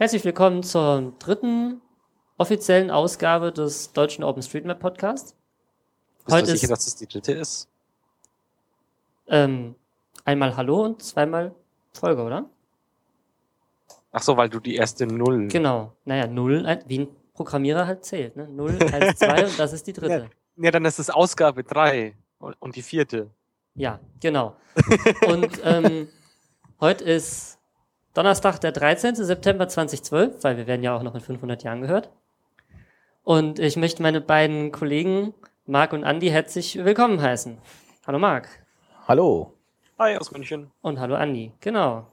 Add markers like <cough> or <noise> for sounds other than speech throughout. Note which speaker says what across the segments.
Speaker 1: Herzlich willkommen zur dritten offiziellen Ausgabe des deutschen OpenStreetMap Podcasts.
Speaker 2: Bist Heute du sicher, ist, dass es die dritte ist?
Speaker 1: Ähm, einmal Hallo und zweimal Folge, oder?
Speaker 2: Ach so, weil du die erste Null.
Speaker 1: Genau. Naja, Null, wie ein Programmierer halt zählt. Ne? Null, eins, zwei <laughs> und das ist die dritte.
Speaker 2: Ja, ja dann ist es Ausgabe drei und die vierte.
Speaker 1: Ja, genau. und ähm, <laughs> heute ist Donnerstag, der 13. September 2012, weil wir werden ja auch noch in 500 Jahren gehört. Und ich möchte meine beiden Kollegen Marc und Andi herzlich willkommen heißen. Hallo Marc.
Speaker 3: Hallo.
Speaker 2: Hi aus München.
Speaker 1: Und hallo Andi, genau.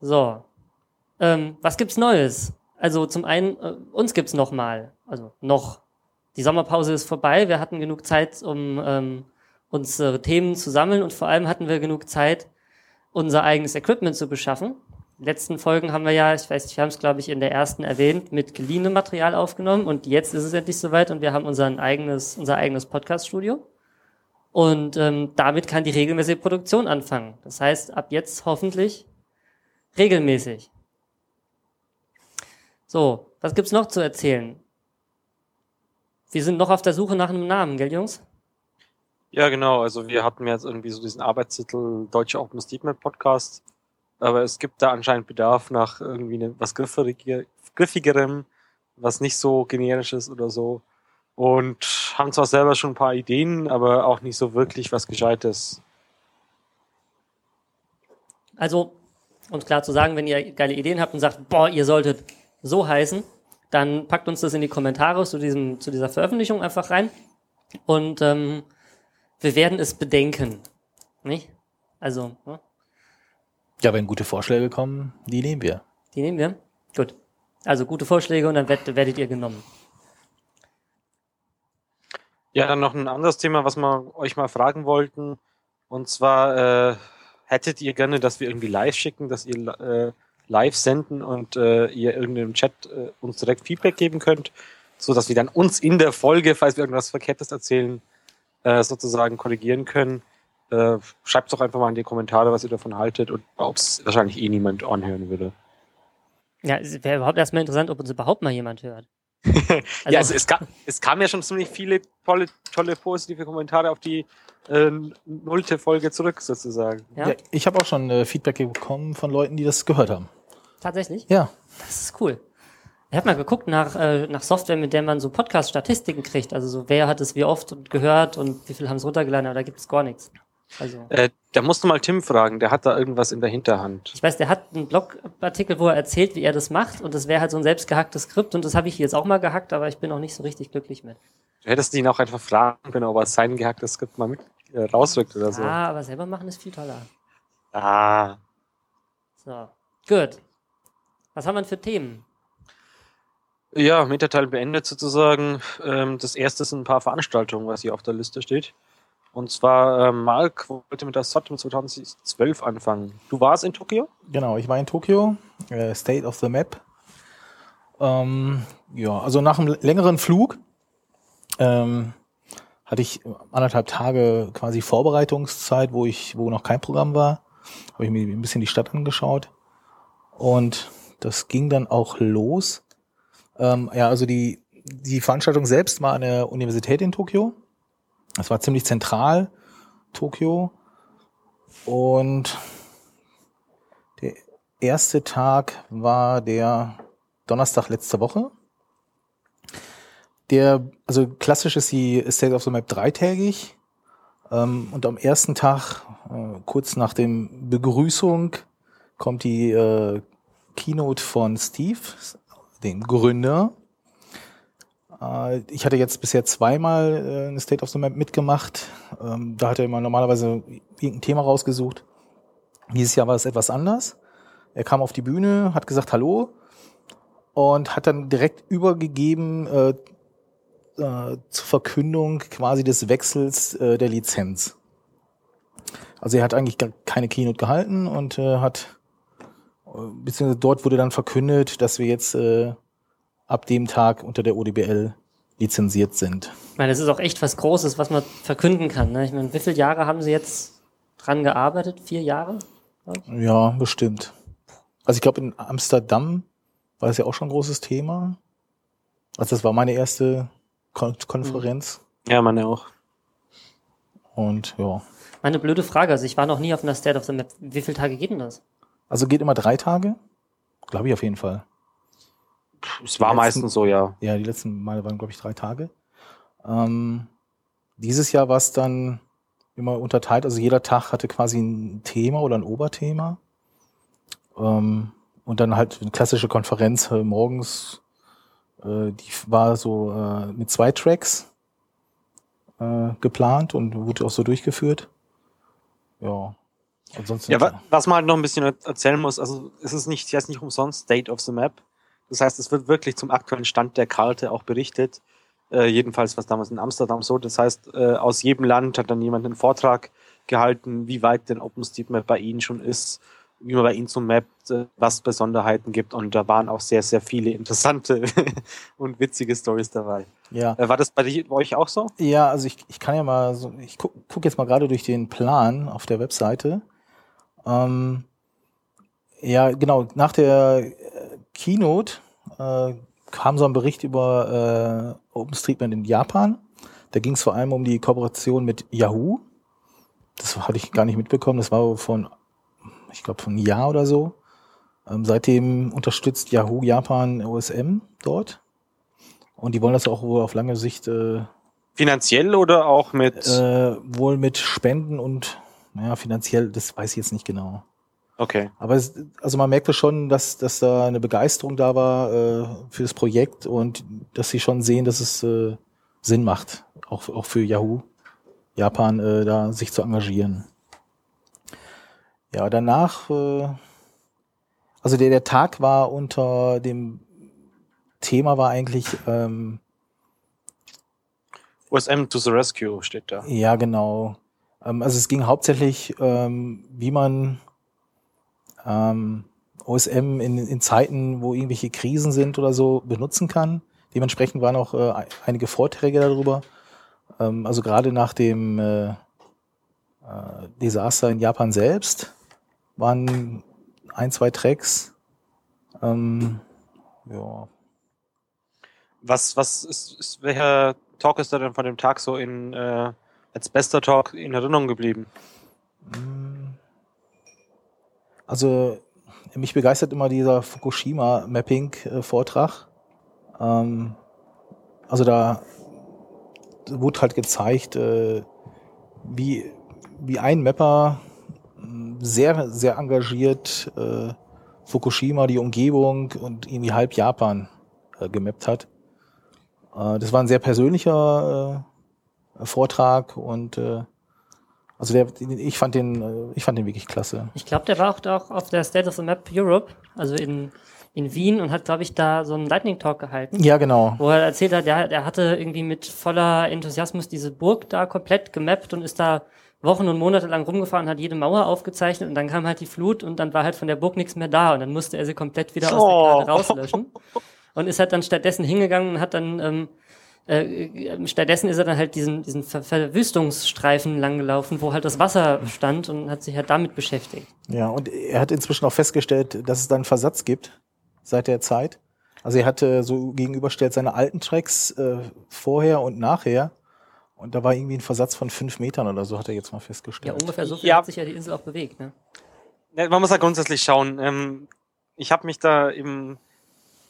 Speaker 1: So, ähm, was gibt's Neues? Also zum einen, äh, uns gibt's noch mal, also noch. Die Sommerpause ist vorbei, wir hatten genug Zeit, um ähm, unsere Themen zu sammeln und vor allem hatten wir genug Zeit, unser eigenes Equipment zu beschaffen. Letzten Folgen haben wir ja, ich weiß nicht, wir haben es glaube ich in der ersten erwähnt, mit geliehenem Material aufgenommen und jetzt ist es endlich soweit und wir haben unser eigenes, unser eigenes Podcast-Studio. Und ähm, damit kann die regelmäßige Produktion anfangen. Das heißt, ab jetzt hoffentlich regelmäßig. So, was gibt's noch zu erzählen? Wir sind noch auf der Suche nach einem Namen, gell, Jungs?
Speaker 2: Ja, genau. Also wir hatten jetzt irgendwie so diesen Arbeitstitel Deutsche OpenStreetMap Podcast. Aber es gibt da anscheinend Bedarf nach irgendwie ne, was griffigerem, was nicht so generisch ist oder so. Und haben zwar selber schon ein paar Ideen, aber auch nicht so wirklich was Gescheites.
Speaker 1: Also, um es klar zu sagen, wenn ihr geile Ideen habt und sagt, boah, ihr solltet so heißen, dann packt uns das in die Kommentare zu, diesem, zu dieser Veröffentlichung einfach rein und ähm, wir werden es bedenken. Nicht? Also.
Speaker 3: Ne? Ja, wenn gute Vorschläge kommen, die nehmen wir.
Speaker 1: Die nehmen wir? Gut. Also gute Vorschläge und dann werdet, ihr genommen.
Speaker 2: Ja, dann noch ein anderes Thema, was wir euch mal fragen wollten. Und zwar, äh, hättet ihr gerne, dass wir irgendwie live schicken, dass ihr äh, live senden und äh, ihr irgendeinem Chat äh, uns direkt Feedback geben könnt, so dass wir dann uns in der Folge, falls wir irgendwas Verkehrtes erzählen, äh, sozusagen korrigieren können. Äh, Schreibt doch einfach mal in die Kommentare, was ihr davon haltet und ob es wahrscheinlich eh niemand anhören würde.
Speaker 1: Ja, es wäre überhaupt erstmal interessant, ob uns überhaupt mal jemand hört.
Speaker 2: also <laughs> ja, also es, kam, es kamen ja schon ziemlich viele tolle, tolle positive Kommentare auf die äh, nullte Folge zurück, sozusagen.
Speaker 3: Ja? ja ich habe auch schon äh, Feedback bekommen von Leuten, die das gehört haben.
Speaker 1: Tatsächlich?
Speaker 3: Ja.
Speaker 1: Das ist cool. Ich habe mal geguckt nach, äh, nach Software, mit der man so Podcast-Statistiken kriegt. Also so wer hat es wie oft und gehört und wie viel haben es runtergeladen, aber da gibt es gar nichts.
Speaker 2: Also. Äh, da musst du mal Tim fragen, der hat da irgendwas in der Hinterhand.
Speaker 1: Ich weiß, der hat einen Blogartikel, wo er erzählt, wie er das macht und das wäre halt so ein selbstgehacktes Skript und das habe ich jetzt auch mal gehackt, aber ich bin auch nicht so richtig glücklich mit.
Speaker 2: Du hättest ihn auch einfach fragen können, ob er sein gehacktes Skript mal mit äh, rausrückt oder so.
Speaker 1: Ah, aber selber machen ist viel toller.
Speaker 2: Ah.
Speaker 1: So, gut. Was haben wir denn für Themen?
Speaker 2: Ja, Metateil beendet sozusagen. Ähm, das erste sind ein paar Veranstaltungen, was hier auf der Liste steht. Und zwar, äh, Mark wollte mit der SOT 2012 anfangen. Du warst in Tokio?
Speaker 3: Genau, ich war in Tokio, äh, State of the Map. Ähm, ja, also nach einem längeren Flug ähm, hatte ich anderthalb Tage quasi Vorbereitungszeit, wo ich, wo noch kein Programm war. Habe ich mir ein bisschen die Stadt angeschaut. Und das ging dann auch los. Ähm, ja, also die, die Veranstaltung selbst war an der Universität in Tokio. Das war ziemlich zentral, Tokio. Und der erste Tag war der Donnerstag letzte Woche. Der, also klassisch ist die State of the Map dreitägig. Ähm, und am ersten Tag, äh, kurz nach dem Begrüßung, kommt die äh, Keynote von Steve, dem Gründer. Äh, ich hatte jetzt bisher zweimal äh, eine State of the Map mitgemacht. Ähm, da hat er immer normalerweise irgendein Thema rausgesucht. Dieses Jahr war es etwas anders. Er kam auf die Bühne, hat gesagt Hallo und hat dann direkt übergegeben äh, äh, zur Verkündung quasi des Wechsels äh, der Lizenz. Also er hat eigentlich gar keine Keynote gehalten und äh, hat beziehungsweise dort wurde dann verkündet, dass wir jetzt ab dem Tag unter der ODBL lizenziert sind.
Speaker 1: Ich meine, das ist auch echt was Großes, was man verkünden kann. Ne? Ich meine, wie viele Jahre haben Sie jetzt dran gearbeitet? Vier Jahre?
Speaker 3: Ja, bestimmt. Also ich glaube, in Amsterdam war das ja auch schon ein großes Thema. Also das war meine erste Kon Konferenz.
Speaker 2: Ja, meine auch.
Speaker 3: Und ja.
Speaker 1: Meine blöde Frage, also ich war noch nie auf einer State of the Map. Wie viele Tage geht denn das?
Speaker 3: Also geht immer drei Tage? Glaube ich auf jeden Fall.
Speaker 2: Es war
Speaker 3: Letzten-
Speaker 2: meistens so, ja.
Speaker 3: Ja, die letzten Male waren, glaube ich, drei Tage. Ähm, dieses Jahr war es dann immer unterteilt, also jeder Tag hatte quasi ein Thema oder ein Oberthema. Ähm, und dann halt eine klassische Konferenz äh, morgens, äh, die war so äh, mit zwei Tracks äh, geplant und wurde auch so durchgeführt. Ja. Ansonsten
Speaker 2: Ja, wa was man halt noch ein bisschen er- erzählen muss, also es ist nicht, heißt nicht umsonst State of the Map. Das heißt, es wird wirklich zum aktuellen Stand der Karte auch berichtet. Äh, jedenfalls was damals in Amsterdam so. Das heißt, äh, aus jedem Land hat dann jemand einen Vortrag gehalten, wie weit denn OpenStreetMap bei Ihnen schon ist, wie man bei Ihnen so mappt, äh, was es Besonderheiten gibt. Und da waren auch sehr, sehr viele interessante <laughs> und witzige Stories dabei.
Speaker 3: ja.
Speaker 2: Äh, war das bei, dir, bei euch auch so?
Speaker 3: Ja, also ich, ich kann ja mal so, ich guck, guck jetzt mal gerade durch den Plan auf der Webseite. Ähm, ja, genau, nach der Keynote äh, kam so ein Bericht über äh, OpenStreetMap in Japan. Da ging es vor allem um die Kooperation mit Yahoo. Das hatte ich gar nicht mitbekommen, das war von, ich glaube, von einem Jahr oder so. Ähm, seitdem unterstützt Yahoo Japan OSM dort. Und die wollen das auch wohl auf lange Sicht äh,
Speaker 2: Finanziell oder auch mit?
Speaker 3: äh, wohl mit Spenden und naja, finanziell, das weiß ich jetzt nicht genau.
Speaker 2: Okay.
Speaker 3: Aber es, also man merkte schon, dass, dass da eine Begeisterung da war äh, für das Projekt und dass sie schon sehen, dass es äh, Sinn macht, auch, auch für Yahoo, Japan, äh, da sich zu engagieren. Ja, danach, äh, also der, der Tag war unter dem Thema war eigentlich ähm,
Speaker 2: OSM to the Rescue steht da.
Speaker 3: Ja, genau. Ähm, also es ging hauptsächlich, ähm, wie man ähm, OSM in, in Zeiten, wo irgendwelche Krisen sind oder so, benutzen kann. Dementsprechend waren auch äh, einige Vorträge darüber. Ähm, also gerade nach dem äh, äh, Desaster in Japan selbst waren ein, zwei Tracks. Ähm, ja.
Speaker 2: Was, was ist, ist, welcher Talk ist da denn von dem Tag so in, äh, als bester Talk in Erinnerung geblieben?
Speaker 3: Also mich begeistert immer dieser Fukushima-Mapping-Vortrag. Ähm, also da wurde halt gezeigt, äh, wie, wie ein Mapper mh, sehr, sehr engagiert äh, Fukushima, die Umgebung und irgendwie halb Japan äh, gemappt hat. Äh, das war ein sehr persönlicher äh, Vortrag und äh, also der, ich fand den, äh, ich fand den wirklich klasse.
Speaker 1: Ich glaube, der war auch, auch auf der State of the Map Europe, also in, in Wien und hat, glaube ich, da so einen Lightning Talk gehalten.
Speaker 3: Ja, genau.
Speaker 1: Wo er erzählt hat, ja, er hatte irgendwie mit voller Enthusiasmus diese Burg da komplett gemappt und ist da Wochen und Monate lang rumgefahren, hat jede Mauer aufgezeichnet und dann kam halt die Flut und dann war halt von der Burg nichts mehr da und dann musste er sie komplett wieder aus
Speaker 2: Oh.
Speaker 1: der Karte rauslöschen und ist halt dann stattdessen hingegangen und hat dann ähm, äh, stattdessen ist er dann halt diesen, diesen Ver Verwüstungsstreifen langgelaufen, wo halt das Wasser stand und hat sich halt damit beschäftigt.
Speaker 3: Ja, und er hat inzwischen auch festgestellt, dass es da einen Versatz gibt seit der Zeit. Also er hatte so gegenüberstellt seine alten Tracks äh, vorher und nachher. Und da war irgendwie ein Versatz von fünf Metern oder so, hat er jetzt mal
Speaker 1: Ja,
Speaker 3: festgestellt.
Speaker 1: ungefähr so viel
Speaker 2: Ja.
Speaker 1: hat sich ja die Insel auch bewegt, ne?
Speaker 2: Ja, man muss ja grundsätzlich schauen. Ähm, ich habe mich da eben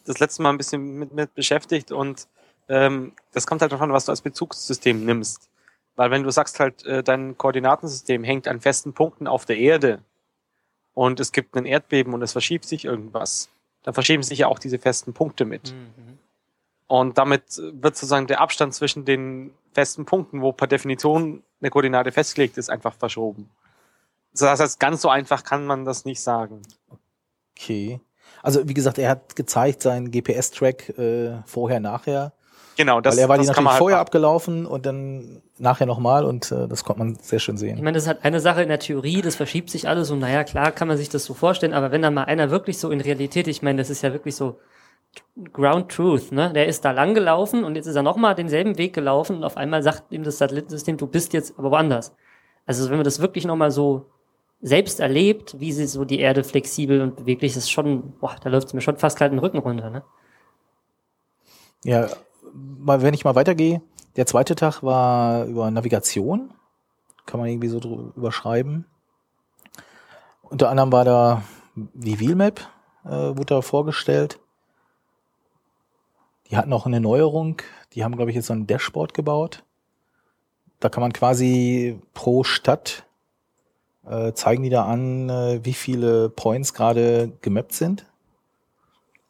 Speaker 2: das letzte Mal ein bisschen mit, mit beschäftigt und ähm, das kommt halt davon, was du als Bezugssystem nimmst. Weil wenn du sagst halt, äh, dein Koordinatensystem hängt an festen Punkten auf der Erde und es gibt ein Erdbeben und es verschiebt sich irgendwas, dann verschieben sich ja auch diese festen Punkte mit.
Speaker 1: Mhm.
Speaker 2: Und damit wird sozusagen der Abstand zwischen den festen Punkten, wo per Definition eine Koordinate festgelegt ist, einfach verschoben. Das heißt, ganz so einfach kann man das nicht sagen.
Speaker 3: Okay. Also wie gesagt, er hat gezeigt seinen GPS-Track äh, vorher, nachher.
Speaker 2: Genau, das,
Speaker 3: weil er war die
Speaker 2: das kann
Speaker 3: natürlich
Speaker 2: man halt
Speaker 3: vorher
Speaker 2: machen.
Speaker 3: abgelaufen und dann nachher nochmal und äh, das konnte man sehr schön
Speaker 1: Ich
Speaker 3: sehen.
Speaker 1: meine, das ist halt eine Sache in der Theorie, das verschiebt sich alles und naja, klar kann man sich das so vorstellen, aber wenn da mal einer wirklich so in Realität, ich meine, das ist ja wirklich so Ground Truth, ne? Der ist da lang gelaufen und jetzt ist er nochmal denselben Weg gelaufen und auf einmal sagt ihm das Satellitensystem, du bist jetzt aber woanders. Also wenn man das wirklich nochmal so selbst erlebt, wie sie so die Erde flexibel und beweglich ist, schon, boah, da läuft es mir schon fast kalt den Rücken runter, ne?
Speaker 3: Ja, mal, wenn ich mal weitergehe, der zweite Tag war über Navigation, kann man irgendwie so drüber überschreiben. Unter anderem war da die Wheelmap, äh, wurde da vorgestellt. Die hatten auch eine Neuerung, die haben, glaube ich, jetzt so ein Dashboard gebaut. Da kann man quasi pro Stadt äh, zeigen die da an, äh, wie viele Points gerade gemappt sind.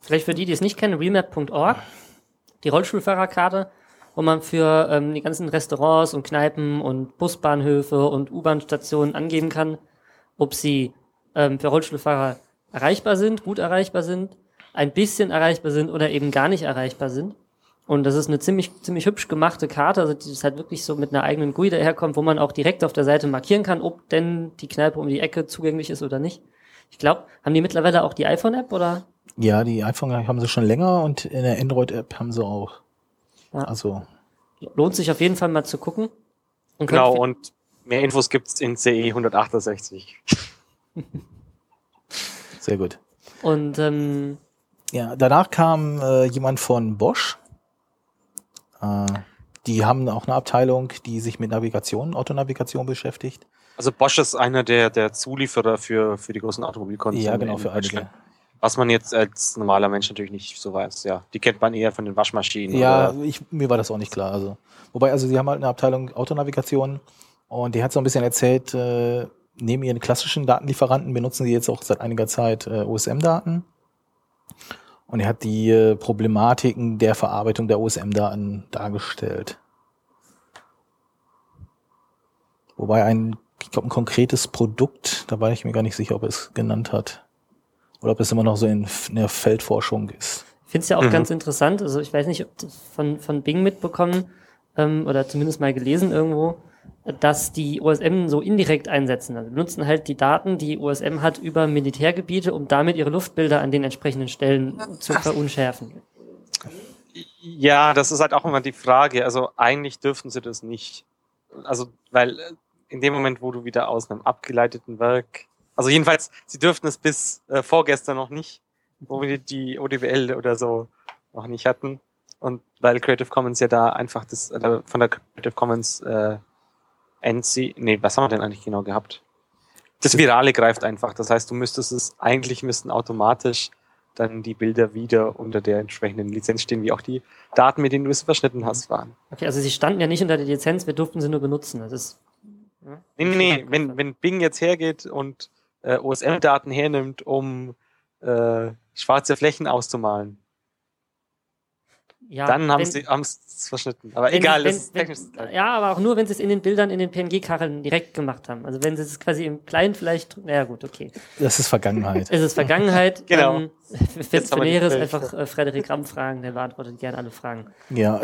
Speaker 1: Vielleicht für die, die es nicht kennen, remap.org, die Rollstuhlfahrerkarte, wo man für ähm, die ganzen Restaurants und Kneipen und Busbahnhöfe und U-Bahn-Stationen angeben kann, ob sie ähm, für Rollstuhlfahrer erreichbar sind, gut erreichbar sind, ein bisschen erreichbar sind oder eben gar nicht erreichbar sind. Und das ist eine ziemlich, ziemlich hübsch gemachte Karte, also die ist halt wirklich so mit einer eigenen GUI daherkommt, wo man auch direkt auf der Seite markieren kann, ob denn die Kneipe um die Ecke zugänglich ist oder nicht. Ich glaube, haben die mittlerweile auch die iPhone-App oder?
Speaker 3: Ja, die iPhone haben sie schon länger und in der Android-App haben sie auch.
Speaker 1: Ja.
Speaker 3: Also,
Speaker 1: Lohnt sich auf jeden Fall mal zu gucken. Und
Speaker 2: Genau, und mehr Infos gibt's in CE 168. <laughs>
Speaker 3: sehr gut.
Speaker 1: und ähm,
Speaker 3: Ja, danach kam äh, jemand von Bosch. Äh, die haben auch eine Abteilung, die sich mit Navigation, Autonavigation beschäftigt.
Speaker 2: Also Bosch ist einer der, der Zulieferer für, für die großen Automobilkonzerne.
Speaker 3: ja, genau, für
Speaker 2: Deutschland.
Speaker 3: einige.
Speaker 2: Was man jetzt als normaler Mensch natürlich nicht so weiß, ja. Die kennt man eher von den Waschmaschinen.
Speaker 3: Ja, ich, mir war das auch nicht klar. Also, wobei, also sie haben halt eine Abteilung Autonavigation und die hat so ein bisschen erzählt, äh, neben ihren klassischen Datenlieferanten benutzen sie jetzt auch seit einiger Zeit äh, OSM-Daten. Und er hat die äh, Problematiken der Verarbeitung der OSM-Daten dargestellt. Wobei ein, ich glaube, ein konkretes Produkt, da war ich mir gar nicht sicher, ob er es genannt hat. Oder ob es immer noch so in, in der Feldforschung ist.
Speaker 1: Ich finde es ja auch
Speaker 2: Mhm.
Speaker 1: ganz interessant. Also ich weiß nicht, ob das von, von Bing mitbekommen ähm, oder zumindest mal gelesen irgendwo, dass die OSM so indirekt einsetzen. Also benutzen halt die Daten, die OSM hat, über Militärgebiete, um damit ihre Luftbilder an den entsprechenden Stellen zu verunschärfen.
Speaker 2: Ja, das ist halt auch immer die Frage. Also eigentlich dürfen sie das nicht. Also, weil äh, in dem Moment, wo du wieder aus einem abgeleiteten Werk, also jedenfalls, sie dürften es bis äh, vorgestern noch nicht, wo wir die ODWL oder so noch nicht hatten. Und weil Creative Commons ja da einfach das, äh, von der Creative Commons äh, NC, nee, was haben wir denn eigentlich genau gehabt? Das Virale greift einfach. Das heißt, du müsstest es, eigentlich müssten automatisch dann die Bilder wieder unter der entsprechenden Lizenz stehen, wie auch die Daten, mit denen du es verschnitten hast, waren.
Speaker 1: Okay, also sie standen ja nicht unter der Lizenz, wir durften sie nur benutzen. Das ist ja,
Speaker 2: Nee, nee, nee. Wenn, wenn Bing jetzt hergeht und äh, OSM-Daten hernimmt, um äh, schwarze Flächen auszumalen,
Speaker 1: ja,
Speaker 2: dann haben
Speaker 1: wenn-
Speaker 2: sie es verschnitten. Aber
Speaker 1: wenn
Speaker 2: egal,
Speaker 1: sie,
Speaker 2: das
Speaker 1: wenn,
Speaker 2: ist technisch.
Speaker 1: wenn, Ja, aber auch nur, wenn sie es in den Bildern, in den PNG-Karren direkt gemacht haben. Also wenn sie es quasi im Kleinen vielleicht, naja gut, okay.
Speaker 3: Das ist Vergangenheit.
Speaker 1: Es ist Vergangenheit. <laughs>
Speaker 2: Genau.
Speaker 1: Ähm, für für
Speaker 2: Jetzt die
Speaker 1: Näheres einfach äh, Frederik Ramm fragen, der beantwortet gerne alle Fragen.
Speaker 3: ja,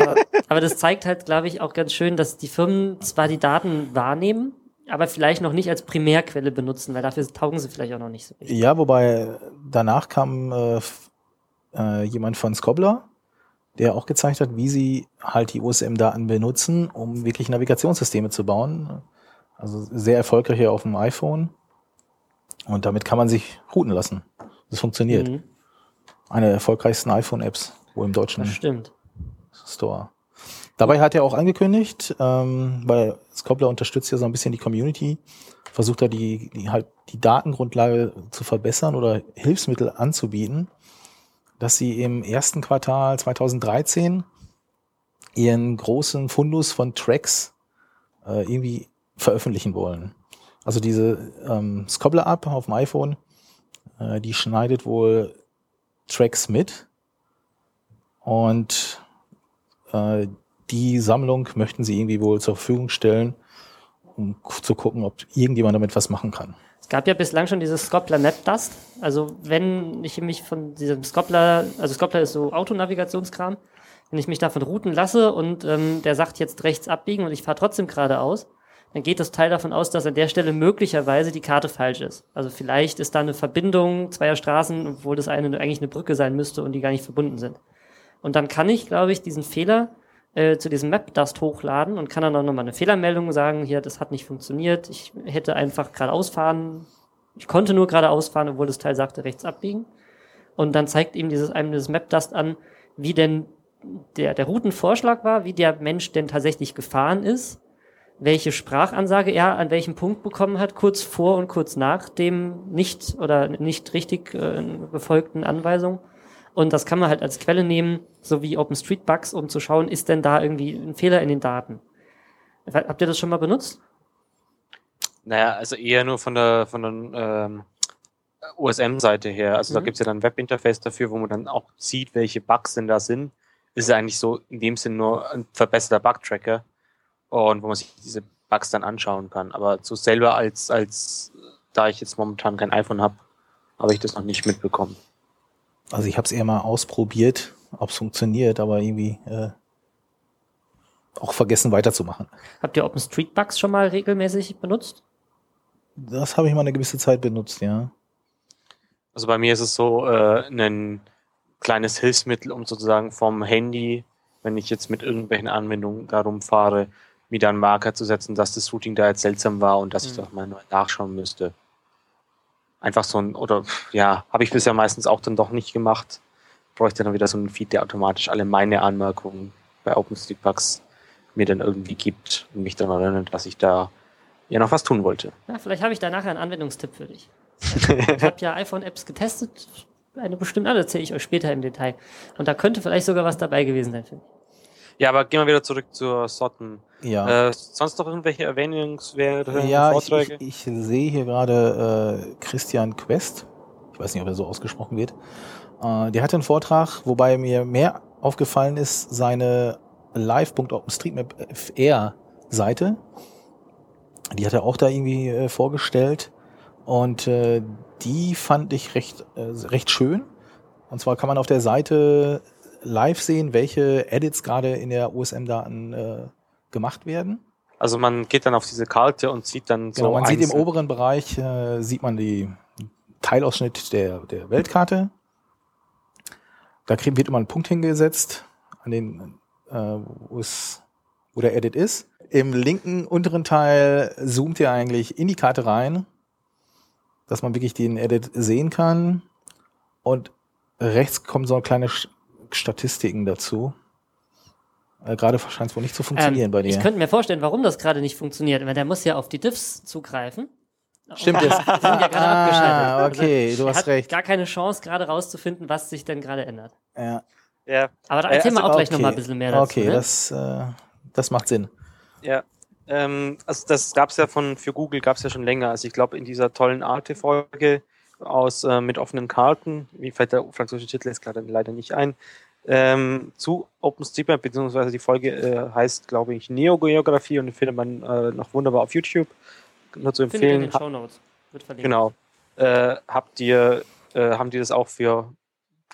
Speaker 1: Aber das zeigt halt, glaube ich, auch ganz schön, dass die Firmen zwar die Daten wahrnehmen, aber vielleicht noch nicht als Primärquelle benutzen, weil dafür taugen sie vielleicht auch noch nicht so richtig.
Speaker 3: Ja, wobei danach kam äh, äh, jemand von Scobler, der auch gezeigt hat, wie sie halt die OSM-Daten benutzen, um wirklich Navigationssysteme zu bauen. Also sehr erfolgreich hier auf dem iPhone. Und damit kann man sich routen lassen. Das funktioniert.
Speaker 1: Mhm,
Speaker 3: Eine der erfolgreichsten iPhone-Apps, wohl im deutschen
Speaker 1: stimmt.
Speaker 3: Store. Dabei hat er auch angekündigt, ähm, weil Scopler unterstützt ja so ein bisschen die Community, versucht er die, die halt die Datengrundlage zu verbessern oder Hilfsmittel anzubieten, dass sie im ersten Quartal 2013 ihren großen Fundus von Tracks äh, irgendwie veröffentlichen wollen. Also diese ähm, Scopler App auf dem iPhone, äh, die schneidet wohl Tracks mit und äh, die Sammlung möchten sie irgendwie wohl zur Verfügung stellen, um zu gucken, ob irgendjemand damit was machen kann.
Speaker 1: Es gab ja bislang schon dieses Scopler Map Dust. Also wenn ich mich von diesem Scopler, also Scopler ist so Autonavigationskram, wenn ich mich davon routen lasse und ähm, der sagt jetzt rechts abbiegen und ich fahre trotzdem geradeaus, dann geht das Teil davon aus, dass an der Stelle möglicherweise die Karte falsch ist. Also vielleicht ist da eine Verbindung zweier Straßen, obwohl das eine eigentlich eine Brücke sein müsste und die gar nicht verbunden sind. Und dann kann ich, glaube ich, diesen Fehler äh, zu diesem Map-Dust hochladen und kann dann auch nochmal eine Fehlermeldung sagen, hier, das hat nicht funktioniert, ich hätte einfach geradeaus fahren ich konnte nur geradeaus fahren, obwohl das Teil sagte rechts abbiegen. Und dann zeigt ihm dieses einem dieses Map-Dust an, wie denn der, der Routenvorschlag war, wie der Mensch denn tatsächlich gefahren ist, welche Sprachansage er an welchem Punkt bekommen hat, kurz vor und kurz nach dem nicht oder nicht richtig äh, befolgten Anweisung. Und das kann man halt als Quelle nehmen, so wie OpenStreetBugs, um zu schauen, ist denn da irgendwie ein Fehler in den Daten. Habt ihr das schon mal benutzt?
Speaker 2: Naja, also eher nur von der, von der ähm, OSM-Seite her. Also mhm. da gibt's ja dann ein Webinterface dafür, wo man dann auch sieht, welche Bugs denn da sind. Ist ja eigentlich so in dem Sinn nur ein verbesserter Bug-Tracker und wo man sich diese Bugs dann anschauen kann. Aber so selber als, als da ich jetzt momentan kein iPhone habe, habe ich das noch nicht mitbekommen.
Speaker 3: Also ich habe es eher mal ausprobiert, ob es funktioniert, aber irgendwie äh, auch vergessen weiterzumachen.
Speaker 1: Habt ihr OpenStreetBugs schon mal regelmäßig benutzt?
Speaker 3: Das habe ich mal eine gewisse Zeit benutzt, ja.
Speaker 2: Also bei mir ist es so äh, ein kleines Hilfsmittel, um sozusagen vom Handy, wenn ich jetzt mit irgendwelchen Anwendungen darum fahre, wieder einen Marker zu setzen, dass das Routing da jetzt seltsam war und dass mhm. ich doch mal nachschauen müsste. Einfach so ein, oder ja, habe ich bisher meistens auch dann doch nicht gemacht. Bräuchte dann wieder so einen Feed, der automatisch alle meine Anmerkungen bei OpenStreetBugs mir dann irgendwie gibt und mich dann erinnert, dass ich da ja noch was tun wollte.
Speaker 1: Ja, vielleicht habe ich da nachher einen Anwendungstipp für dich. ich <laughs> habe ja iPhone-Apps getestet, eine bestimmte, das erzähle ich euch später im Detail. Und da könnte vielleicht sogar was dabei gewesen sein, finde ich.
Speaker 2: Ja, aber gehen wir wieder zurück zur Sotten.
Speaker 3: Ja.
Speaker 2: Äh, sonst noch irgendwelche erwähnungswerten
Speaker 3: ja,
Speaker 2: Vorträge?
Speaker 3: Ich, ich, ich sehe hier gerade äh, Christian Quest. Ich weiß nicht, ob er so ausgesprochen wird. Äh, der hatte einen Vortrag, wobei mir mehr aufgefallen ist, seine live.openstreetmap.fr-Seite. Die hat er auch da irgendwie äh, vorgestellt. Und äh, die fand ich recht, äh, recht schön. Und zwar kann man auf der Seite live sehen, welche Edits gerade in der OSM-Daten äh, gemacht werden.
Speaker 2: Also man geht dann auf diese Karte und sieht dann
Speaker 3: genau, so. Man sieht im oberen Bereich äh, sieht man die Teilausschnitt der, der Weltkarte. Da wird immer ein Punkt hingesetzt, an den, äh, wo es, wo der Edit ist. Im linken unteren Teil zoomt ihr eigentlich in die Karte rein, dass man wirklich den Edit sehen kann. Und rechts kommen so kleine Statistiken dazu. Äh, gerade scheint es wohl nicht zu funktionieren
Speaker 1: ähm,
Speaker 3: bei dir.
Speaker 1: Ich könnte mir vorstellen, warum das gerade nicht funktioniert, weil der muss ja auf die Diffs zugreifen.
Speaker 3: Stimmt jetzt. Die sind ja gerade ah, abgeschaltet. Okay, also, du hast
Speaker 1: hat
Speaker 3: recht.
Speaker 1: Gar keine Chance, gerade rauszufinden, was sich denn gerade ändert.
Speaker 3: Ja.
Speaker 2: ja.
Speaker 1: Aber da erzählen äh, also, wir auch gleich okay. nochmal ein bisschen mehr
Speaker 3: dazu. Okay, ne? das, äh, das macht Sinn.
Speaker 2: Ja. Ähm, also das gab es ja von für Google gab es ja schon länger. Also ich glaube in dieser tollen Arte-Folge aus äh, mit offenen Karten, wie fällt der französische Titel jetzt gerade leider nicht ein, ähm, zu OpenStreetMap, beziehungsweise die Folge äh, heißt, glaube ich, Neogeografie und findet man äh, noch wunderbar auf YouTube. Nur zu empfehlen.
Speaker 1: In den Shownotes. Wird
Speaker 2: verlinkt. Genau. Äh, habt ihr, äh, haben die das auch für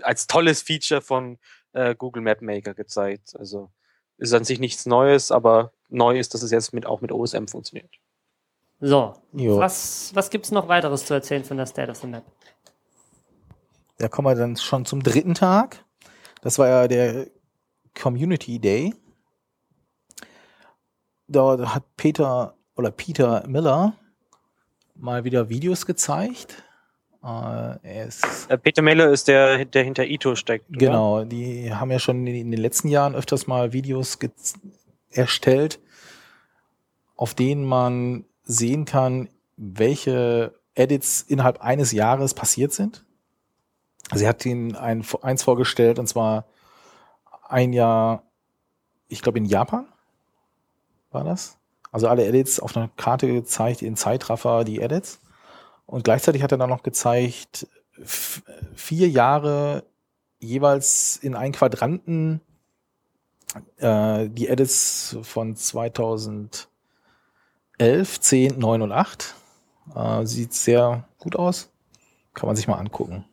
Speaker 2: als tolles Feature von äh, Google Map Maker gezeigt. Also ist an sich nichts Neues, aber neu ist, dass es jetzt mit, auch mit OSM funktioniert.
Speaker 1: So, jo. was, was gibt es noch weiteres zu erzählen von der State of the Map?
Speaker 3: Da kommen wir dann schon zum dritten Tag. Das war ja der Community Day. Da hat Peter oder Peter Miller mal wieder Videos gezeigt.
Speaker 2: Äh, äh, Peter Miller ist der, der hinter Ito steckt.
Speaker 3: Oder? Genau, die haben ja schon in den letzten Jahren öfters mal Videos erstellt, auf denen man sehen kann, welche Edits innerhalb eines Jahres passiert sind. Sie hat ihnen ein, eins vorgestellt, und zwar ein Jahr, ich glaube in Japan war das. Also alle Edits auf einer Karte gezeigt, in Zeitraffer die Edits. Und gleichzeitig hat er dann noch gezeigt, vier Jahre jeweils in einen Quadranten äh, die Edits von 2011, 10, 9 und 8. Äh, sieht sehr gut aus. Kann man sich mal angucken.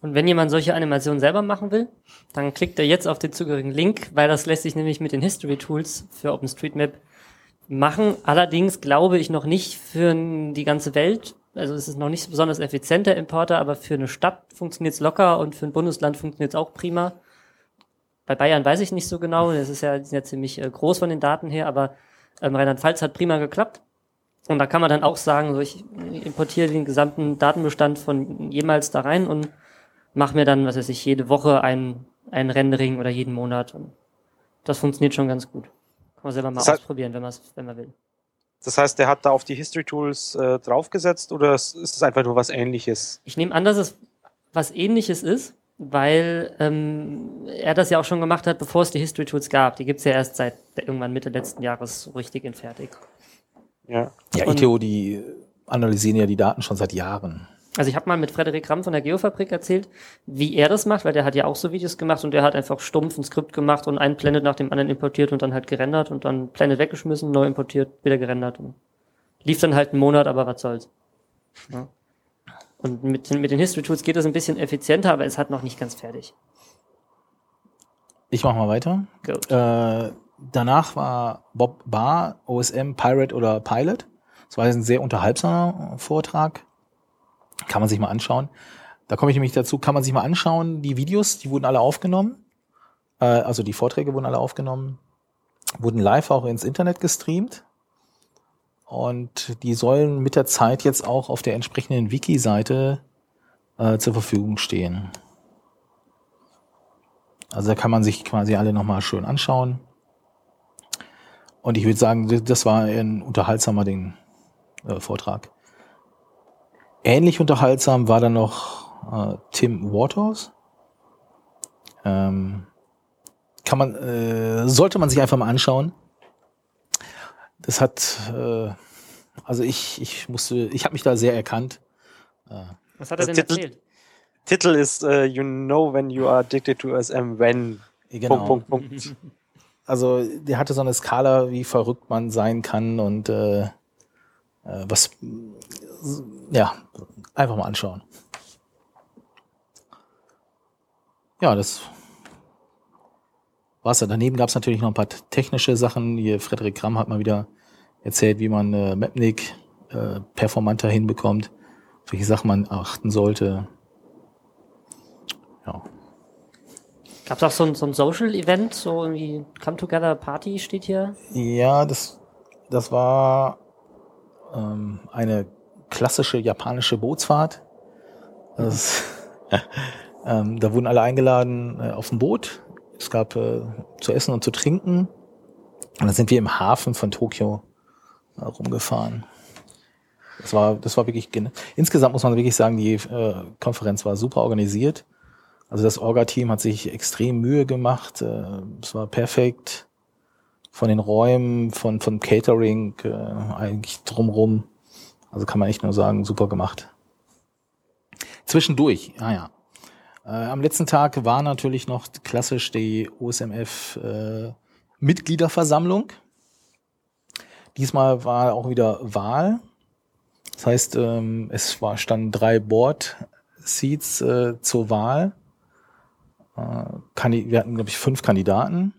Speaker 1: Und wenn jemand solche Animationen selber machen will, dann klickt er jetzt auf den zugehörigen Link, weil das lässt sich nämlich mit den History Tools für OpenStreetMap machen. Allerdings glaube ich noch nicht für die ganze Welt. Also es ist noch nicht besonders effizienter Importer, aber für eine Stadt funktioniert es locker und für ein Bundesland funktioniert es auch prima. Bei Bayern weiß ich nicht so genau, das ist ja, die ja ziemlich äh, groß von den Daten her, aber ähm, Rheinland-Pfalz hat prima geklappt. Und da kann man dann auch sagen, so ich importiere den gesamten Datenbestand von jemals da rein und mache mir dann, was weiß ich, jede Woche ein, ein Rendering oder jeden Monat. Und das funktioniert schon ganz gut. Kann man selber mal
Speaker 2: Das heißt-
Speaker 1: ausprobieren, wenn, wenn man will.
Speaker 2: Das heißt, der hat da auf die History Tools äh, draufgesetzt oder ist ist es einfach nur was ähnliches?
Speaker 1: Ich nehme an, dass es was ähnliches ist, weil ähm, er das ja auch schon gemacht hat, bevor es die History Tools gab. Die gibt's ja erst seit irgendwann Mitte letzten Jahres so richtig in fertig.
Speaker 2: Ja.
Speaker 3: Ja,
Speaker 1: Und-
Speaker 3: ITO, die analysieren ja die Daten schon seit Jahren.
Speaker 1: Also ich habe mal mit Frederik Ramm von der Geofabrik erzählt, wie er das macht, weil der hat ja auch so Videos gemacht und der hat einfach stumpf ein Skript gemacht und einen Planet nach dem anderen importiert und dann halt gerendert und dann Planet weggeschmissen, neu importiert, wieder gerendert und lief dann halt einen Monat, aber was soll's. Ja. Und mit, den- mit den History Tools geht das ein bisschen effizienter, aber es hat noch nicht ganz fertig.
Speaker 3: Ich mache mal weiter. Äh, danach war Bob Barr, OSM, Pirate oder Pilot. Das war ein sehr unterhaltsamer Vortrag. Kann man sich mal anschauen. Da komme ich nämlich dazu, kann man sich mal anschauen, die Videos, die wurden alle aufgenommen. Äh, also die Vorträge wurden alle aufgenommen, wurden live auch ins Internet gestreamt. Und die sollen mit der Zeit jetzt auch auf der entsprechenden Wiki-Seite äh, zur Verfügung stehen. Also da kann man sich quasi alle nochmal schön anschauen. Und ich würde sagen, das war ein unterhaltsamer Ding, äh, Vortrag. Ähnlich unterhaltsam war dann noch äh, Tim Waters. Ähm, kann man, äh, sollte man sich einfach mal anschauen. Das hat, äh, also ich, ich musste, ich habe mich da sehr erkannt.
Speaker 1: Was hat er
Speaker 2: Das
Speaker 1: denn
Speaker 2: Titel-
Speaker 1: erzählt?
Speaker 2: Titel ist äh, You know when you are addicted to OSM when.
Speaker 3: Genau.
Speaker 2: Punkt, Punkt, Punkt. <laughs>
Speaker 3: Also der hatte so eine Skala, wie verrückt man sein kann und äh, äh, was ja, einfach mal anschauen. Ja, das war's ja. Daneben gab's natürlich noch ein paar technische Sachen. Hier Frederik Kramm hat mal wieder erzählt, wie man äh, Mapnik äh, performanter hinbekommt, auf welche Sachen man achten sollte. Ja.
Speaker 1: Gab es auch so ein, so ein Social-Event, so irgendwie Come Together Party steht hier?
Speaker 3: Ja, das, das war ähm, eine klassische japanische Bootsfahrt. Das, <laughs> ähm, da wurden alle eingeladen äh, auf ein Boot. Es gab äh, zu essen und zu trinken. Und dann sind wir im Hafen von Tokio äh, rumgefahren. Das war, das war wirklich, insgesamt muss man wirklich sagen, die äh, Konferenz war super organisiert. Also das Orga-Team hat sich extrem Mühe gemacht. Äh, es war perfekt von den Räumen, von, von Catering, äh, eigentlich drumrum. Also kann man echt nur sagen, super gemacht. Zwischendurch, ah ja. Äh, am letzten Tag war natürlich noch klassisch die OSMF äh, Mitgliederversammlung. Diesmal war auch wieder Wahl. Das heißt, ähm, es war, standen drei Board-Seats äh, zur Wahl. Wir hatten, glaube ich, fünf Kandidaten.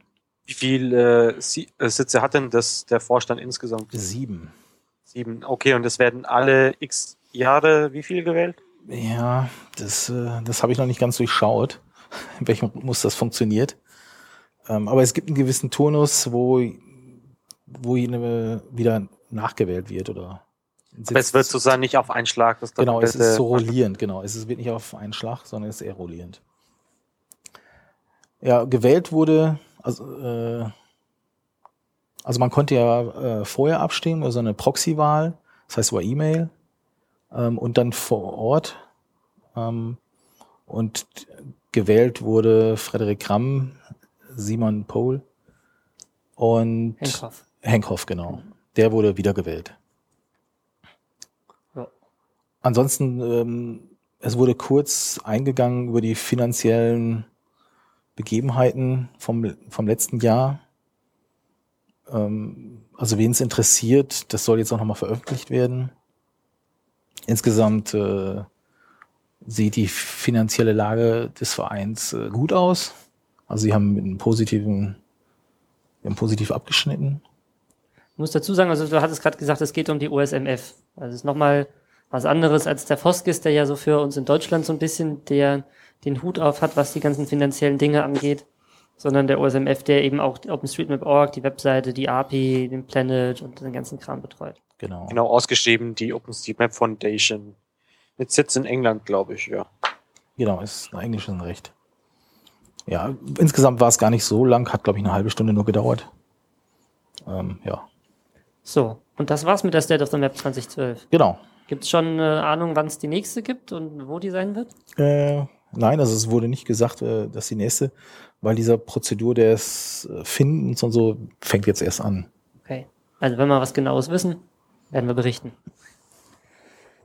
Speaker 2: Wie viele Sitze hat denn das der Vorstand insgesamt?
Speaker 3: Sieben.
Speaker 2: Sieben. Okay, und es werden alle x Jahre wie viel gewählt?
Speaker 3: Ja, das, äh, das habe ich noch nicht ganz durchschaut, <laughs> in welchem Rhythmus das funktioniert. Ähm, aber es gibt einen gewissen Turnus, wo, wo jene wieder nachgewählt wird oder.
Speaker 2: Aber es wird sozusagen nicht auf einen Schlag. Das
Speaker 3: Genau, es ist so rollierend, genau. Es wird nicht auf einen Schlag, sondern es ist eher rollierend. Ja, gewählt wurde, also, äh, also man konnte ja äh, vorher abstimmen, also eine Proxy-Wahl, das heißt über E-Mail, ähm, und dann vor Ort. Ähm, und gewählt wurde Frederik Kramm, Simon Pohl und
Speaker 1: Henkoff.
Speaker 3: Henkhoff, genau. Der wurde wiedergewählt.
Speaker 1: Ja.
Speaker 3: Ansonsten, ähm, es wurde kurz eingegangen über die finanziellen Begebenheiten vom, vom letzten Jahr. Ähm, also wen es interessiert, das soll jetzt auch nochmal veröffentlicht werden. Insgesamt äh, sieht die finanzielle Lage des Vereins äh, gut aus. Also sie haben mit einem positiven, haben positiv abgeschnitten.
Speaker 1: Ich muss dazu sagen, also du hattest gerade gesagt, es geht um die OSMF. Also es ist nochmal was anderes als der Foskis, der ja so für uns in Deutschland so ein bisschen der den Hut auf hat, was die ganzen finanziellen Dinge angeht, sondern der OSMF, der eben auch OpenStreetMap.org, die Webseite, die API, den Planet und den ganzen Kram betreut.
Speaker 3: Genau.
Speaker 2: Genau, ausgeschrieben, die OpenStreetMap Foundation. Mit Sitz in England, glaube ich, ja.
Speaker 3: Genau, ist ein englisches Recht. Ja, insgesamt war es gar nicht so lang, hat glaube ich eine halbe Stunde nur gedauert. Ähm, ja,
Speaker 1: So, und das war's mit der State of the Map 2012.
Speaker 3: genau.
Speaker 1: Gibt es schon eine Ahnung, wann es die nächste gibt und wo die sein wird?
Speaker 3: Äh, nein, also es wurde nicht gesagt, äh, dass die nächste, weil dieser Prozedur des äh, Findens und so fängt jetzt erst an.
Speaker 1: Okay. Also wenn wir was Genaues wissen, werden wir berichten.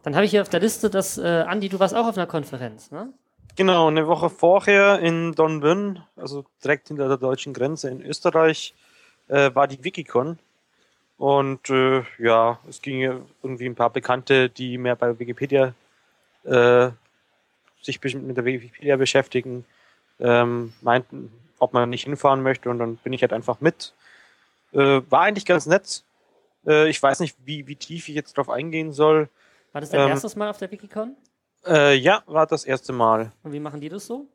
Speaker 1: Dann habe ich hier auf der Liste, dass, äh, Andi, du warst auch auf einer Konferenz, ne?
Speaker 2: Genau, eine Woche vorher in Dornbirn, also direkt hinter der deutschen Grenze in Österreich, äh, war die Wikicon. Und äh, ja, es ging irgendwie ein paar Bekannte, die mehr bei Wikipedia äh, sich mit der Wikipedia beschäftigen, ähm, meinten, ob man nicht hinfahren möchte. Und dann bin ich halt einfach mit. Äh, war eigentlich ganz nett. Äh, ich weiß nicht, wie, wie tief ich jetzt drauf eingehen soll.
Speaker 1: War das dein
Speaker 2: Ähm,
Speaker 1: erstes Mal auf der Wikicon?
Speaker 2: Äh, ja, war das erste Mal.
Speaker 1: Und wie machen die das so?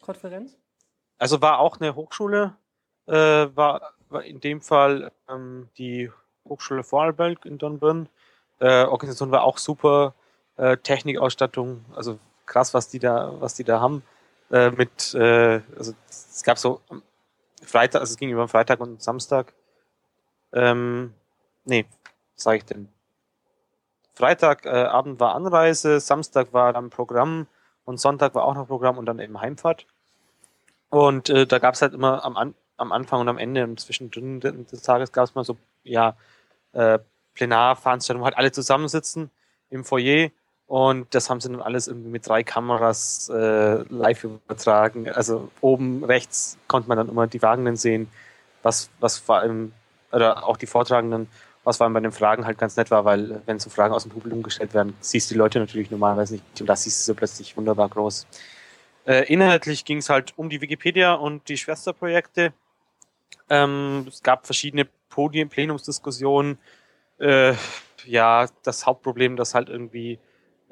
Speaker 1: Konferenz?
Speaker 2: Also war auch eine Hochschule, äh, war, war in dem Fall ähm, die Hochschule Vorarlberg in Dornbirn. Äh, Organisation war auch super, äh, Technikausstattung, also krass, was die da, was die da haben. Äh, mit, äh, also es gab so Freitag, also es ging über Freitag und Samstag. Ähm, nee, sage ich denn? Freitag äh, war Anreise, Samstag war dann Programm und Sonntag war auch noch Programm und dann eben Heimfahrt. Und äh, da gab es halt immer am, An am Anfang und am Ende und zwischendrin de- des Tages gab es mal so, ja, äh, Plenarveranstaltungen, wo halt alle zusammensitzen im Foyer und das haben sie dann alles irgendwie mit drei Kameras äh, live übertragen. Also oben rechts konnte man dann immer die Fragenden sehen, was, was vor allem, oder auch die Vortragenden, was vor allem bei den Fragen halt ganz nett war, weil wenn so Fragen aus dem Publikum gestellt werden, siehst du die Leute natürlich normalerweise nicht und da siehst du sie plötzlich wunderbar groß. Äh, inhaltlich ging es halt um die Wikipedia und die Schwesterprojekte. Ähm, es gab verschiedene Podien, Plenumsdiskussionen. Äh, ja, das Hauptproblem, dass halt irgendwie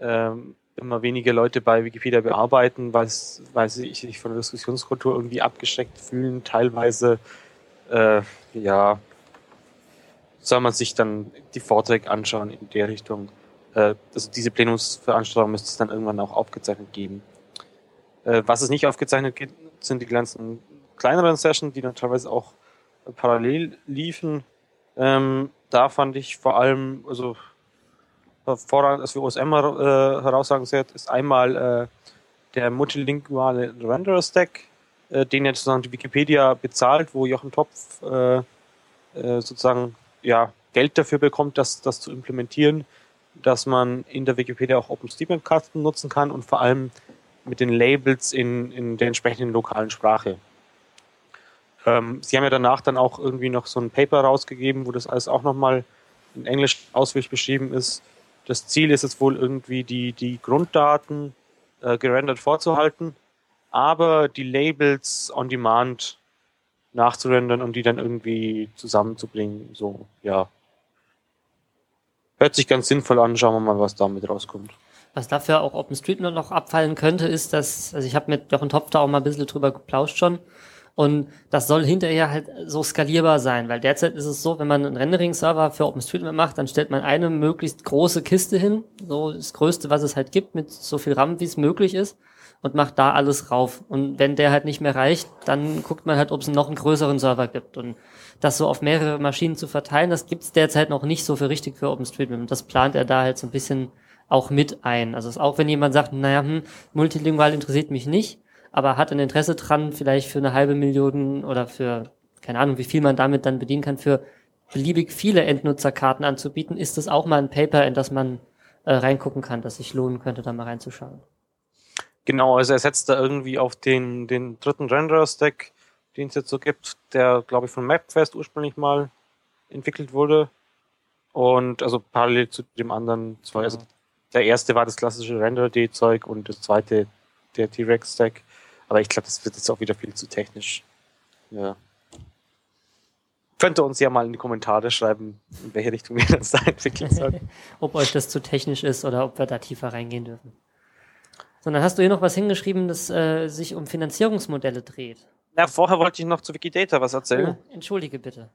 Speaker 2: ähm, immer weniger Leute bei Wikipedia bearbeiten, weil sie sich von der Diskussionskultur irgendwie abgeschreckt fühlen, teilweise. Äh, ja, soll man sich dann die Vorträge anschauen in der Richtung. Äh, also diese Plenumsveranstaltung müsste es dann irgendwann auch aufgezeichnet geben. Äh, was es nicht aufgezeichnet gibt, sind die ganzen kleineren Sessions, die dann teilweise auch parallel liefen. Ähm, da fand ich vor allem, also hervorragend, was für OSM äh, herausragenswert ist einmal der multilinguale Renderer Stack, äh, den jetzt sozusagen die Wikipedia bezahlt, wo Jochen Topf sozusagen ja, Geld dafür bekommt, das, das zu implementieren, dass man in der Wikipedia auch OpenStreetMap-Karten nutzen kann und vor allem mit den Labels in, in der entsprechenden lokalen Sprache. Ähm, sie haben ja danach dann auch irgendwie noch so ein Paper rausgegeben, wo das alles auch nochmal in Englisch ausführlich beschrieben ist. Das Ziel ist es wohl irgendwie, die, die Grunddaten äh, gerendert vorzuhalten, aber die Labels on demand nachzurendern und die dann irgendwie zusammenzubringen. So, ja. Hört sich ganz sinnvoll an, schauen wir mal, was damit rauskommt.
Speaker 1: Was dafür auch OpenStreetMap noch abfallen könnte, ist, dass, also ich habe mit Jochen Topf da auch mal ein bisschen drüber geplauscht schon. Und das soll hinterher halt so skalierbar sein, weil derzeit ist es so, wenn man einen Rendering-Server für OpenStreetMap macht, dann stellt man eine möglichst große Kiste hin, so das Größte, was es halt gibt, mit so viel RAM, wie es möglich ist, und macht da alles rauf. Und wenn der halt nicht mehr reicht, dann guckt man halt, ob es noch einen größeren Server gibt. Und das so auf mehrere Maschinen zu verteilen, das gibt's derzeit noch nicht so für richtig für OpenStreetMap. Und das plant er da halt so ein bisschen auch mit ein. Also auch wenn jemand sagt, naja, hm, multilingual interessiert mich nicht, aber hat ein Interesse dran, vielleicht für eine halbe Million oder für, keine Ahnung, wie viel man damit dann bedienen kann, für beliebig viele Endnutzerkarten anzubieten, ist das auch mal ein Paper, in das man äh, reingucken kann, das sich lohnen könnte, da mal reinzuschauen.
Speaker 2: Genau, also er setzt da irgendwie auf den, den dritten Renderer-Stack, den es jetzt so gibt, der, glaube ich, von MapQuest ursprünglich mal entwickelt wurde. Und also parallel zu dem anderen zwei. Also der erste war das klassische Render-D-Zeug und das zweite der T-Rex-Stack. Aber ich glaube, das wird jetzt auch wieder viel zu technisch. Ja. Könnt ihr uns ja mal in die Kommentare schreiben, in welche Richtung wir das da entwickeln sollen. <laughs>
Speaker 1: ob euch das zu technisch ist oder ob wir da tiefer reingehen dürfen. So, dann hast du hier noch was hingeschrieben, das äh, sich um Finanzierungsmodelle dreht.
Speaker 2: Na, vorher wollte ich noch zu Wikidata was erzählen.
Speaker 1: Oh, entschuldige bitte.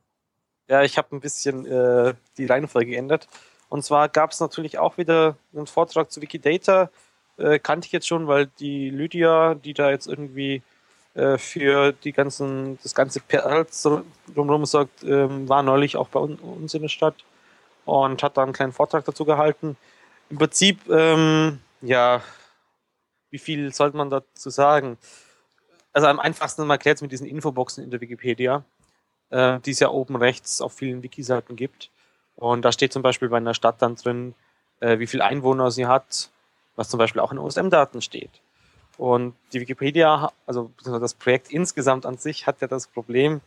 Speaker 2: Ja, ich habe ein bisschen äh, die Reihenfolge geändert. Und zwar gab es natürlich auch wieder einen Vortrag zu Wikidata. Äh, kannte ich jetzt schon, weil die Lydia, die da jetzt irgendwie äh, für die ganzen, das ganze Perls drumherum sagt, ähm, war neulich auch bei uns in der Stadt und hat da einen kleinen Vortrag dazu gehalten. Im Prinzip, ähm, ja, wie viel sollte man dazu sagen? Also am einfachsten erklärt es mit diesen Infoboxen in der Wikipedia, äh, die es ja oben rechts auf vielen Wiki-Seiten gibt. Und da steht zum Beispiel bei einer Stadt dann drin, äh, wie viel Einwohner sie hat, was zum Beispiel auch in OSM-Daten steht. Und die Wikipedia, also das Projekt insgesamt an sich, hat ja das Problem,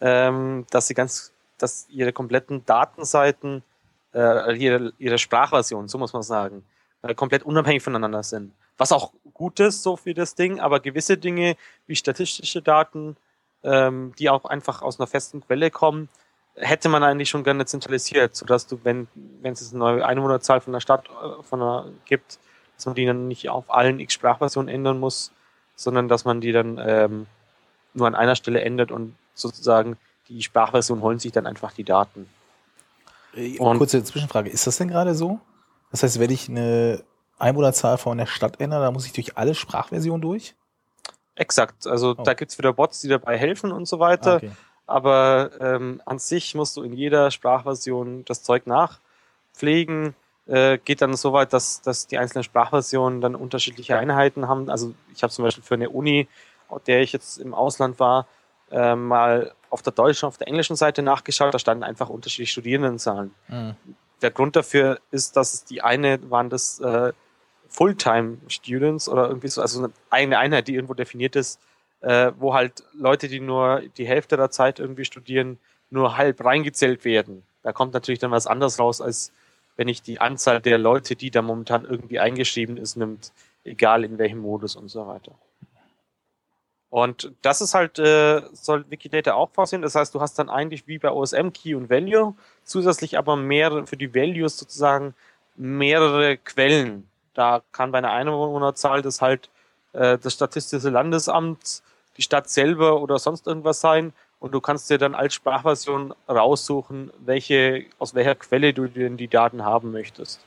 Speaker 2: ähm, dass sie ganz, dass ihre kompletten Datenseiten, äh, ihre, ihre Sprachversion, so muss man sagen, äh, komplett unabhängig voneinander sind. Was auch gut ist, so für das Ding, aber gewisse Dinge wie statistische Daten, ähm, die auch einfach aus einer festen Quelle kommen, hätte man eigentlich schon gerne zentralisiert, sodass du, wenn, wenn es eine neue Einwohnerzahl von der Stadt äh, von einer gibt, dass man die dann nicht auf allen X-Sprachversionen ändern muss, sondern dass man die dann ähm, nur an einer Stelle ändert und sozusagen die Sprachversion holen sich dann einfach die Daten.
Speaker 3: Äh, und Kurze Zwischenfrage, ist das denn gerade so? Das heißt, wenn ich eine Einwohnerzahl von der Stadt ändere, dann muss ich durch alle Sprachversionen durch?
Speaker 2: Exakt, also oh. da gibt's wieder Bots, die dabei helfen und so weiter. Ah, okay. Aber ähm, an sich musst du in jeder Sprachversion das Zeug nachpflegen äh, geht dann so weit, dass, dass die einzelnen Sprachversionen dann unterschiedliche Einheiten haben. Also ich habe zum Beispiel für eine Uni, der ich jetzt im Ausland war, äh, mal auf der deutschen, auf der englischen Seite nachgeschaut, da standen einfach unterschiedliche Studierendenzahlen. Mhm. Der Grund dafür ist, dass die eine waren das äh, Fulltime-Students oder irgendwie so, also eine Einheit, die irgendwo definiert ist, äh, wo halt Leute, die nur die Hälfte der Zeit irgendwie studieren, nur halb reingezählt werden. Da kommt natürlich dann was anderes raus, als wenn ich die Anzahl der Leute, die da momentan irgendwie eingeschrieben ist, nimmt, egal in welchem Modus und so weiter. Und das ist halt, äh, soll Wikidata auch vorsehen. Das heißt, du hast dann eigentlich wie bei OSM Key und Value, zusätzlich aber mehr für die Values sozusagen mehrere Quellen. Da kann bei einer Einwohnerzahl das halt äh, das Statistische Landesamt, die Stadt selber oder sonst irgendwas sein und du kannst dir dann als Sprachversion raussuchen, welche, aus welcher Quelle du denn die Daten haben möchtest.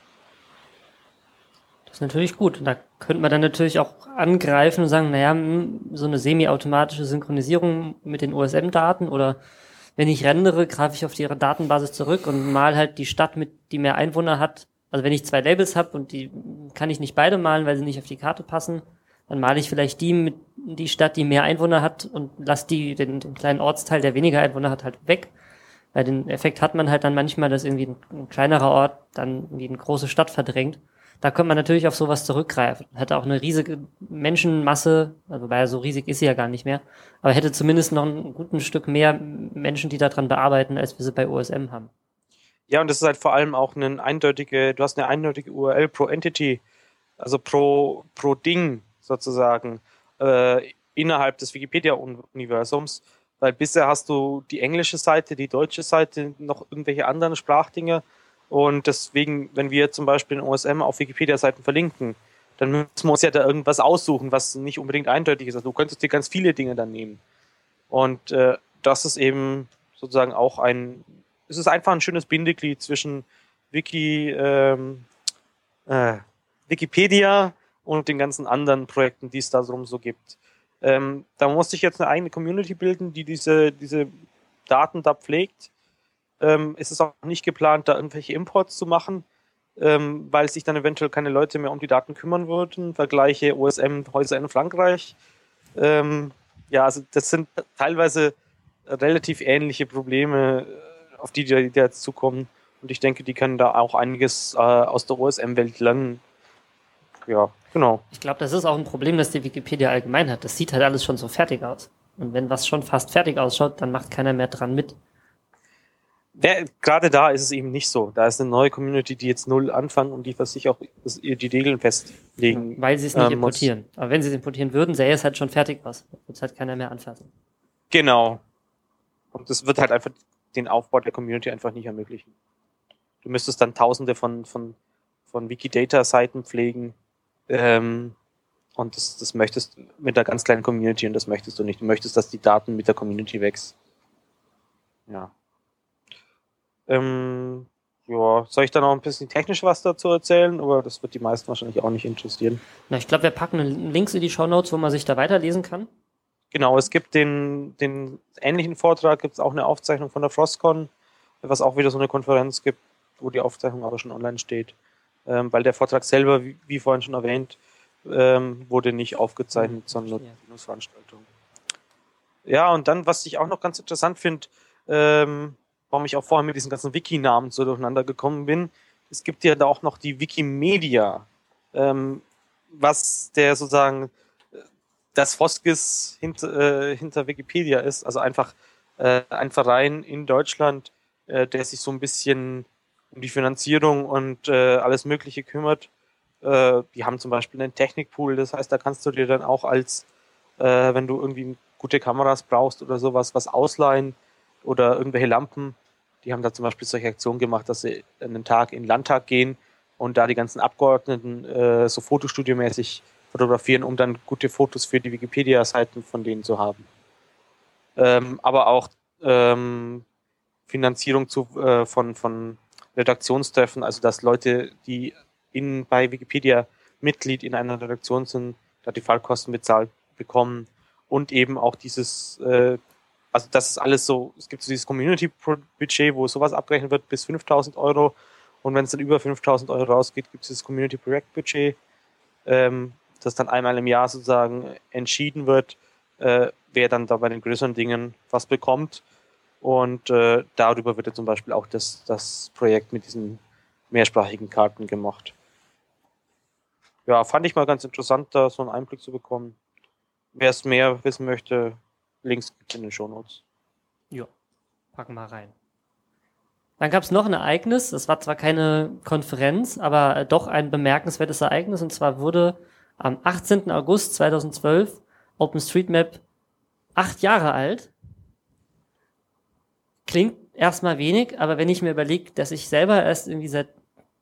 Speaker 1: Ist natürlich gut. Und da könnte man dann natürlich auch angreifen und sagen, naja, hm, so eine semi-automatische Synchronisierung mit den OSM-Daten oder wenn ich rendere, greife ich auf die Datenbasis zurück und mal halt die Stadt mit, die mehr Einwohner hat. Also wenn ich zwei Labels habe und die kann ich nicht beide malen, weil sie nicht auf die Karte passen, dann male ich vielleicht die mit die Stadt, die mehr Einwohner hat und lass die den, den kleinen Ortsteil, der weniger Einwohner hat, halt weg. Weil den Effekt hat man halt dann manchmal, dass irgendwie ein, ein kleinerer Ort dann irgendwie eine große Stadt verdrängt. Da könnte man natürlich auf sowas zurückgreifen. Hätte auch eine riesige Menschenmasse, also so riesig ist sie ja gar nicht mehr, aber hätte zumindest noch ein gutes Stück mehr Menschen, die daran bearbeiten, als wir sie bei OSM haben.
Speaker 2: Ja, und das ist halt vor allem auch eine eindeutige, du hast eine eindeutige URL pro Entity, also pro, pro Ding sozusagen äh, innerhalb des Wikipedia-Universums, weil bisher hast du die englische Seite, die deutsche Seite, noch irgendwelche anderen Sprachdinge und deswegen, wenn wir zum Beispiel in OSM auf Wikipedia-Seiten verlinken, dann müssen wir uns ja da irgendwas aussuchen, was nicht unbedingt eindeutig ist. Also du könntest dir ganz viele Dinge dann nehmen. Und äh, das ist eben sozusagen auch ein, es ist einfach ein schönes Bindeglied zwischen Wiki, ähm, äh, Wikipedia und den ganzen anderen Projekten, die es da so gibt. Ähm, da musste ich jetzt eine eigene Community bilden, die diese, diese Daten da pflegt. Ähm, es ist auch nicht geplant, da irgendwelche Imports zu machen, ähm, weil sich dann eventuell keine Leute mehr um die Daten kümmern würden. Vergleiche OSM-Häuser in Frankreich. Ähm, ja, also das sind teilweise relativ ähnliche Probleme, äh, auf die die jetzt zukommen. Und ich denke, die können da auch einiges äh, aus der OSM-Welt lernen. Ja, Genau.
Speaker 1: Ich glaube, das ist auch ein Problem, das die Wikipedia allgemein hat. Das sieht halt alles schon so fertig aus. Und wenn was schon fast fertig ausschaut, dann macht keiner mehr dran mit.
Speaker 2: Ja, gerade da ist es eben nicht so. Da ist eine neue Community, die jetzt null anfangen und die für sich auch die Regeln festlegen.
Speaker 1: Weil sie es nicht ähm, importieren. Aber wenn sie es importieren würden, sähe es halt schon fertig. Wird es halt keiner mehr anfassen.
Speaker 2: Genau. Und das wird halt einfach den Aufbau der Community einfach nicht ermöglichen. Du müsstest dann tausende von, von, von Wikidata-Seiten pflegen, ähm, und das, das möchtest mit einer ganz kleinen Community und das möchtest du nicht. Du möchtest, dass die Daten mit der Community wächst. Ja. Ähm, Ja, soll ich da noch ein bisschen technisch was dazu erzählen? Aber das wird die meisten wahrscheinlich auch nicht interessieren.
Speaker 1: Na, ich glaube, wir packen Links in die Show Notes, wo man sich da weiterlesen kann.
Speaker 2: Genau, es gibt den, den ähnlichen Vortrag, gibt es auch eine Aufzeichnung von der Frostcon, was auch wieder so eine Konferenz gibt, wo die Aufzeichnung aber schon online steht. Ähm, weil der Vortrag selber, wie, wie vorhin schon erwähnt, ähm, wurde nicht aufgezeichnet, mhm, sondern ja. Veranstaltung. Ja, und dann, was ich auch noch ganz interessant finde, ähm, warum ich auch vorher mit diesen ganzen Wiki-Namen so durcheinander gekommen bin, es gibt ja da auch noch die Wikimedia, ähm, was der sozusagen das Foskis hinter, äh, hinter Wikipedia ist, also einfach äh, ein Verein in Deutschland, äh, der sich so ein bisschen um die Finanzierung und äh, alles Mögliche kümmert. Äh, die haben zum Beispiel einen Technikpool, das heißt, da kannst du dir dann auch als, äh, wenn du irgendwie gute Kameras brauchst oder sowas, was ausleihen oder irgendwelche Lampen. Die haben da zum Beispiel solche Aktionen gemacht, dass sie einen Tag in den Landtag gehen und da die ganzen Abgeordneten äh, so fotostudiomäßig fotografieren, um dann gute Fotos für die Wikipedia-Seiten von denen zu haben. Ähm, aber auch ähm, Finanzierung zu, äh, von, von Redaktionstreffen, also dass Leute, die in, bei Wikipedia Mitglied in einer Redaktion sind, da die Fallkosten bezahlt bekommen und eben auch dieses, äh, also das ist alles so, es gibt so dieses Community-Budget, wo sowas abgerechnet wird bis 5000 Euro und wenn es dann über 5000 Euro rausgeht, gibt es das Community-Projekt-Budget, ähm, das dann einmal im Jahr sozusagen entschieden wird, äh, wer dann da bei den größeren Dingen was bekommt. Und äh, darüber wird ja zum Beispiel auch das, das Projekt mit diesen mehrsprachigen Karten gemacht. Ja, fand ich mal ganz interessant, da so einen Einblick zu bekommen. Wer es mehr wissen möchte, Links gibt in den Shownotes.
Speaker 1: Ja, packen wir rein. Dann gab es noch ein Ereignis, das war zwar keine Konferenz, aber doch ein bemerkenswertes Ereignis, und zwar wurde am 18. August 2012 OpenStreetMap acht Jahre alt. Klingt erstmal wenig, aber wenn ich mir überlege, dass ich selber erst irgendwie seit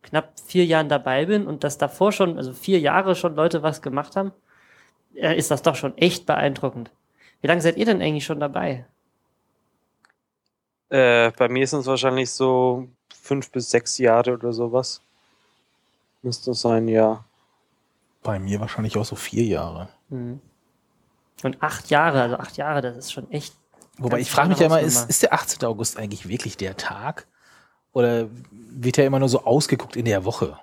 Speaker 1: knapp vier Jahren dabei bin und dass davor schon, also vier Jahre schon Leute was gemacht haben, äh, ist das doch schon echt beeindruckend. Wie lange seid ihr denn eigentlich schon dabei?
Speaker 2: Äh, bei mir sind es wahrscheinlich so fünf bis sechs Jahre oder sowas. Müsste sein, ja.
Speaker 3: Bei mir wahrscheinlich auch so vier Jahre. Mhm.
Speaker 1: Und acht Jahre, also acht Jahre, das ist schon echt.
Speaker 3: Wobei ich frage mich ja immer, ist, ist der 18. August eigentlich wirklich der Tag? Oder wird er immer nur so ausgeguckt in der Woche?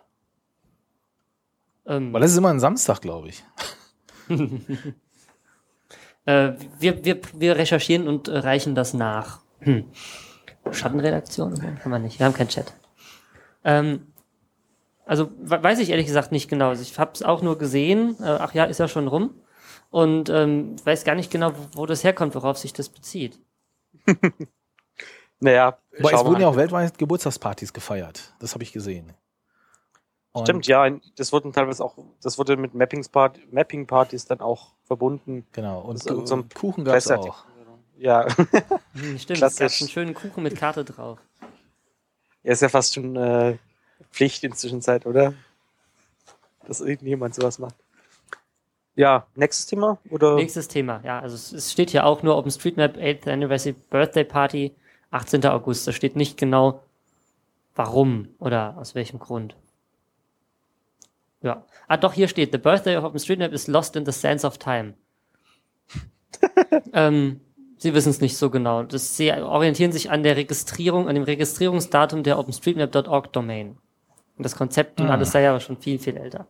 Speaker 3: Ähm, Weil das ist immer ein Samstag, glaube ich. <laughs>
Speaker 1: äh, wir, wir, wir recherchieren und äh, reichen das nach. Hm. Schattenredaktion? Kann man nicht. Wir haben keinen Chat. Ähm, also weiß ich ehrlich gesagt nicht genau. Also ich habe es auch nur gesehen. Äh, ach ja, ist ja schon rum. Und ähm, weiß gar nicht genau, wo, wo das herkommt, worauf sich das bezieht. <laughs>
Speaker 2: naja,
Speaker 3: aber es wurden ja auch weltweit Geburtstagspartys gefeiert. Das habe ich gesehen.
Speaker 2: Und Stimmt, ja, das wurden teilweise auch, das wurde mit Mapping-Partys Mapping dann auch verbunden.
Speaker 3: Genau, und so Kuchen gab es auch.
Speaker 2: Ja.
Speaker 1: Hm, stimmt, Klassisch. es gab einen schönen Kuchen mit Karte drauf.
Speaker 2: Ja, ist ja fast schon äh, Pflicht inzwischen Zeit, oder? Dass irgendjemand sowas macht. Ja, nächstes Thema? Oder?
Speaker 1: Nächstes Thema, ja. Also es steht hier auch nur OpenStreetMap 8th Anniversary Birthday Party, 18. August. Da steht nicht genau, warum oder aus welchem Grund. Ja. Ah, doch, hier steht, The birthday of OpenStreetMap is lost in the sands of time. <laughs> ähm, Sie wissen es nicht so genau. Das, sie orientieren sich an der Registrierung, an dem Registrierungsdatum der OpenStreetMap.org Domain. Und das Konzept und ah. alles sei aber schon viel, viel älter.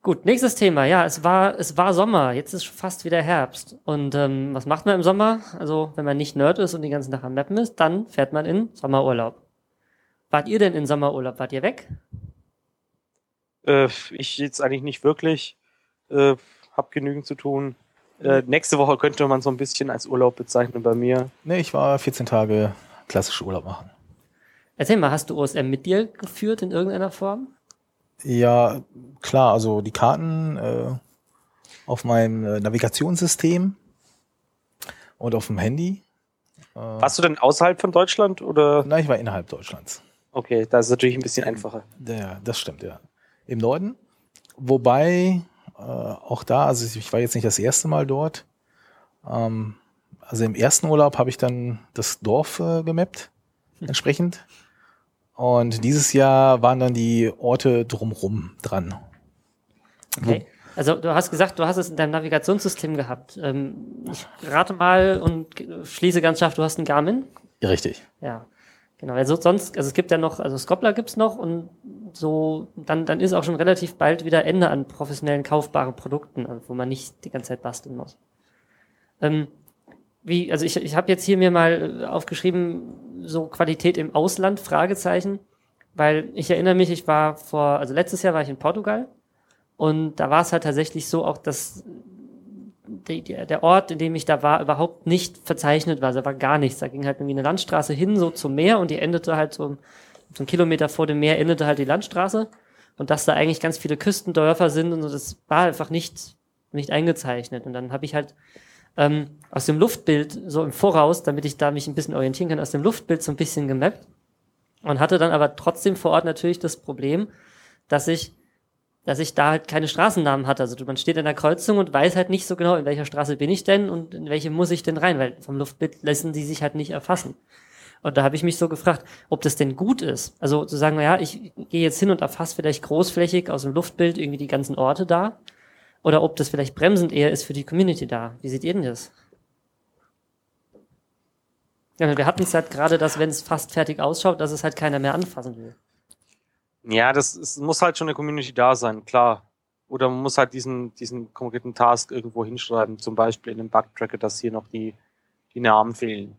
Speaker 1: Gut, nächstes Thema. Ja, es war, es war Sommer. Jetzt ist fast wieder Herbst. Und ähm, was macht man im Sommer? Also, wenn man nicht Nerd ist und den ganzen Tag am Mappen ist, dann fährt man in Sommerurlaub. Wart ihr denn in Sommerurlaub? Wart ihr weg?
Speaker 2: Äh, ich jetzt eigentlich nicht wirklich. Äh, hab genügend zu tun. Äh, nächste Woche könnte man so ein bisschen als Urlaub bezeichnen bei mir.
Speaker 3: Nee, ich war 14 Tage klassisch Urlaub machen.
Speaker 1: Erzähl mal, hast du OSM mit dir geführt in irgendeiner Form?
Speaker 3: Ja, klar, also die Karten äh, auf meinem äh, Navigationssystem und auf dem Handy.
Speaker 2: Äh, Warst du denn außerhalb von Deutschland oder?
Speaker 3: Nein, ich war innerhalb Deutschlands.
Speaker 2: Okay, da ist es natürlich ein bisschen einfacher.
Speaker 3: Ja, das stimmt, ja. Im Norden. Wobei äh, auch da, also ich war jetzt nicht das erste Mal dort. Ähm, also im ersten Urlaub habe ich dann das Dorf äh, gemappt. entsprechend. Und dieses Jahr waren dann die Orte drumrum dran.
Speaker 1: Okay. Also du hast gesagt, du hast es in deinem Navigationssystem gehabt. Ähm, ich rate mal und schließe ganz scharf, du hast einen Garmin.
Speaker 3: Richtig.
Speaker 1: Ja. Genau, also sonst, also es gibt ja noch, also Scopler gibt's noch und so, dann, dann ist auch schon relativ bald wieder Ende an professionellen kaufbaren Produkten, wo man nicht die ganze Zeit basteln muss. Ähm, wie, also ich, ich habe jetzt hier mir mal aufgeschrieben, so Qualität im Ausland, Fragezeichen, weil ich erinnere mich, ich war vor, also letztes Jahr war ich in Portugal und da war es halt tatsächlich so auch, dass die, der Ort, in dem ich da war, überhaupt nicht verzeichnet war. Da war gar nichts. Da ging halt irgendwie eine Landstraße hin, so zum Meer und die endete halt so, so einen Kilometer vor dem Meer endete halt die Landstraße. Und dass da eigentlich ganz viele Küstendörfer sind und so, das war einfach nicht, nicht eingezeichnet. Und dann habe ich halt ähm, aus dem Luftbild so im Voraus, damit ich da mich ein bisschen orientieren kann, aus dem Luftbild so ein bisschen gemappt und hatte dann aber trotzdem vor Ort natürlich das Problem, dass ich dass ich da halt keine Straßennamen hatte. Also man steht in der Kreuzung und weiß halt nicht so genau, in welcher Straße bin ich denn und in welche muss ich denn rein, weil vom Luftbild lassen die sich halt nicht erfassen. Und da habe ich mich so gefragt, ob das denn gut ist. Also zu sagen, naja, ich gehe jetzt hin und erfasse vielleicht großflächig aus dem Luftbild irgendwie die ganzen Orte da. Oder ob das vielleicht bremsend eher ist für die Community da. Wie seht ihr denn das? Ja, wir hatten es halt gerade, dass wenn es fast fertig ausschaut, dass es halt keiner mehr anfassen will.
Speaker 2: Ja, das es muss halt schon eine Community da sein, klar. Oder man muss halt diesen, diesen konkreten Task irgendwo hinschreiben, zum Beispiel in dem Bug-Tracker, dass hier noch die, die Namen fehlen.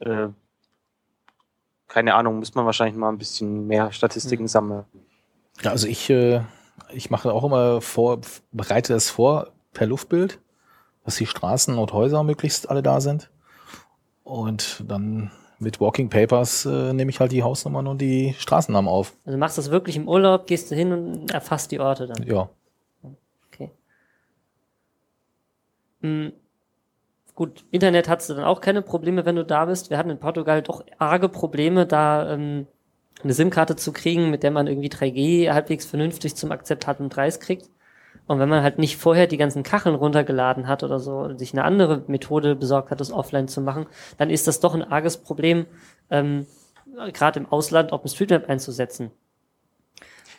Speaker 2: Äh, keine Ahnung, muss man wahrscheinlich mal ein bisschen mehr Statistiken mhm. sammeln.
Speaker 3: Ja, also ich, äh, ich mache auch immer vor, bereite das vor per Luftbild, dass die Straßen und Häuser möglichst alle da sind. Und dann mit Walking Papers äh, nehme ich halt die Hausnummern und die Straßennamen auf.
Speaker 1: Also machst du das wirklich im Urlaub, gehst du hin und erfasst die Orte dann?
Speaker 3: Ja.
Speaker 1: Okay. Hm. Gut, Internet hattest du dann auch keine Probleme, wenn du da bist. Wir hatten in Portugal doch arge Probleme, da ähm, eine SIM-Karte zu kriegen, mit der man irgendwie 3G halbwegs vernünftig zum akzeptablen Preis kriegt. Und wenn man halt nicht vorher die ganzen Kacheln runtergeladen hat oder so, und sich eine andere Methode besorgt hat, das offline zu machen, dann ist das doch ein arges Problem, ähm, gerade im Ausland OpenStreetMap einzusetzen.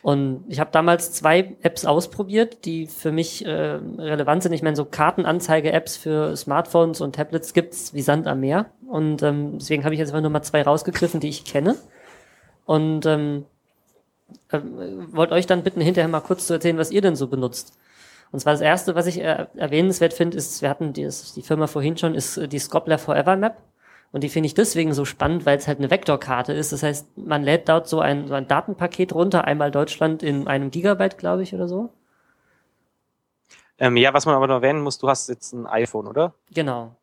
Speaker 1: Und ich habe damals zwei Apps ausprobiert, die für mich äh, relevant sind. Ich meine, so Kartenanzeige-Apps für Smartphones und Tablets gibt's wie Sand am Meer. Und ähm, deswegen habe ich jetzt einfach nur mal zwei rausgegriffen, die ich kenne. Und ähm, äh, wollte euch dann bitten, hinterher mal kurz zu erzählen, was ihr denn so benutzt. Und zwar das erste, was ich äh, erwähnenswert finde, ist, wir hatten die, die Firma vorhin schon, ist äh, die Scopler Forever Map. Und die finde ich deswegen so spannend, weil es halt eine Vektorkarte ist. Das heißt, man lädt dort so ein, so ein Datenpaket runter, einmal Deutschland in einem Gigabyte, glaube ich, oder so.
Speaker 2: Ähm, ja, was man aber noch erwähnen muss, du hast jetzt ein iPhone, oder?
Speaker 1: Genau.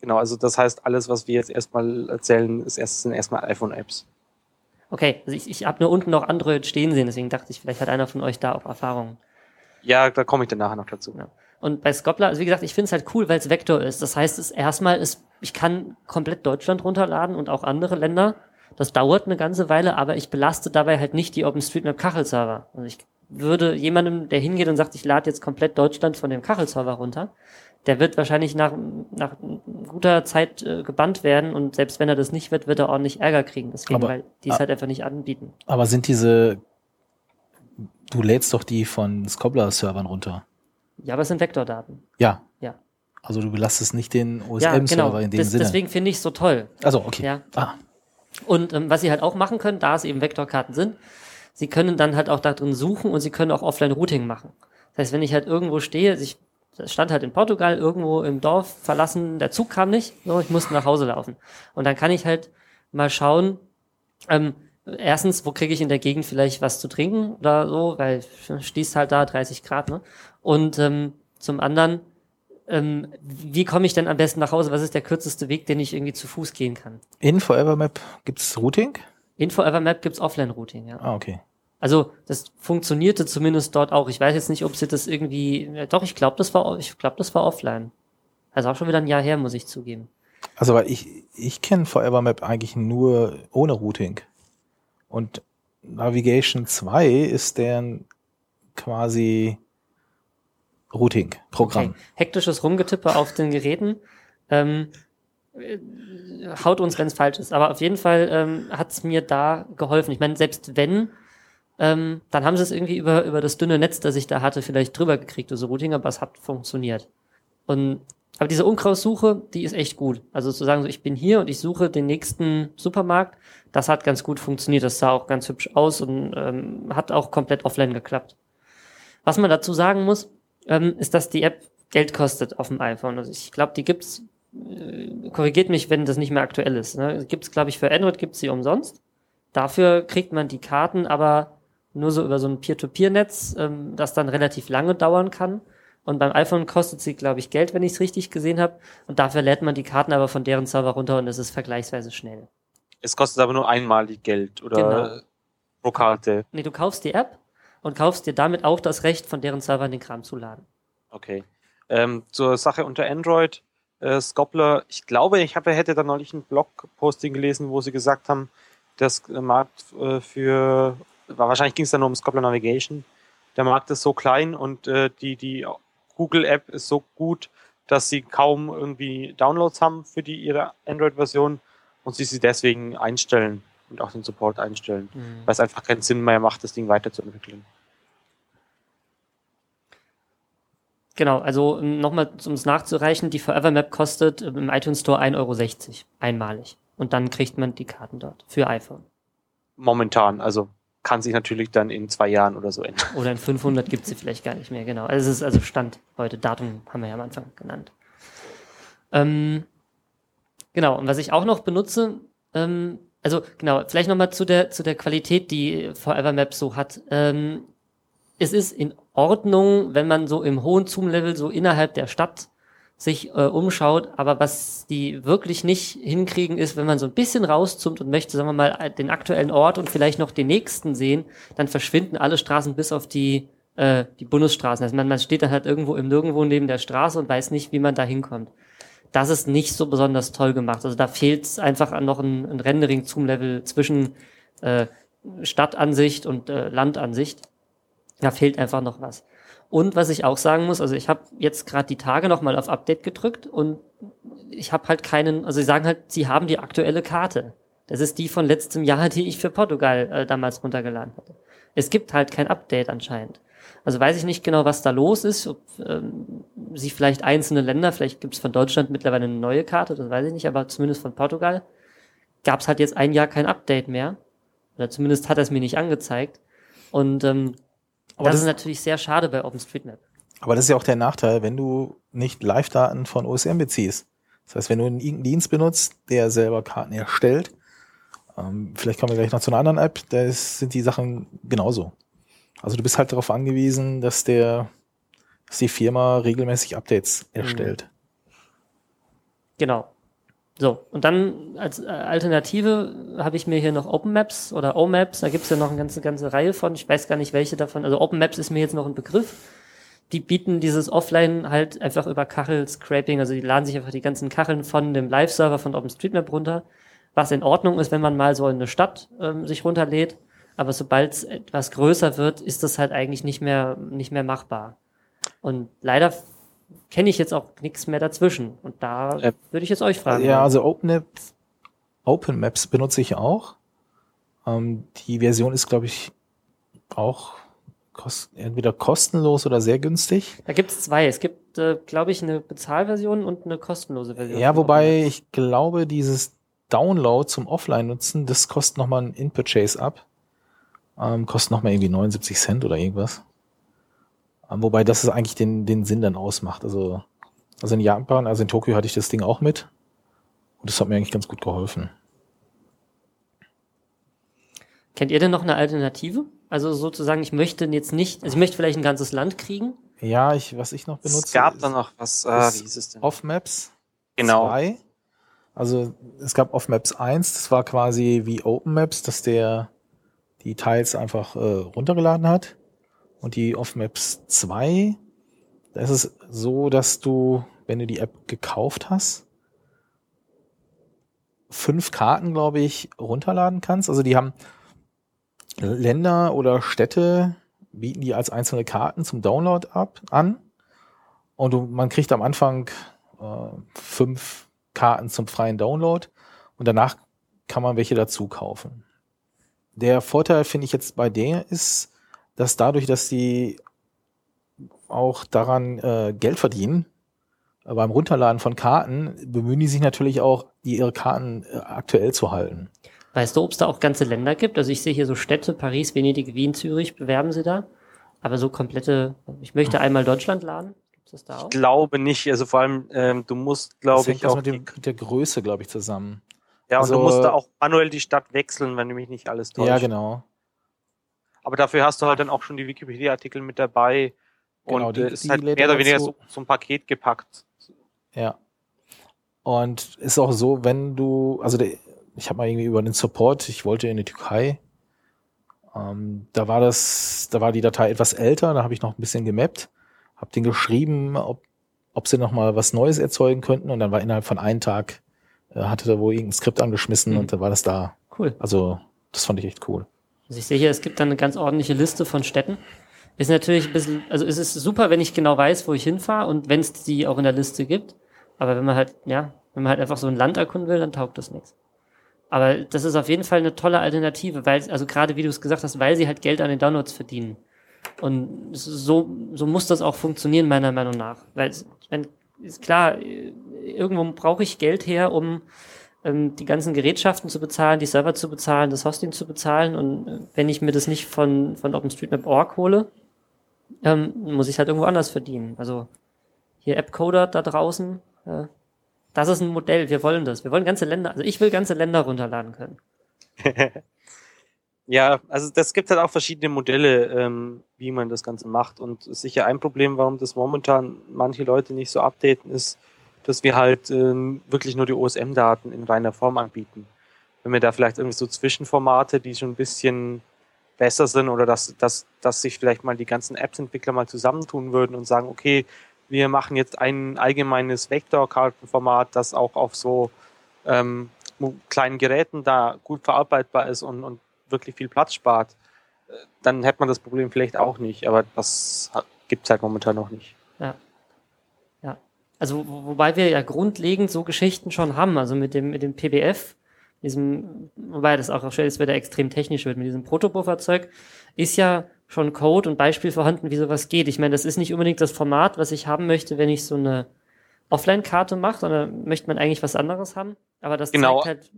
Speaker 2: Genau, also das heißt, alles, was wir jetzt erstmal erzählen, ist erst, sind erstmal iPhone-Apps.
Speaker 1: Okay, also ich, ich habe nur unten noch Android stehen sehen, deswegen dachte ich, vielleicht hat einer von euch da auch Erfahrungen.
Speaker 2: Ja, da komme ich dann nachher noch dazu.
Speaker 1: Ja. Und bei Scopler, also wie gesagt, ich finde es halt cool, weil es Vektor ist. Das heißt, es erstmal ist, ich kann komplett Deutschland runterladen und auch andere Länder. Das dauert eine ganze Weile, aber ich belaste dabei halt nicht die OpenStreetMap Kachelserver. Also ich würde jemandem, der hingeht und sagt, ich lade jetzt komplett Deutschland von dem Kachelserver runter, der wird wahrscheinlich nach, nach guter Zeit äh, gebannt werden und selbst wenn er das nicht wird, wird er ordentlich Ärger kriegen. Deswegen, aber, weil die es halt einfach nicht anbieten.
Speaker 3: Aber sind diese Du lädst doch die von Scobler-Servern runter.
Speaker 1: Ja, aber es sind Vektordaten.
Speaker 3: Ja.
Speaker 1: Ja.
Speaker 3: Also du belastest nicht den OSM-Server ja, genau. in dem das, Sinne.
Speaker 1: Deswegen finde ich es so toll.
Speaker 3: Also okay.
Speaker 1: Ja. Ah. Und ähm, was sie halt auch machen können, da es eben Vektorkarten sind, sie können dann halt auch da drin suchen und sie können auch Offline-Routing machen. Das heißt, wenn ich halt irgendwo stehe, ich stand halt in Portugal irgendwo im Dorf verlassen, der Zug kam nicht, so, ich musste nach Hause laufen. Und dann kann ich halt mal schauen, ähm, erstens, wo kriege ich in der Gegend vielleicht was zu trinken oder so, weil schließt halt da 30 Grad, ne? Und ähm, zum anderen, ähm, wie komme ich denn am besten nach Hause? Was ist der kürzeste Weg, den ich irgendwie zu Fuß gehen kann?
Speaker 3: In Forevermap gibt's Routing?
Speaker 1: In Forevermap gibt's Offline-Routing, ja.
Speaker 3: Ah, okay.
Speaker 1: Also das funktionierte zumindest dort auch. Ich weiß jetzt nicht, ob sie das irgendwie. Doch, ich glaube, das war, ich glaube, das war offline. Also auch schon wieder ein Jahr her, muss ich zugeben.
Speaker 3: Also weil ich ich kenne Forevermap eigentlich nur ohne Routing. Und Navigation 2 ist deren quasi Routing-Programm. Okay.
Speaker 1: Hektisches Rumgetippe auf den Geräten. Ähm, äh, haut uns, wenn es falsch ist. Aber auf jeden Fall ähm, hat es mir da geholfen. Ich meine, selbst wenn, ähm, dann haben sie es irgendwie über, über das dünne Netz, das ich da hatte, vielleicht drüber gekriegt, also Routing, aber es hat funktioniert. Und aber diese Umkraussuche, die ist echt gut. Also zu sagen, so ich bin hier und ich suche den nächsten Supermarkt, das hat ganz gut funktioniert. Das sah auch ganz hübsch aus und ähm, hat auch komplett offline geklappt. Was man dazu sagen muss, ähm, ist, dass die App Geld kostet auf dem iPhone. Also ich glaube, die gibt's äh, korrigiert mich, wenn das nicht mehr aktuell ist. Ne? Gibt's, glaube ich, für Android gibt's sie umsonst. Dafür kriegt man die Karten aber nur so über so ein Peer-to-Peer-Netz, ähm, das dann relativ lange dauern kann. Und beim iPhone kostet sie, glaube ich, Geld, wenn ich es richtig gesehen habe. Und dafür lädt man die Karten aber von deren Server runter und es ist vergleichsweise schnell.
Speaker 2: Es kostet aber nur einmalig Geld oder
Speaker 1: Genau.
Speaker 2: pro Karte.
Speaker 1: Nee, du kaufst die App und kaufst dir damit auch das Recht, von deren Servern den Kram zu laden.
Speaker 2: Okay. Ähm, zur Sache unter Android, äh, Scopler, ich glaube, ich habe, hätte da neulich ein Blog-Posting gelesen, wo sie gesagt haben, das äh, Markt äh, für, wahrscheinlich ging es dann nur um Scopler Navigation, der Markt ist so klein und äh, die, die Google-App ist so gut, dass sie kaum irgendwie Downloads haben für die ihre Android-Version und sie sie deswegen einstellen und auch den Support einstellen, weil es einfach keinen Sinn mehr macht, das Ding weiterzuentwickeln.
Speaker 1: Genau, also nochmal, um es nachzureichen, die Forever Map kostet im iTunes Store 1,60 Euro einmalig. Und dann kriegt man die Karten dort für iPhone.
Speaker 2: Momentan, also kann sich natürlich dann in zwei Jahren oder so ändern.
Speaker 1: Oder in 500 gibt sie vielleicht gar nicht mehr, genau. Also es ist also Stand heute, Datum haben wir ja am Anfang genannt. Ähm, genau, und was ich auch noch benutze, ähm, also genau, vielleicht nochmal zu der, zu der Qualität, die Forever Map so hat. Ähm, es ist in Ordnung, wenn man so im hohen Zoom-Level so innerhalb der Stadt sich äh, umschaut, aber was die wirklich nicht hinkriegen, ist, wenn man so ein bisschen rauszoomt und möchte, sagen wir mal, den aktuellen Ort und vielleicht noch den nächsten sehen, dann verschwinden alle Straßen bis auf die, äh, die Bundesstraßen. Also man, man steht dann halt irgendwo im Nirgendwo neben der Straße und weiß nicht, wie man da hinkommt. Das ist nicht so besonders toll gemacht. Also da fehlt einfach noch ein, ein Rendering-Zoom-Level zwischen äh, Stadtansicht und äh, Landansicht. Da fehlt einfach noch was. Und was ich auch sagen muss, also ich habe jetzt gerade die Tage nochmal auf Update gedrückt und ich habe halt keinen, also sie sagen halt, sie haben die aktuelle Karte. Das ist die von letztem Jahr, <laughs> die ich für Portugal äh, damals runtergeladen hatte. Es gibt halt kein Update anscheinend. Also weiß ich nicht genau, was da los ist, ob ähm, sie vielleicht einzelne Länder, vielleicht gibt es von Deutschland mittlerweile eine neue Karte, das weiß ich nicht, aber zumindest von Portugal gab es halt jetzt ein Jahr kein Update mehr. Oder zumindest hat er es mir nicht angezeigt. Und ähm,
Speaker 3: Aber
Speaker 1: das,
Speaker 3: das-
Speaker 1: ist natürlich sehr schade bei OpenStreetMap.
Speaker 3: Aber das ist ja auch der Nachteil, wenn du nicht Live-Daten von OSM beziehst. Das heißt, wenn du einen Dienst benutzt, der selber Karten erstellt, ähm, vielleicht kommen wir gleich noch zu einer anderen App, da sind die Sachen genauso. Also du bist halt darauf angewiesen, dass der, dass die Firma regelmäßig Updates erstellt.
Speaker 1: Genau. So, und dann als äh, Alternative habe ich mir hier noch OpenMaps oder OMaps, da gibt's ja noch eine ganze, ganze Reihe von, ich weiß gar nicht welche davon, also OpenMaps ist mir jetzt noch ein Begriff. Die bieten dieses Offline halt einfach über Kachel-Scraping, also die laden sich einfach die ganzen Kacheln von dem Live-Server von OpenStreetMap runter, was in Ordnung ist, wenn man mal so in eine Stadt ähm, sich runterlädt, aber sobald es etwas größer wird, ist das halt eigentlich nicht mehr, nicht mehr machbar. Und leider kenne ich jetzt auch nichts mehr dazwischen. Und da
Speaker 2: Äh,
Speaker 1: würde ich jetzt euch fragen.
Speaker 3: Ja, also OpenMaps, Open Maps benutze ich auch. Ähm, die Version ist, glaube ich, auch kost entweder kostenlos oder sehr günstig.
Speaker 1: Da gibt es zwei. Es gibt, äh, glaube ich, eine Bezahlversion und eine kostenlose Version.
Speaker 3: Ja, wobei ich glaube, dieses Download zum Offline-Nutzen, das kostet nochmal ein In-Purchase ab. Ähm, kostet nochmal irgendwie 79 Cent oder irgendwas. Ähm, wobei das ist eigentlich den, den Sinn dann ausmacht. Also, also in Japan, also in Tokio hatte ich das Ding auch mit. Und das hat mir eigentlich ganz gut geholfen.
Speaker 1: Kennt ihr denn noch eine Alternative? Also sozusagen, ich möchte jetzt nicht, also ich möchte vielleicht ein ganzes Land kriegen.
Speaker 3: Ja, ich, was ich noch benutze.
Speaker 2: es gab
Speaker 3: ist
Speaker 2: dann noch was,
Speaker 3: ist
Speaker 2: wie hieß es denn?
Speaker 3: Off-Maps
Speaker 2: Genau.
Speaker 3: 2. Also es gab Off-Maps 1, das war quasi wie Open-Maps, dass der die Teils einfach äh, runtergeladen hat. Und die Off-Maps 2, da ist es so, dass du, wenn du die App gekauft hast, fünf Karten, glaube ich, runterladen kannst. Also die haben Länder oder Städte bieten die als einzelne Karten zum Download ab an. Und du, man kriegt am Anfang äh, fünf Karten zum freien Download und danach kann man welche dazu kaufen. Der Vorteil finde ich jetzt bei der ist, dass dadurch, dass die auch daran äh, Geld verdienen, äh, beim Runterladen von Karten, bemühen die sich natürlich auch, ihre Karten äh, aktuell zu halten.
Speaker 1: Weißt du, ob es da auch ganze Länder gibt? Also ich sehe hier so Städte, Paris, Venedig, Wien, Zürich, bewerben sie da. Aber so komplette, ich möchte einmal Deutschland laden. Gibt's das da auch?
Speaker 2: Ich glaube nicht. Also vor allem, ähm, du musst, glaube ich,
Speaker 3: das
Speaker 2: auch
Speaker 3: mit, dem, mit der Größe, glaube ich, zusammen.
Speaker 2: Ja, und
Speaker 3: Also-
Speaker 2: du musst da auch manuell die Stadt wechseln, wenn du mich nicht alles täuscht.
Speaker 3: Ja, genau.
Speaker 2: Aber dafür hast du halt dann auch schon die Wikipedia-Artikel mit dabei.
Speaker 3: Genau,
Speaker 2: und
Speaker 3: die-
Speaker 2: äh, ist
Speaker 3: die
Speaker 2: halt mehr oder
Speaker 3: er
Speaker 2: weniger so, so ein Paket gepackt.
Speaker 3: Ja. Und ist auch so, wenn du, also der, ich habe mal irgendwie über den Support, ich wollte in die Türkei, ähm, da war das, da war die Datei etwas älter, da habe ich noch ein bisschen gemappt, habe den geschrieben, ob, ob sie noch mal was Neues erzeugen könnten und dann war innerhalb von einem Tag, äh, hatte da wohl irgendein Skript angeschmissen
Speaker 1: Mhm.
Speaker 3: und dann war das da.
Speaker 1: Cool.
Speaker 3: Also das fand ich echt cool.
Speaker 1: Also ich sehe hier, es gibt dann eine ganz ordentliche Liste von Städten. Ist natürlich ein bisschen, also es ist super, wenn ich genau weiß, wo ich hinfahre und wenn es die auch in der Liste gibt. Aber wenn man halt, ja, wenn man halt einfach so ein Land erkunden will, dann taugt das nichts. Aber das ist auf jeden Fall eine tolle Alternative, weil, also gerade wie du es gesagt hast, weil sie halt Geld an den Downloads verdienen. Und so, so muss das auch funktionieren, meiner Meinung nach. Weil, mein, ist klar, irgendwo brauche ich Geld her, um die ganzen Gerätschaften zu bezahlen, die Server zu bezahlen, das Hosting zu bezahlen. Und äh, wenn ich mir das nicht von, von OpenStreetMap.org hole, ähm, muss ich halt irgendwo anders verdienen. Also hier AppCoder da draußen, äh, das ist ein Modell, wir wollen das. Wir wollen ganze Länder, also ich will ganze Länder runterladen können. <laughs>
Speaker 2: Ja, also das gibt halt auch verschiedene Modelle, ähm, wie man das Ganze macht. Und sicher ein Problem, warum das momentan manche Leute nicht so updaten, ist, dass wir halt ähm, wirklich nur die OSM-Daten in reiner Form anbieten. Wenn wir da vielleicht irgendwie so Zwischenformate, die schon ein bisschen besser sind oder dass, dass, dass sich vielleicht mal die ganzen Apps-Entwickler mal zusammentun würden und sagen, okay, wir machen jetzt ein allgemeines Vektorkartenformat, das auch auf so ähm, kleinen Geräten da gut verarbeitbar ist und, und wirklich viel Platz spart, äh, dann hätte man das Problem vielleicht auch nicht. Aber das gibt es halt momentan noch nicht.
Speaker 1: Also wo- wobei wir ja grundlegend so Geschichten schon haben, also mit dem, mit dem PBF, diesem, wobei das auch schon jetzt wieder extrem technisch wird, mit diesem Protobufferzeug, ist ja schon Code und Beispiel vorhanden, wie sowas geht. Ich meine, das ist nicht unbedingt das Format, was ich haben möchte, wenn ich so eine Offline-Karte mache, sondern möchte man eigentlich was anderes haben. Aber das
Speaker 2: Genau.
Speaker 1: zeigt halt,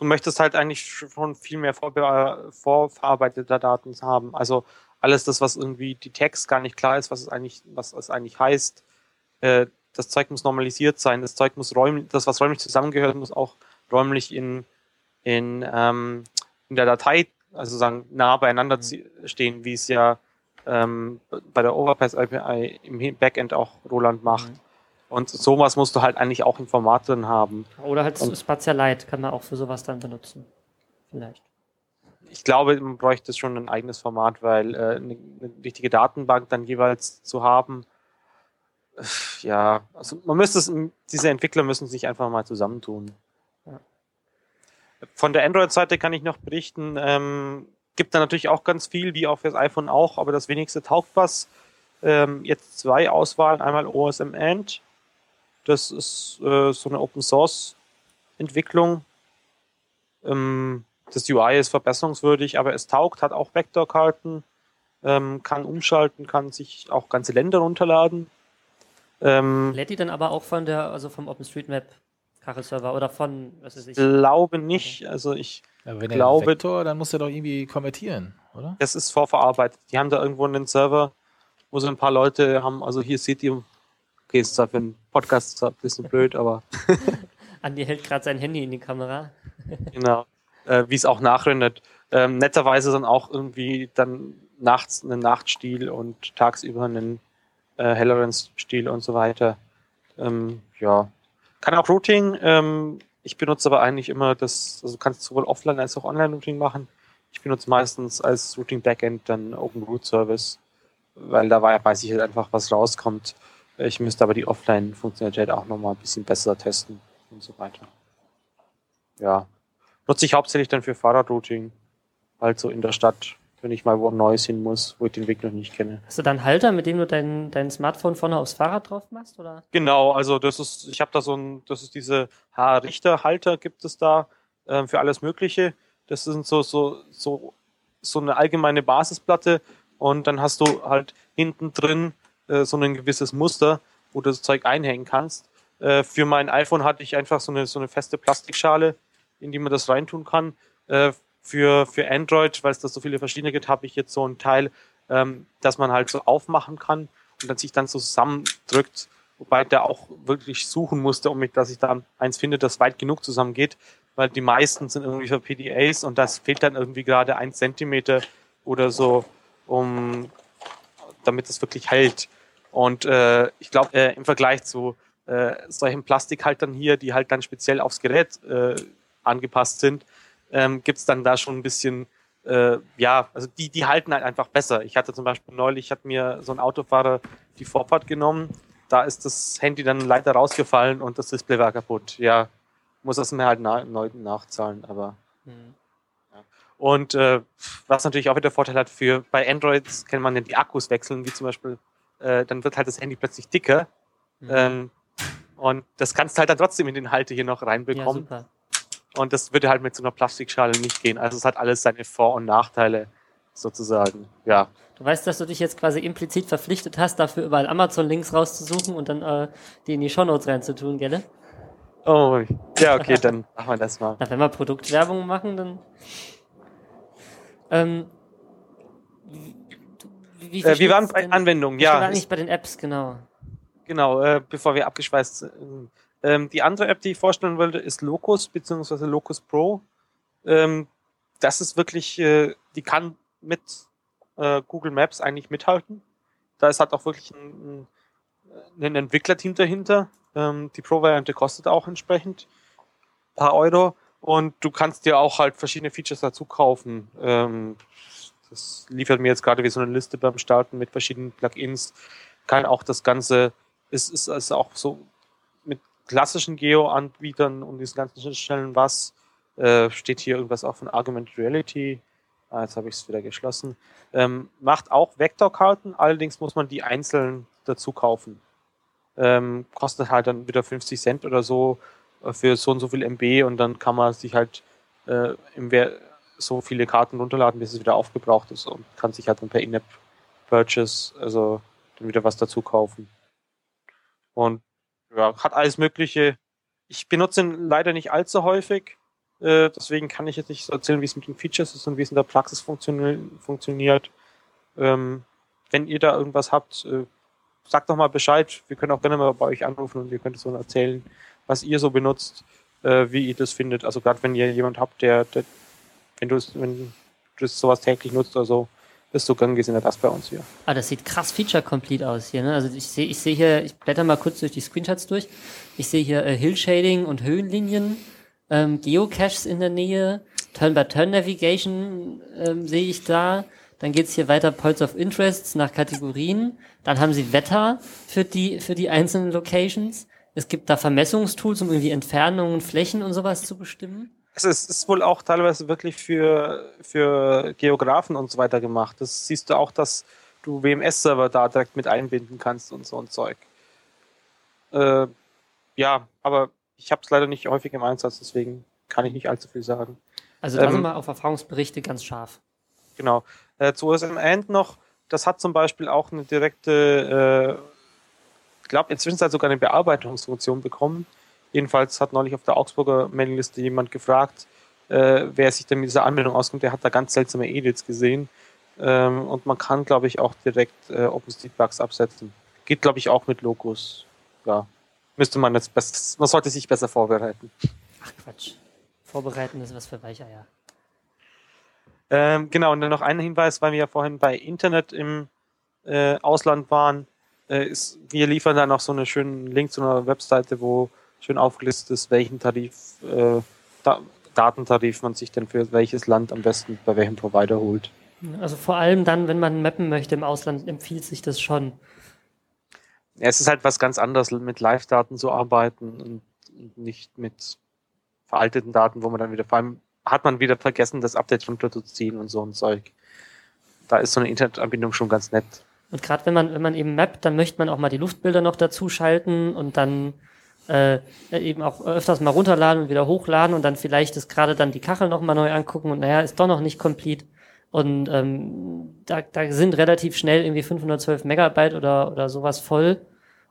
Speaker 2: Du möchtest halt eigentlich schon viel mehr vorbe vorverarbeitete Daten haben. Also alles das, was irgendwie die Text gar nicht klar ist, was es eigentlich, was es eigentlich heißt. Äh, das Zeug muss normalisiert sein. Das Zeug muss räumlich, das, was räumlich zusammengehört, muss auch räumlich in, in, ähm, in der Datei, also sagen, nah beieinander
Speaker 1: Mhm.
Speaker 2: stehen, wie es ja ähm, bei der Overpass API im Backend auch Roland macht.
Speaker 1: Mhm.
Speaker 2: Und sowas musst du halt eigentlich auch im Format drin haben.
Speaker 1: oder halt
Speaker 2: Und-
Speaker 1: Spazia Lite kann man auch für sowas dann benutzen. Vielleicht.
Speaker 2: ich glaube, man bräuchte schon ein eigenes Format, weil äh, eine, eine richtige Datenbank dann jeweils zu haben, ja, also man müsste es, diese Entwickler müssen sich einfach mal zusammentun.
Speaker 1: Ja.
Speaker 2: Von der Android-Seite kann ich noch berichten, ähm, gibt da natürlich auch ganz viel, wie auch fürs iPhone auch, aber das wenigste taugt was. Ähm, jetzt zwei Auswahlen, einmal OSM End, das ist äh, so eine Open Source Entwicklung. Ähm, das UI ist verbesserungswürdig, aber es taugt, hat auch Vektorkarten, ähm, kann umschalten, kann sich auch ganze Länder runterladen. Ähm,
Speaker 1: Lädt die dann aber auch von der, also vom OpenStreetMap Kachelserver oder von, was weiß ich.
Speaker 2: glaube nicht, also ich,
Speaker 3: Ja, wenn
Speaker 2: Glaube-
Speaker 3: Vektor, dann muss er doch irgendwie konvertieren, oder?
Speaker 2: das ist vorverarbeitet. Die haben da irgendwo einen Server, wo so ein paar Leute haben, also hier seht ihr, okay, ist zwar für einen Podcast ein bisschen blöd, aber <laughs>
Speaker 1: Andi hält gerade sein Handy in die Kamera. <laughs>
Speaker 2: genau, äh, wie es auch nachrendert. Ähm, netterweise dann auch irgendwie dann nachts einen Nachtstil und tagsüber einen äh, helleren Stil und so weiter. Ähm, ja, kann auch Routing. Ähm, ich benutze aber eigentlich immer das, also du kannst sowohl offline als auch online Routing machen. Ich benutze meistens als Routing Backend dann Open Root Service, weil da wei- weiß ich halt einfach, was rauskommt. Ich müsste aber die Offline-Funktionalität auch nochmal ein bisschen besser testen und so weiter. Ja. Nutze ich hauptsächlich dann für Fahrradrouting, halt so in der Stadt wenn ich mal wo Neues hin muss, wo ich den Weg noch nicht kenne.
Speaker 1: Hast du da einen Halter, mit dem du dein, dein Smartphone vorne aufs Fahrrad drauf machst? Oder?
Speaker 2: Genau, also das ist, ich habe da so ein, das ist diese H-Richter-Halter gibt es da äh, für alles Mögliche. Das sind so, so, so, so eine allgemeine Basisplatte und dann hast du halt hinten drin äh, so ein gewisses Muster, wo du das Zeug einhängen kannst. Äh, für mein iPhone hatte ich einfach so eine, so eine feste Plastikschale, in die man das reintun kann. Für, für Android, weil es da so viele verschiedene gibt, habe ich jetzt so ein Teil, ähm, dass man halt so aufmachen kann und dann sich dann so zusammendrückt, wobei der auch wirklich suchen musste, um mich, dass ich da eins finde, das weit genug zusammengeht, weil die meisten sind irgendwie für PDAs und das fehlt dann irgendwie gerade ein Zentimeter oder so, um damit es wirklich hält. Und äh, ich glaube, äh, im Vergleich zu äh, solchen Plastikhaltern hier, die halt dann speziell aufs Gerät äh, angepasst sind, ähm, gibt es dann da schon ein bisschen, äh, ja, also die, die halten halt einfach besser. Ich hatte zum Beispiel neulich, hat mir so ein Autofahrer die Vorfahrt genommen, da ist das Handy dann leider rausgefallen und das Display war kaputt. Ja, muss das mir halt na, neu nachzahlen, aber. Mhm. Ja. Und äh, was natürlich auch wieder Vorteil hat für bei Androids kann man ja die Akkus wechseln, wie zum Beispiel, äh, dann wird halt das Handy plötzlich dicker. Mhm. Ähm, und das kannst du halt dann trotzdem in den Halte hier noch reinbekommen. Ja, und das würde halt mit so einer Plastikschale nicht gehen. Also es hat alles seine Vor- und Nachteile sozusagen. Ja.
Speaker 1: Du weißt, dass du dich jetzt quasi implizit verpflichtet hast, dafür überall Amazon-Links rauszusuchen und dann äh, die in die Shownotes reinzutun, gell?
Speaker 2: Oh, ja, okay, dann <laughs> machen wir das mal.
Speaker 1: Na, wenn wir Produktwerbung machen, dann. Ähm,
Speaker 2: wie, äh, wir waren bei Anwendungen, ja.
Speaker 1: Wir waren nicht bei den Apps, genau.
Speaker 2: Genau, äh, bevor wir abgeschweißt sind. Ähm, die andere App, die ich vorstellen wollte, ist Locus bzw. Locus Pro. Ähm, das ist wirklich, äh, die kann mit äh, Google Maps eigentlich mithalten. Da ist halt auch wirklich ein, ein Entwicklerteam dahinter. Ähm, die Pro-Variante kostet auch entsprechend ein paar Euro. Und du kannst dir auch halt verschiedene Features dazu kaufen. Ähm, das liefert mir jetzt gerade wie so eine Liste beim Starten mit verschiedenen Plugins. Kann auch das Ganze, ist, ist, ist auch so klassischen Geo-Anbietern und diesen ganzen Schnittstellen was. Äh, steht hier irgendwas auch von Argument Reality. Ah, jetzt habe ich es wieder geschlossen. Ähm, macht auch Vektorkarten, allerdings muss man die einzeln dazu kaufen. Ähm, kostet halt dann wieder 50 Cent oder so äh, für so und so viel MB und dann kann man sich halt äh, im so viele Karten runterladen, bis es wieder aufgebraucht ist und kann sich halt dann per In-App-Purchase also dann wieder was dazu kaufen. Und ja, hat alles Mögliche. Ich benutze ihn leider nicht allzu häufig. Äh, deswegen kann ich jetzt nicht so erzählen, wie es mit den Features ist und wie es in der Praxis funktio funktioniert. Ähm, wenn ihr da irgendwas habt, äh, sagt doch mal Bescheid. Wir können auch gerne mal bei euch anrufen und ihr könnt so erzählen, was ihr so benutzt, äh, wie ihr das findet. Also gerade wenn ihr jemand habt, der, der wenn du es, wenn du sowas täglich nutzt oder so, ist so gern gesehen das bei uns hier.
Speaker 1: Ah, das sieht krass feature-complete aus hier. Ne? Also ich sehe ich sehe hier, ich blätter mal kurz durch die Screenshots durch. Ich sehe hier äh, Hill-Shading und Höhenlinien, ähm, Geocaches in der Nähe, Turn-by-Turn-Navigation ähm, sehe ich da. Dann geht's hier weiter Points of Interests nach Kategorien. Dann haben sie Wetter für die, für die einzelnen Locations. Es gibt da Vermessungstools, um irgendwie Entfernungen, Flächen und sowas zu bestimmen.
Speaker 2: Also es ist wohl auch teilweise wirklich für, für Geografen und so weiter gemacht. Das siehst du auch, dass du WMS-Server da direkt mit einbinden kannst und so ein Zeug. Äh, ja, aber ich habe es leider nicht häufig im Einsatz, deswegen kann ich nicht allzu viel sagen.
Speaker 1: Also da ähm, sind wir auf Erfahrungsberichte ganz scharf.
Speaker 2: Genau. Äh, zu OSM End noch, das hat zum Beispiel auch eine direkte, äh, ich glaube inzwischen hat sogar eine Bearbeitungsfunktion bekommen. Jedenfalls hat neulich auf der Augsburger Mailingliste jemand gefragt, äh, wer sich denn mit dieser Anmeldung auskommt. Der hat da ganz seltsame Edits gesehen. Ähm, und man kann, glaube ich, auch direkt äh, OpenStreetBugs absetzen. Geht, glaube ich, auch mit Logos. Ja. Müsste man jetzt besser, man sollte sich besser vorbereiten.
Speaker 1: Ach Quatsch. Vorbereiten ist was für Weicheier.
Speaker 2: Ähm, genau, und dann noch ein Hinweis, weil wir ja vorhin bei Internet im äh, Ausland waren. Äh, ist, wir liefern da noch so einen schönen Link zu einer Webseite, wo schön aufgelistet ist, welchen Tarif, äh, da, Datentarif man sich denn für welches Land am besten bei welchem Provider holt.
Speaker 1: Also vor allem dann, wenn man mappen möchte im Ausland, empfiehlt sich das schon.
Speaker 2: Ja, es ist halt was ganz anderes, mit Live-Daten zu arbeiten und nicht mit veralteten Daten, wo man dann wieder, vor allem hat man wieder vergessen, das Update runterzuziehen und so ein Zeug. da ist so eine Internetanbindung schon ganz nett.
Speaker 1: Und gerade wenn man, wenn man eben mappt, dann möchte man auch mal die Luftbilder noch dazu schalten und dann äh, eben auch öfters mal runterladen und wieder hochladen und dann vielleicht ist gerade dann die Kachel nochmal neu angucken und naja, ist doch noch nicht complete. Und ähm, da, da sind relativ schnell irgendwie 512 Megabyte oder, oder sowas voll.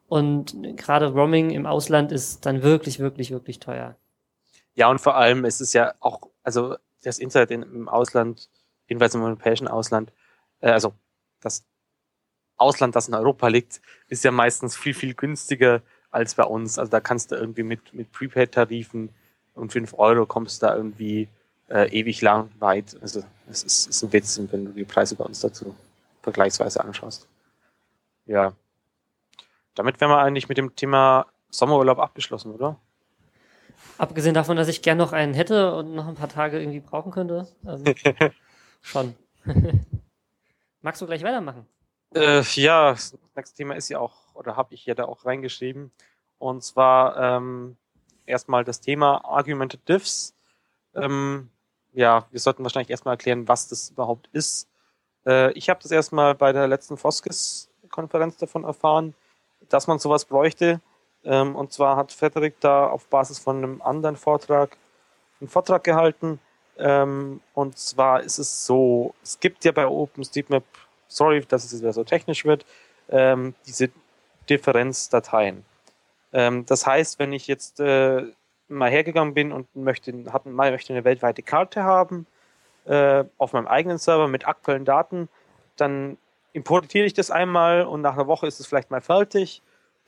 Speaker 1: Und gerade Roaming im Ausland ist dann wirklich, wirklich, wirklich teuer.
Speaker 2: Ja, und vor allem ist es ja auch, also das Internet in, im Ausland, jedenfalls im europäischen Ausland, äh, also das Ausland, das in Europa liegt, ist ja meistens viel, viel günstiger als bei uns. Also da kannst du irgendwie mit, mit Prepaid-Tarifen und 5 Euro kommst du da irgendwie äh, ewig lang weit. Also es ist, ist ein Witz, wenn du die Preise bei uns dazu vergleichsweise anschaust. Ja. Damit wären wir eigentlich mit dem Thema Sommerurlaub abgeschlossen, oder?
Speaker 1: Abgesehen davon, dass ich gern noch einen hätte und noch ein paar Tage irgendwie brauchen könnte. Ähm, <laughs> schon. <laughs> Magst du gleich weitermachen?
Speaker 2: Äh, ja, das nächste Thema ist ja auch, oder habe ich ja da auch reingeschrieben. Und zwar ähm, erstmal das Thema Argumented Diffs. Ähm, ja, wir sollten wahrscheinlich erstmal erklären, was das überhaupt ist. Äh, ich habe das erstmal bei der letzten Foskes-Konferenz davon erfahren, dass man sowas bräuchte. Ähm, und zwar hat Frederik da auf Basis von einem anderen Vortrag einen Vortrag gehalten. Ähm, und zwar ist es so, es gibt ja bei OpenStreetMap, sorry, dass es wieder so technisch wird, ähm, diese Differenzdateien. Ähm, das heißt, wenn ich jetzt äh, mal hergegangen bin und möchte, hab, mal möchte eine weltweite Karte haben, äh, auf meinem eigenen Server mit aktuellen Daten, dann importiere ich das einmal und nach einer Woche ist es vielleicht mal fertig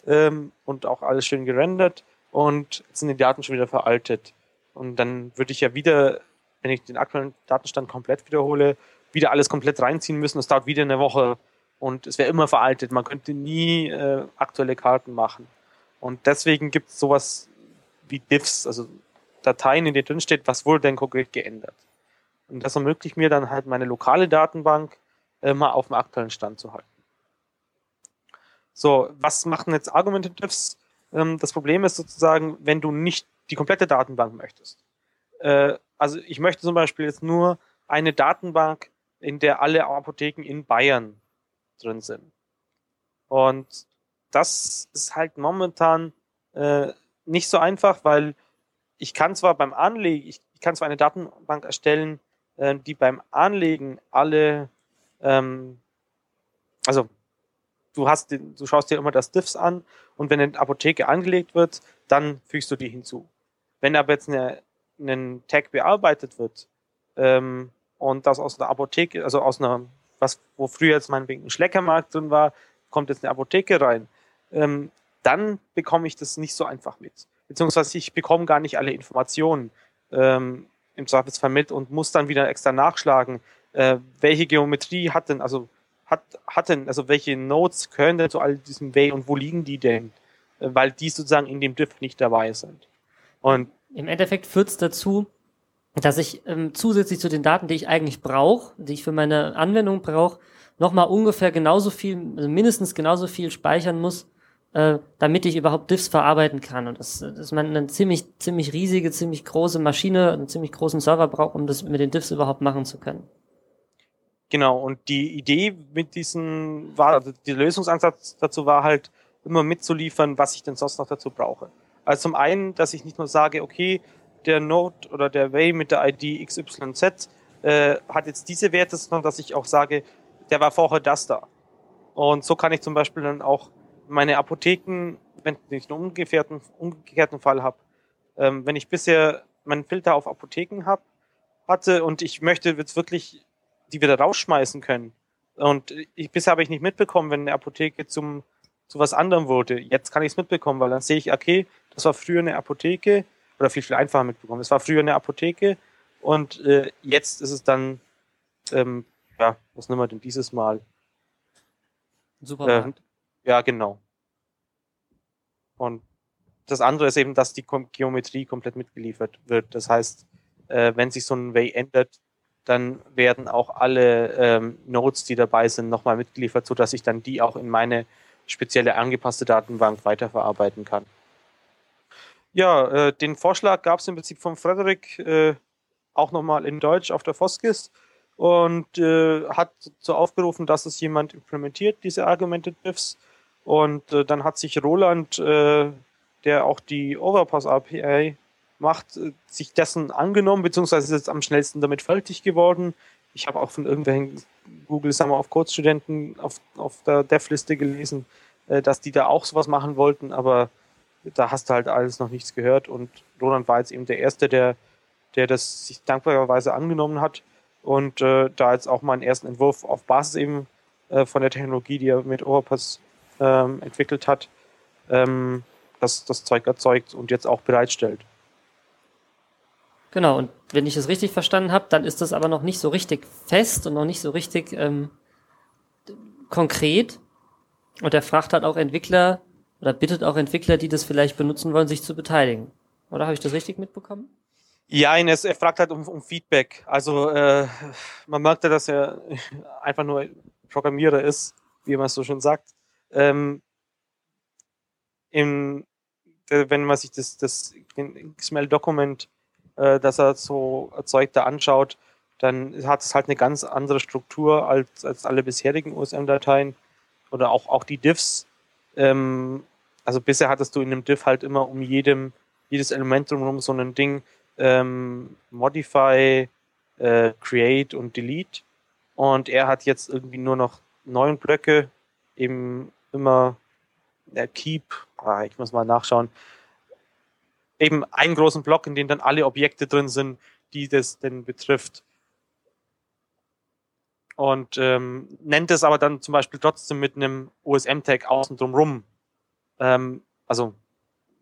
Speaker 2: ähm, und auch alles schön gerendert und sind die Daten schon wieder veraltet. Und dann würde ich ja wieder, wenn ich den aktuellen Datenstand komplett wiederhole, wieder alles komplett reinziehen müssen. Das dauert wieder eine Woche und es wäre immer veraltet. Man könnte nie äh, aktuelle Karten machen. Und deswegen gibt es sowas wie Diffs, also Dateien, in denen drin steht, was wurde denn konkret geändert. Und das ermöglicht mir dann halt meine lokale Datenbank äh, mal auf dem aktuellen Stand zu halten. So, was machen jetzt Argumentatives? Ähm, das Problem ist sozusagen, wenn du nicht die komplette Datenbank möchtest. Äh, also ich möchte zum Beispiel jetzt nur eine Datenbank, in der alle Apotheken in Bayern drin sind. Und das ist halt momentan äh, nicht so einfach, weil ich kann zwar beim Anlegen, ich, ich kann zwar eine Datenbank erstellen, äh, die beim Anlegen alle, ähm, also du hast, den, du schaust dir immer das Diffs an und wenn eine Apotheke angelegt wird, dann fügst du die hinzu. Wenn aber jetzt ein Tag bearbeitet wird ähm, und das aus einer Apotheke, also aus einer, was wo früher jetzt meinetwegen ein Schleckermarkt drin war, kommt jetzt eine Apotheke rein, ähm, dann bekomme ich das nicht so einfach mit. Beziehungsweise ich bekomme gar nicht alle Informationen ähm, im Zweifelsfall mit und muss dann wieder extra nachschlagen, äh, welche Geometrie hat denn, also hat, hat denn, also welche Nodes können denn zu all diesem Way und wo liegen die denn? Äh, weil die sozusagen in dem Diff nicht dabei sind. Und
Speaker 1: im Endeffekt führt es dazu, dass ich ähm, zusätzlich zu den Daten, die ich eigentlich brauche, die ich für meine Anwendung brauche, nochmal ungefähr genauso viel, also mindestens genauso viel speichern muss, äh, damit ich überhaupt Diffs verarbeiten kann. Und das, dass man eine ziemlich, ziemlich riesige, ziemlich große Maschine, einen ziemlich großen Server braucht, um das mit den Diffs überhaupt machen zu können.
Speaker 2: Genau, und die Idee mit diesen, war, also der Lösungsansatz dazu war halt, immer mitzuliefern, was ich denn sonst noch dazu brauche. Also zum einen, dass ich nicht nur sage, okay, der Node oder der Way mit der ID XYZ äh, hat jetzt diese Werte, sondern dass ich auch sage, der war vorher das da. Und so kann ich zum Beispiel dann auch meine Apotheken, wenn ich einen umgekehrten, umgekehrten Fall habe, ähm, wenn ich bisher meinen Filter auf Apotheken hab, hatte und ich möchte jetzt wirklich die wieder rausschmeißen können. Und ich, bisher habe ich nicht mitbekommen, wenn eine Apotheke zum, zu was anderem wurde. Jetzt kann ich es mitbekommen, weil dann sehe ich, okay, das war früher eine Apotheke, oder viel, viel einfacher mitbekommen. Es war früher eine Apotheke und äh, jetzt ist es dann, ähm, ja, was nehmen wir denn dieses Mal?
Speaker 1: Supermarkt.
Speaker 2: Äh, ja, genau. Und das andere ist eben, dass die Geometrie komplett mitgeliefert wird. Das heißt, äh, wenn sich so ein Way ändert, dann werden auch alle ähm, Nodes, die dabei sind, nochmal mitgeliefert, sodass ich dann die auch in meine spezielle angepasste Datenbank weiterverarbeiten kann. Ja, äh, den Vorschlag gab es im Prinzip von Frederik äh, auch nochmal in Deutsch auf der Foskis. und äh, hat so aufgerufen, dass es jemand implementiert, diese Argumented Diffs. Und äh, dann hat sich Roland, äh, der auch die Overpass API macht, äh, sich dessen angenommen, beziehungsweise ist jetzt am schnellsten damit fertig geworden. Ich habe auch von irgendwelchen Google Summer of Code Studenten auf, auf der Dev-Liste gelesen, äh, dass die da auch sowas machen wollten, aber da hast du halt alles noch nichts gehört und Roland war jetzt eben der Erste, der, der das sich dankbarerweise angenommen hat und äh, da jetzt auch mal einen ersten Entwurf auf Basis eben äh, von der Technologie, die er mit Overpass ähm, entwickelt hat, ähm, das, das Zeug erzeugt und jetzt auch bereitstellt.
Speaker 1: Genau, und wenn ich es richtig verstanden habe, dann ist das aber noch nicht so richtig fest und noch nicht so richtig ähm, konkret. Und er fragt halt auch Entwickler oder bittet auch Entwickler, die das vielleicht benutzen wollen, sich zu beteiligen. Oder habe ich das richtig mitbekommen?
Speaker 2: Ja, Ines, er fragt halt um, um Feedback. Also äh, man merkt ja, dass er <laughs> einfach nur Programmierer ist, wie man es so schon sagt. Ähm, im, wenn man sich das, das XML-Dokument äh, das er so erzeugt, da anschaut, dann hat es halt eine ganz andere Struktur als, als alle bisherigen OSM-Dateien oder auch, auch die Diffs. Ähm, also bisher hattest du in einem Diff halt immer um jedem, jedes Element drumherum so ein Ding, ähm, Modify, äh, Create und Delete. Und er hat jetzt irgendwie nur noch neun Blöcke, eben immer der Keep, ah, ich muss mal nachschauen, eben einen großen Block, in dem dann alle Objekte drin sind, die das denn betrifft. Und ähm, nennt es aber dann zum Beispiel trotzdem mit einem OSM-Tag außen drumrum. Ähm, also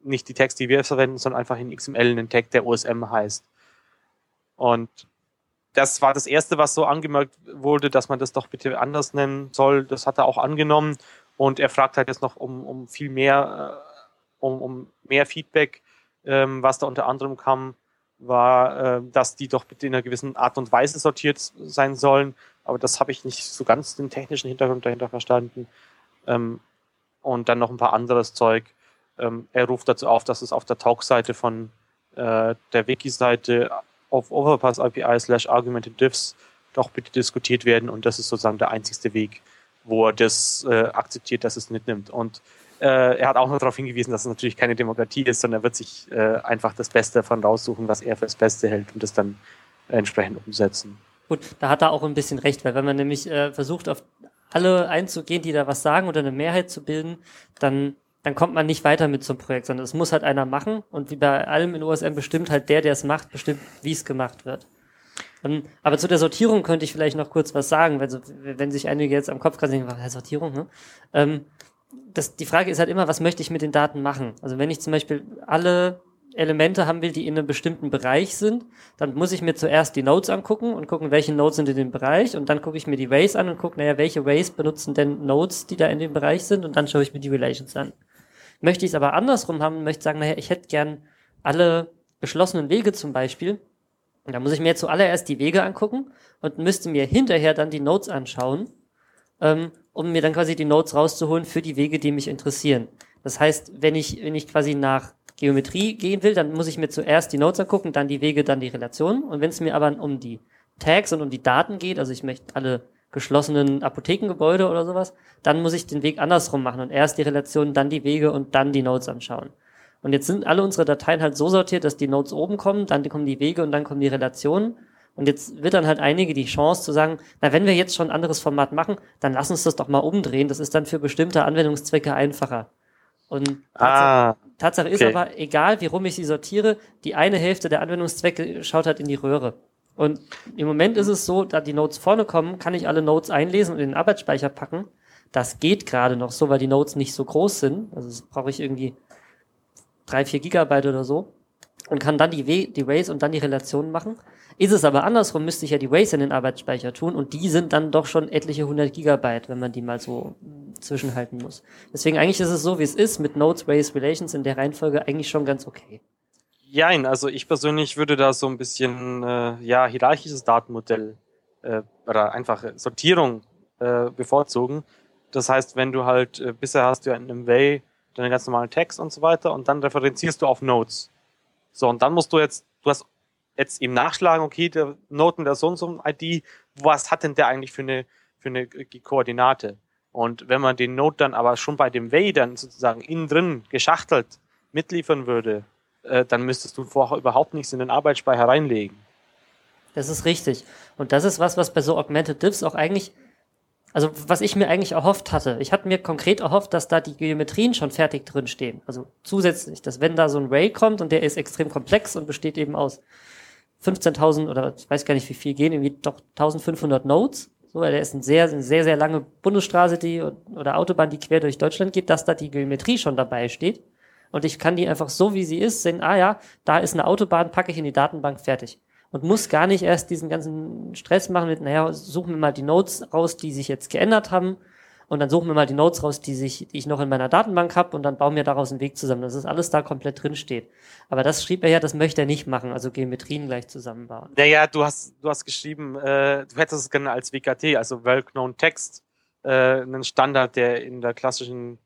Speaker 2: nicht die Tags, die wir verwenden, sondern einfach in XML einen Tag, der OSM heißt. Und das war das erste, was so angemerkt wurde, dass man das doch bitte anders nennen soll. Das hat er auch angenommen. Und er fragt halt jetzt noch um, um viel mehr, äh, um, um mehr Feedback ähm, was da unter anderem kam, war, äh, dass die doch bitte in einer gewissen Art und Weise sortiert sein sollen. Aber das habe ich nicht so ganz den technischen Hintergrund dahinter verstanden. Ähm, und dann noch ein paar anderes Zeug. Ähm, er ruft dazu auf, dass es auf der Talk-Seite von äh, der Wiki-Seite auf Overpass API slash Argumented Diffs doch bitte diskutiert werden. Und das ist sozusagen der einzigste Weg, wo er das äh, akzeptiert, dass es mitnimmt. Und äh, er hat auch noch darauf hingewiesen, dass es natürlich keine Demokratie ist, sondern er wird sich äh, einfach das Beste davon raussuchen, was er für das Beste hält und das dann entsprechend umsetzen.
Speaker 1: Gut, da hat er auch ein bisschen recht, weil wenn man nämlich äh, versucht, auf alle einzugehen, die da was sagen oder eine Mehrheit zu bilden, dann dann kommt man nicht weiter mit so einem Projekt, sondern es muss halt einer machen und wie bei allem in OSM bestimmt halt der, der es macht, bestimmt, wie es gemacht wird. Um, aber zu der Sortierung könnte ich vielleicht noch kurz was sagen, wenn, wenn sich einige jetzt am Kopf gerade denken, Sortierung, ne? Ähm, das, die Frage ist halt immer, was möchte ich mit den Daten machen? Also wenn ich zum Beispiel alle Elemente haben will, die in einem bestimmten Bereich sind, dann muss ich mir zuerst die Nodes angucken und gucken, welche Nodes sind in dem Bereich und dann gucke ich mir die Ways an und gucke, naja, welche Ways benutzen denn Nodes, die da in dem Bereich sind und dann schaue ich mir die Relations an. Möchte ich es aber andersrum haben, möchte sagen, naja, ich hätte gern alle geschlossenen Wege zum Beispiel, und da muss ich mir zuallererst die Wege angucken und müsste mir hinterher dann die Nodes anschauen ähm, um mir dann quasi die Nodes rauszuholen für die Wege, die mich interessieren. Das heißt, wenn ich, wenn ich quasi nach Geometrie gehen will, dann muss ich mir zuerst die Nodes angucken, dann die Wege, dann die Relationen. Und wenn es mir aber um die Tags und um die Daten geht, also ich möchte alle geschlossenen Apothekengebäude oder sowas, dann muss ich den Weg andersrum machen und erst die Relationen, dann die Wege und dann die Nodes anschauen. Und jetzt sind alle unsere Dateien halt so sortiert, dass die Nodes oben kommen, dann kommen die Wege und dann kommen die Relationen. Und jetzt wird dann halt einige die Chance zu sagen, na, wenn wir jetzt schon ein anderes Format machen, dann lass uns das doch mal umdrehen. Das ist dann für bestimmte Anwendungszwecke einfacher. Und Tatsache, ah, Tatsache ist okay. aber, egal wie rum ich sie sortiere, die eine Hälfte der Anwendungszwecke schaut halt in die Röhre. Und im Moment ist es so, da die Nodes vorne kommen, kann ich alle Nodes einlesen und in den Arbeitsspeicher packen. Das geht gerade noch so, weil die Nodes nicht so groß sind. Also brauche ich irgendwie drei, vier Gigabyte oder so. Und kann dann die, w die Ways und dann die Relationen machen. Ist es aber andersrum, müsste ich ja die Ways in den Arbeitsspeicher tun und die sind dann doch schon etliche hundert Gigabyte, wenn man die mal so zwischenhalten muss. Deswegen eigentlich ist es so, wie es ist, mit Nodes, Ways, Relations in der Reihenfolge eigentlich schon ganz okay.
Speaker 2: Jein, also ich persönlich würde da so ein bisschen, äh, ja, hierarchisches Datenmodell äh, oder einfach Sortierung äh, bevorzugen. Das heißt, wenn du halt, äh, bisher hast du ja in einem Way deine ganz normalen Tags und so weiter und dann referenzierst du auf Nodes. So, und dann musst du jetzt, du hast jetzt eben nachschlagen, okay, der Noten der so und so ID was hat denn der eigentlich für eine, für eine Koordinate? Und wenn man den Node dann aber schon bei dem Way dann sozusagen innen drin geschachtelt mitliefern würde, äh, dann müsstest du vorher überhaupt nichts in den Arbeitsspeicher reinlegen.
Speaker 1: Das ist richtig. Und das ist was, was bei so Augmented Diffs auch eigentlich, also was ich mir eigentlich erhofft hatte. Ich hatte mir konkret erhofft, dass da die Geometrien schon fertig drin stehen. Also zusätzlich, dass wenn da so ein Ray kommt und der ist extrem komplex und besteht eben aus 15.000 oder ich weiß gar nicht wie viel gehen, irgendwie doch 1500 Nodes. So, weil der ist eine sehr, eine sehr, sehr lange Bundesstraße, die oder Autobahn, die quer durch Deutschland geht, dass da die Geometrie schon dabei steht. Und ich kann die einfach so, wie sie ist, sehen, ah ja, da ist eine Autobahn, packe ich in die Datenbank fertig. Und muss gar nicht erst diesen ganzen Stress machen mit, naja, suchen wir mal die Nodes raus, die sich jetzt geändert haben und dann suchen wir mal die Nodes raus, die, sich, die ich noch in meiner Datenbank habe und dann bauen wir daraus einen Weg zusammen, dass das alles da komplett drin steht. Aber das schrieb er ja, das möchte er nicht machen, also Geometrien gleich zusammenbauen.
Speaker 2: Naja, du hast, du hast geschrieben, äh, du hättest es gerne als WKT, also Well-Known Text, äh, einen Standard, der in der klassischen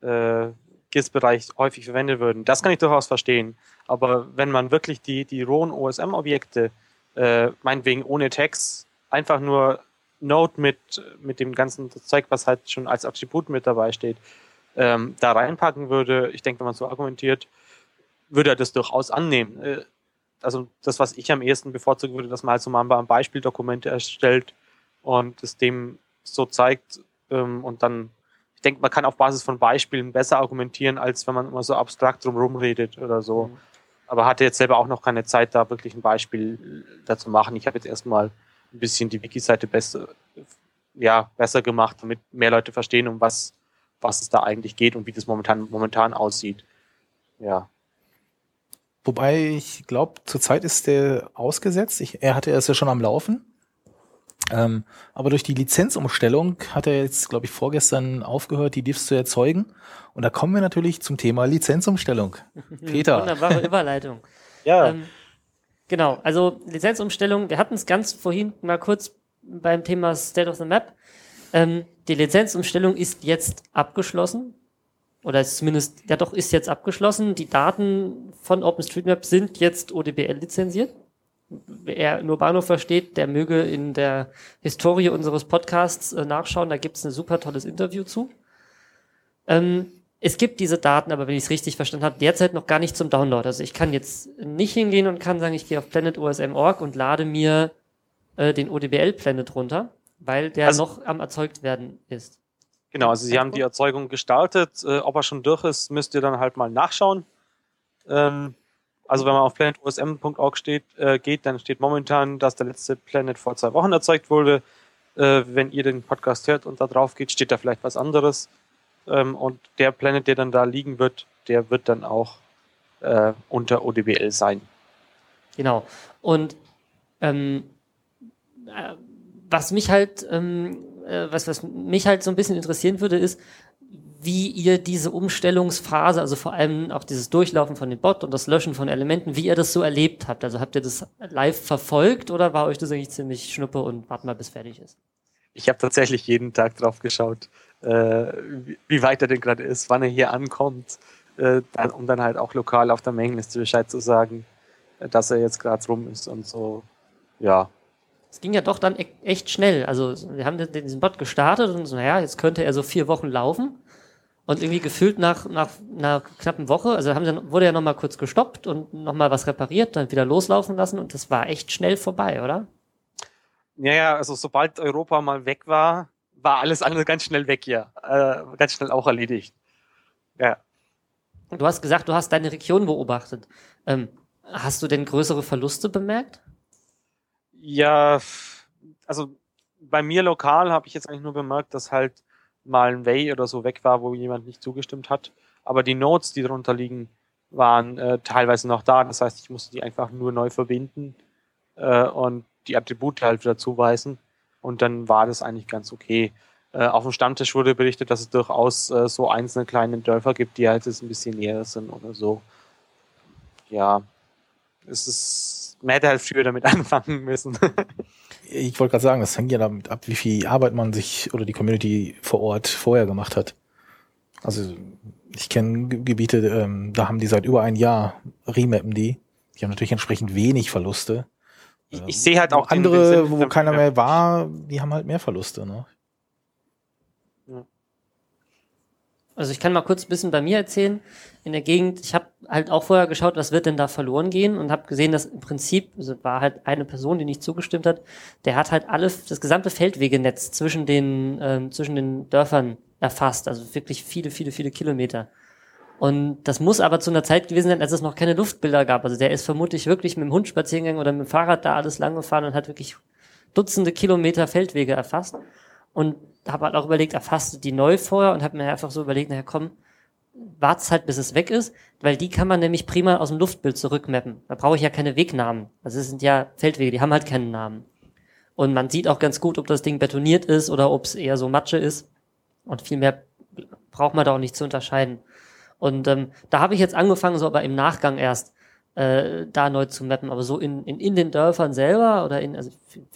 Speaker 2: äh, GIS-Bereich häufig verwendet würden. Das kann ich durchaus verstehen. Aber wenn man wirklich die, die rohen OSM-Objekte, äh, meinetwegen ohne Text, einfach nur Node mit, mit dem ganzen Zeug, was halt schon als Attribut mit dabei steht, ähm, da reinpacken würde, ich denke, wenn man so argumentiert, würde er das durchaus annehmen. Äh, also das, was ich am ehesten bevorzugen würde, dass man halt so mal ein Beispieldokumente erstellt und es dem so zeigt ähm, und dann, ich denke, man kann auf Basis von Beispielen besser argumentieren, als wenn man immer so abstrakt drumherum redet oder so. Mhm. Aber hatte jetzt selber auch noch keine Zeit, da wirklich ein Beispiel dazu machen. Ich habe jetzt erstmal ein bisschen die Wiki-Seite besser, ja, besser gemacht, damit mehr Leute verstehen, um was, was es da eigentlich geht und wie das momentan, momentan aussieht. Ja.
Speaker 3: Wobei ich glaube, zurzeit ist der ausgesetzt. Ich, er hatte es ja schon am Laufen. Ähm, aber durch die Lizenzumstellung hat er jetzt, glaube ich, vorgestern aufgehört, die Diffs zu erzeugen. Und da kommen wir natürlich zum Thema Lizenzumstellung. <laughs> Peter.
Speaker 1: Wunderbare Überleitung.
Speaker 2: ja. Ähm,
Speaker 1: Genau, also Lizenzumstellung, wir hatten es ganz vorhin mal kurz beim Thema State of the Map. Ähm, die Lizenzumstellung ist jetzt abgeschlossen. Oder zumindest, ja doch, ist jetzt abgeschlossen. Die Daten von OpenStreetMap sind jetzt ODBL lizenziert. Wer nur Bahnhof versteht, der möge in der Historie unseres Podcasts äh, nachschauen. Da gibt's ein super tolles Interview zu. Ähm, es gibt diese Daten, aber wenn ich es richtig verstanden habe, derzeit noch gar nicht zum Download. Also ich kann jetzt nicht hingehen und kann sagen, ich gehe auf planetosm.org und lade mir äh, den ODBL Planet runter, weil der also, noch am erzeugt werden ist.
Speaker 2: Genau, also Sie haben die Erzeugung gestartet. Äh, ob er schon durch ist, müsst ihr dann halt mal nachschauen. Ähm, also wenn man auf planetosm.org steht, äh, geht, dann steht momentan, dass der letzte Planet vor zwei Wochen erzeugt wurde. Äh, wenn ihr den Podcast hört und da drauf geht, steht da vielleicht was anderes. Ähm, und der Planet, der dann da liegen wird, der wird dann auch äh, unter ODBL sein.
Speaker 1: Genau. Und ähm, äh, was mich halt, ähm, äh, was, was mich halt so ein bisschen interessieren würde, ist, wie ihr diese Umstellungsphase, also vor allem auch dieses Durchlaufen von dem Bot und das Löschen von Elementen, wie ihr das so erlebt habt. Also habt ihr das live verfolgt oder war euch das eigentlich ziemlich schnuppe und warten mal, bis fertig ist?
Speaker 2: Ich habe tatsächlich jeden Tag drauf geschaut wie weit er denn gerade ist, wann er hier ankommt, äh, dann, um dann halt auch lokal auf der Mengenliste Bescheid zu sagen, äh, dass er jetzt gerade rum ist und so. Ja.
Speaker 1: Es ging ja doch dann e echt schnell. Also wir haben diesen Bot gestartet und so, naja, jetzt könnte er so vier Wochen laufen. Und irgendwie gefühlt nach, nach einer knappen Woche, also haben sie, wurde ja nochmal kurz gestoppt und nochmal was repariert, dann wieder loslaufen lassen und das war echt schnell vorbei, oder?
Speaker 2: Ja, ja, also sobald Europa mal weg war, war alles andere ganz schnell weg hier. Äh, ganz schnell auch erledigt. Ja.
Speaker 1: Du hast gesagt, du hast deine Region beobachtet. Ähm, hast du denn größere Verluste bemerkt?
Speaker 2: Ja, also bei mir lokal habe ich jetzt eigentlich nur bemerkt, dass halt mal ein Way oder so weg war, wo jemand nicht zugestimmt hat. Aber die Nodes, die darunter liegen, waren äh, teilweise noch da. Das heißt, ich musste die einfach nur neu verbinden äh, und die Attribute halt wieder zuweisen. Und dann war das eigentlich ganz okay. Äh, auf dem Stammtisch wurde berichtet, dass es durchaus äh, so einzelne kleine Dörfer gibt, die halt jetzt ein bisschen näher sind oder so. Ja, es ist, man hätte halt früher damit <laughs> anfangen müssen.
Speaker 3: ich wollte gerade sagen, das hängt ja damit ab, wie viel Arbeit man sich oder die Community vor Ort vorher gemacht hat. Also ich kenne Gebiete, ähm, da haben die seit über ein Jahr remappen die. Die haben natürlich entsprechend wenig Verluste.
Speaker 2: Ich, ich sehe halt auch
Speaker 3: andere,
Speaker 2: den
Speaker 3: wo keiner mehr war, die haben halt mehr Verluste. Ne?
Speaker 1: Also ich kann mal kurz ein bisschen bei mir erzählen. In der Gegend, ich habe halt auch vorher geschaut, was wird denn da verloren gehen und habe gesehen, dass im Prinzip, also war halt eine Person, die nicht zugestimmt hat, der hat halt alle, das gesamte Feldwegenetz zwischen den, ähm, zwischen den Dörfern erfasst. Also wirklich viele, viele, viele Kilometer. Und das muss aber zu einer Zeit gewesen sein, als es noch keine Luftbilder gab. Also der ist vermutlich wirklich mit dem Hund spazieren gegangen oder mit dem Fahrrad da alles lang gefahren und hat wirklich Dutzende Kilometer Feldwege erfasst. Und habe halt auch überlegt, erfasst die neu vorher und habe mir einfach so überlegt, naja komm, wart's halt, bis es weg ist, weil die kann man nämlich prima aus dem Luftbild zurückmappen. Da brauche ich ja keine Wegnamen. Also es sind ja Feldwege, die haben halt keinen Namen. Und man sieht auch ganz gut, ob das Ding betoniert ist oder ob es eher so Matsche ist. Und viel mehr braucht man da auch nicht zu unterscheiden. Und ähm, da habe ich jetzt angefangen, so aber im Nachgang erst äh, da neu zu mappen. Aber so in, in, in den Dörfern selber oder in, also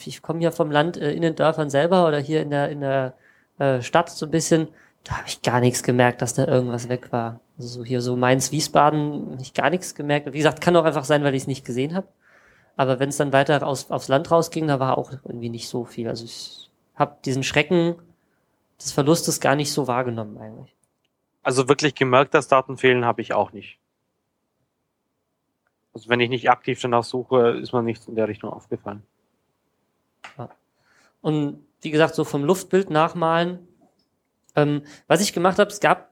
Speaker 1: ich komme hier vom Land, äh, in den Dörfern selber oder hier in der, in der äh, Stadt so ein bisschen, da habe ich gar nichts gemerkt, dass da irgendwas weg war. Also so hier so Mainz, Wiesbaden, hab ich gar nichts gemerkt. Wie gesagt, kann auch einfach sein, weil ich es nicht gesehen habe. Aber wenn es dann weiter aus, aufs Land rausging, da war auch irgendwie nicht so viel. Also ich habe diesen Schrecken des Verlustes gar nicht so wahrgenommen eigentlich.
Speaker 2: Also wirklich gemerkt, dass Daten fehlen, habe ich auch nicht. Also wenn ich nicht aktiv danach suche, ist mir nichts in der Richtung aufgefallen.
Speaker 1: Und wie gesagt, so vom Luftbild nachmalen. Ähm, was ich gemacht habe, es gab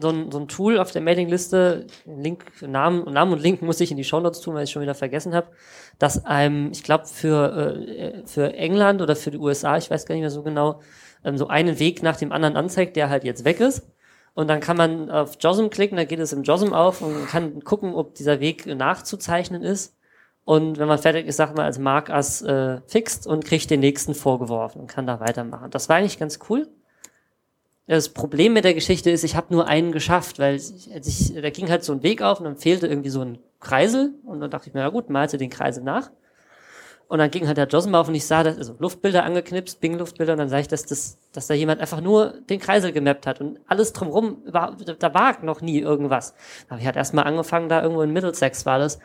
Speaker 1: so ein, so ein Tool auf der Mailingliste, Link, Namen, Namen und Link muss ich in die Shownotes tun, weil ich schon wieder vergessen habe, dass einem, ich glaube, für, äh, für England oder für die USA, ich weiß gar nicht mehr so genau, ähm, so einen Weg nach dem anderen anzeigt, der halt jetzt weg ist. Und dann kann man auf JOSM klicken, da geht es im JOSM auf und kann gucken, ob dieser Weg nachzuzeichnen ist. Und wenn man fertig ist, sagt man als Mark as äh, fixt und kriegt den nächsten vorgeworfen und kann da weitermachen. Das war eigentlich ganz cool. Das Problem mit der Geschichte ist, ich habe nur einen geschafft, weil ich, als ich, da ging halt so ein Weg auf und dann fehlte irgendwie so ein Kreisel und dann dachte ich mir, na gut, malst du den Kreisel nach. Und dann ging halt der JOSM auf und ich sah das, also Luftbilder angeknipst, Bing-Luftbilder, und dann sah ich, dass, das, dass da jemand einfach nur den Kreisel gemappt hat und alles drumrum, war, da war noch nie irgendwas. Habe ich halt erstmal angefangen, da irgendwo in Middlesex war das,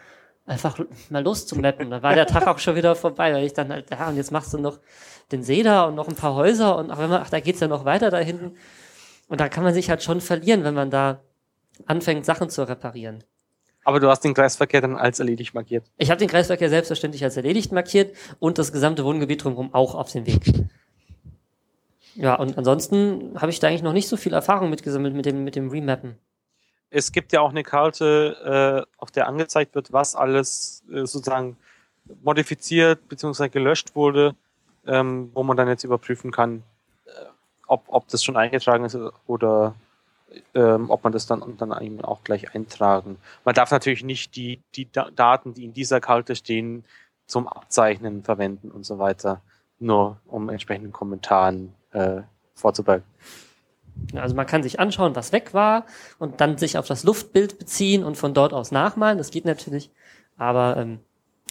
Speaker 1: einfach mal loszumappen. Da war der Tag auch schon wieder vorbei, weil ich dann halt, ja, und jetzt machst du noch den See da und noch ein paar Häuser und auch wenn man, ach, da geht's ja noch weiter da hinten. Und da kann man sich halt schon verlieren, wenn man da anfängt, Sachen zu reparieren.
Speaker 2: Aber du hast den Kreisverkehr dann als erledigt markiert.
Speaker 1: Ich habe den Kreisverkehr selbstverständlich als erledigt markiert und das gesamte Wohngebiet drumherum auch auf den Weg. Ja, und ansonsten habe ich da eigentlich noch nicht so viel Erfahrung mitgesammelt mit dem, mit dem Remappen.
Speaker 2: Es gibt ja auch eine Karte, äh, auf der angezeigt wird, was alles äh, sozusagen modifiziert bzw. gelöscht wurde, ähm, wo man dann jetzt überprüfen kann, äh, ob, ob das schon eingetragen ist oder ähm, ob man das dann, dann eben auch gleich eintragen. Man darf natürlich nicht die, die Da- Daten, die in dieser Karte stehen, zum Abzeichnen verwenden und so weiter, nur um entsprechenden Kommentaren äh, vorzubereiten.
Speaker 1: Ja, Also man kann sich anschauen, was weg war und dann sich auf das Luftbild beziehen und von dort aus nachmalen. Das geht natürlich. Aber ähm,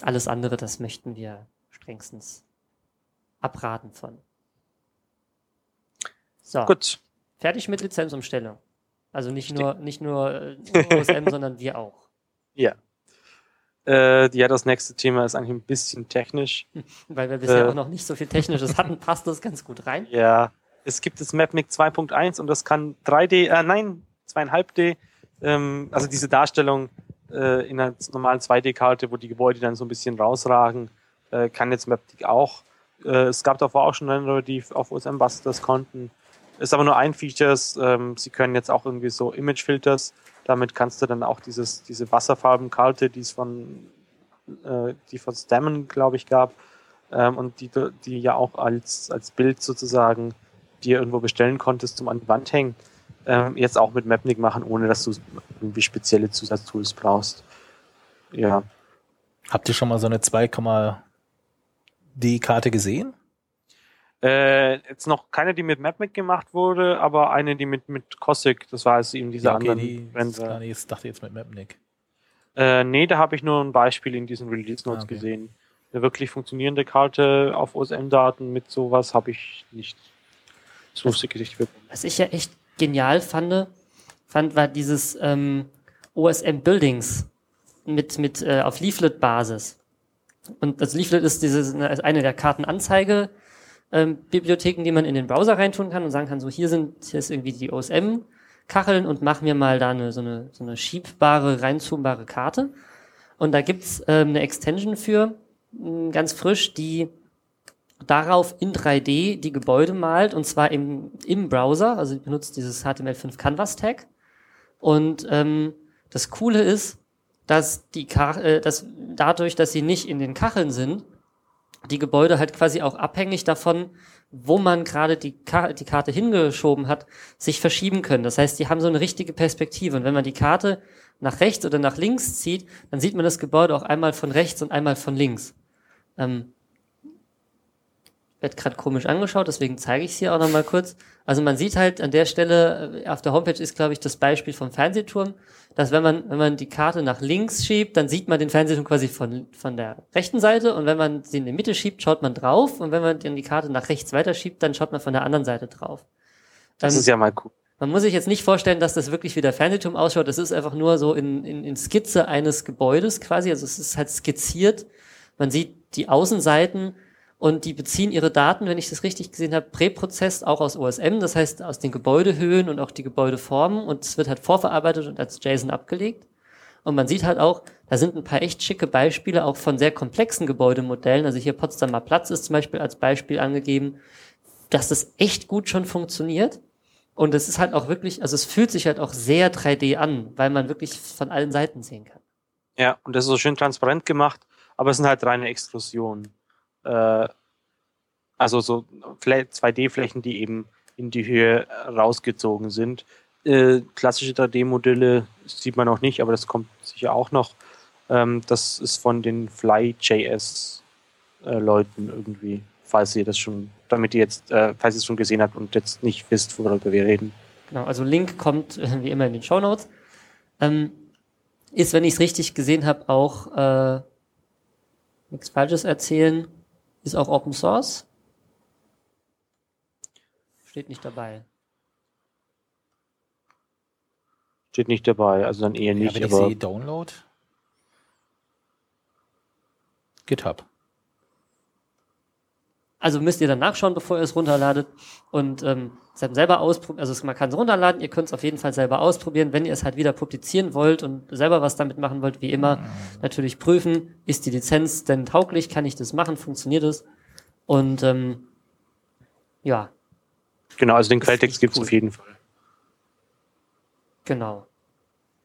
Speaker 1: alles andere, das möchten wir strengstens abraten von. So,
Speaker 2: Gut,
Speaker 1: fertig mit Lizenzumstellung. Also nicht nur, nicht nur äh, OSM, <laughs> sondern wir auch.
Speaker 2: ja. Äh, ja, das nächste Thema ist eigentlich ein bisschen technisch. <laughs>
Speaker 1: Weil wir bisher
Speaker 2: Äh.
Speaker 1: auch noch nicht so viel Technisches hatten, passt das ganz gut rein.
Speaker 2: Ja, es gibt das MapMic 2.1 und das kann 3D, äh, nein, 2,5D, ähm, also diese Darstellung äh, in einer normalen 2D-Karte, wo die Gebäude dann so ein bisschen rausragen, äh, kann jetzt MapMic auch. Äh, es gab davor auch schon Renderer, die auf OSM Bus das konnten. Ist aber nur ein Features. Ähm, sie können jetzt auch irgendwie so Image-Filters. Damit kannst du dann auch dieses, diese Wasserfarbenkarte, die es von, äh, die von Stammen, glaube ich, gab, ähm, und die, die ja auch als, als Bild sozusagen dir irgendwo bestellen konntest zum an die Wand hängen, ähm, jetzt auch mit Mapnik machen, ohne dass du irgendwie spezielle Zusatztools brauchst. Ja.
Speaker 3: Habt ihr schon mal so eine 2,D-Karte gesehen?
Speaker 2: Äh, jetzt noch keine, die mit Mapnik gemacht wurde, aber eine, die mit, mit Cossack, das war also eben diese
Speaker 3: Ja, okay,
Speaker 2: anderen
Speaker 3: die, gar nicht, ich dachte jetzt mit Mapnik.
Speaker 2: Äh, nee, da habe ich nur ein Beispiel in diesen Release Notes
Speaker 3: Ah, okay.
Speaker 2: gesehen. Eine wirklich funktionierende Karte auf OSM-Daten mit sowas habe ich nicht so gesichtet bekommen.
Speaker 1: Was ich ja echt genial fand, fand war dieses ähm, OSM Buildings mit, mit äh, auf Leaflet-Basis. Und das Leaflet ist diese, eine der Kartenanzeige, ähm, Bibliotheken, die man in den Browser reintun kann und sagen kann, so hier sind, hier ist irgendwie die OSM-Kacheln und mach mir mal da eine, so eine, so eine schiebbare, reinzoombare Karte. Und da gibt's ähm, eine Extension für, mh, ganz frisch, die darauf in 3D die Gebäude malt und zwar im, im Browser, also benutzt dieses HTML5 Canvas Tag. Und ähm, das Coole ist, dass die Kar äh, dass dadurch, dass sie nicht in den Kacheln sind, die Gebäude halt quasi auch abhängig davon, wo man gerade die, Ka die Karte hingeschoben hat, sich verschieben können. Das heißt, die haben so eine richtige Perspektive. Und wenn man die Karte nach rechts oder nach links zieht, dann sieht man das Gebäude auch einmal von rechts und einmal von links. Ähm, wird gerade komisch angeschaut, deswegen zeige ich es hier auch nochmal kurz. Also man sieht halt an der Stelle, äh, auf der Homepage ist, glaube ich, das Beispiel vom Fernsehturm, dass wenn man, wenn man die Karte nach links schiebt, dann sieht man den Fernsehturm quasi von, von der rechten Seite und wenn man sie in die Mitte schiebt, schaut man drauf und wenn man dann die Karte nach rechts weiter schiebt, dann schaut man von der anderen Seite drauf.
Speaker 2: Das ähm, ist ja mal cool.
Speaker 1: Man muss sich jetzt nicht vorstellen, dass das wirklich wie der Fernsehturm ausschaut. Das ist einfach nur so in, in, in Skizze eines Gebäudes quasi. Also es ist halt skizziert. Man sieht die Außenseiten und die beziehen ihre Daten, wenn ich das richtig gesehen habe, präprozess auch aus OSM, das heißt aus den Gebäudehöhen und auch die Gebäudeformen und es wird halt vorverarbeitet und als JSON abgelegt. Und man sieht halt auch, da sind ein paar echt schicke Beispiele auch von sehr komplexen Gebäudemodellen. Also hier Potsdamer Platz ist zum Beispiel als Beispiel angegeben, dass das echt gut schon funktioniert. Und es ist halt auch wirklich, also es fühlt sich halt auch sehr 3D an, weil man wirklich von allen Seiten sehen kann.
Speaker 2: Ja, und das ist so schön transparent gemacht, aber es sind halt reine Extrusionen äh, also so 2D-Flächen, die eben in die Höhe rausgezogen sind. Äh, klassische 3D-Modelle sieht man noch nicht, aber das kommt sicher auch noch. Ähm, das ist von den Fly.js-Leuten äh, irgendwie, falls ihr das schon, damit ihr jetzt, äh, falls ihr es schon gesehen habt und jetzt nicht wisst, worüber wir reden.
Speaker 1: Genau, also Link kommt <laughs> wie immer in den Show Notes. Ähm, ist, wenn ich es richtig gesehen habe, auch äh, nichts Falsches erzählen, ist auch Open Source? Steht nicht dabei.
Speaker 2: Steht nicht dabei, also dann eher nicht. Ja, wenn aber
Speaker 3: ich sehe Download. GitHub.
Speaker 1: Also müsst ihr dann nachschauen, bevor ihr es runterladet und ähm, selber ausprobieren. Also man kann es runterladen, ihr könnt es auf jeden Fall selber ausprobieren. Wenn ihr es halt wieder publizieren wollt und selber was damit machen wollt, wie immer, mhm. natürlich prüfen, ist die Lizenz denn tauglich, kann ich das machen, funktioniert es? Und ähm, ja.
Speaker 2: Genau, also den Quelltext gibt es cool. auf jeden Fall.
Speaker 1: Genau.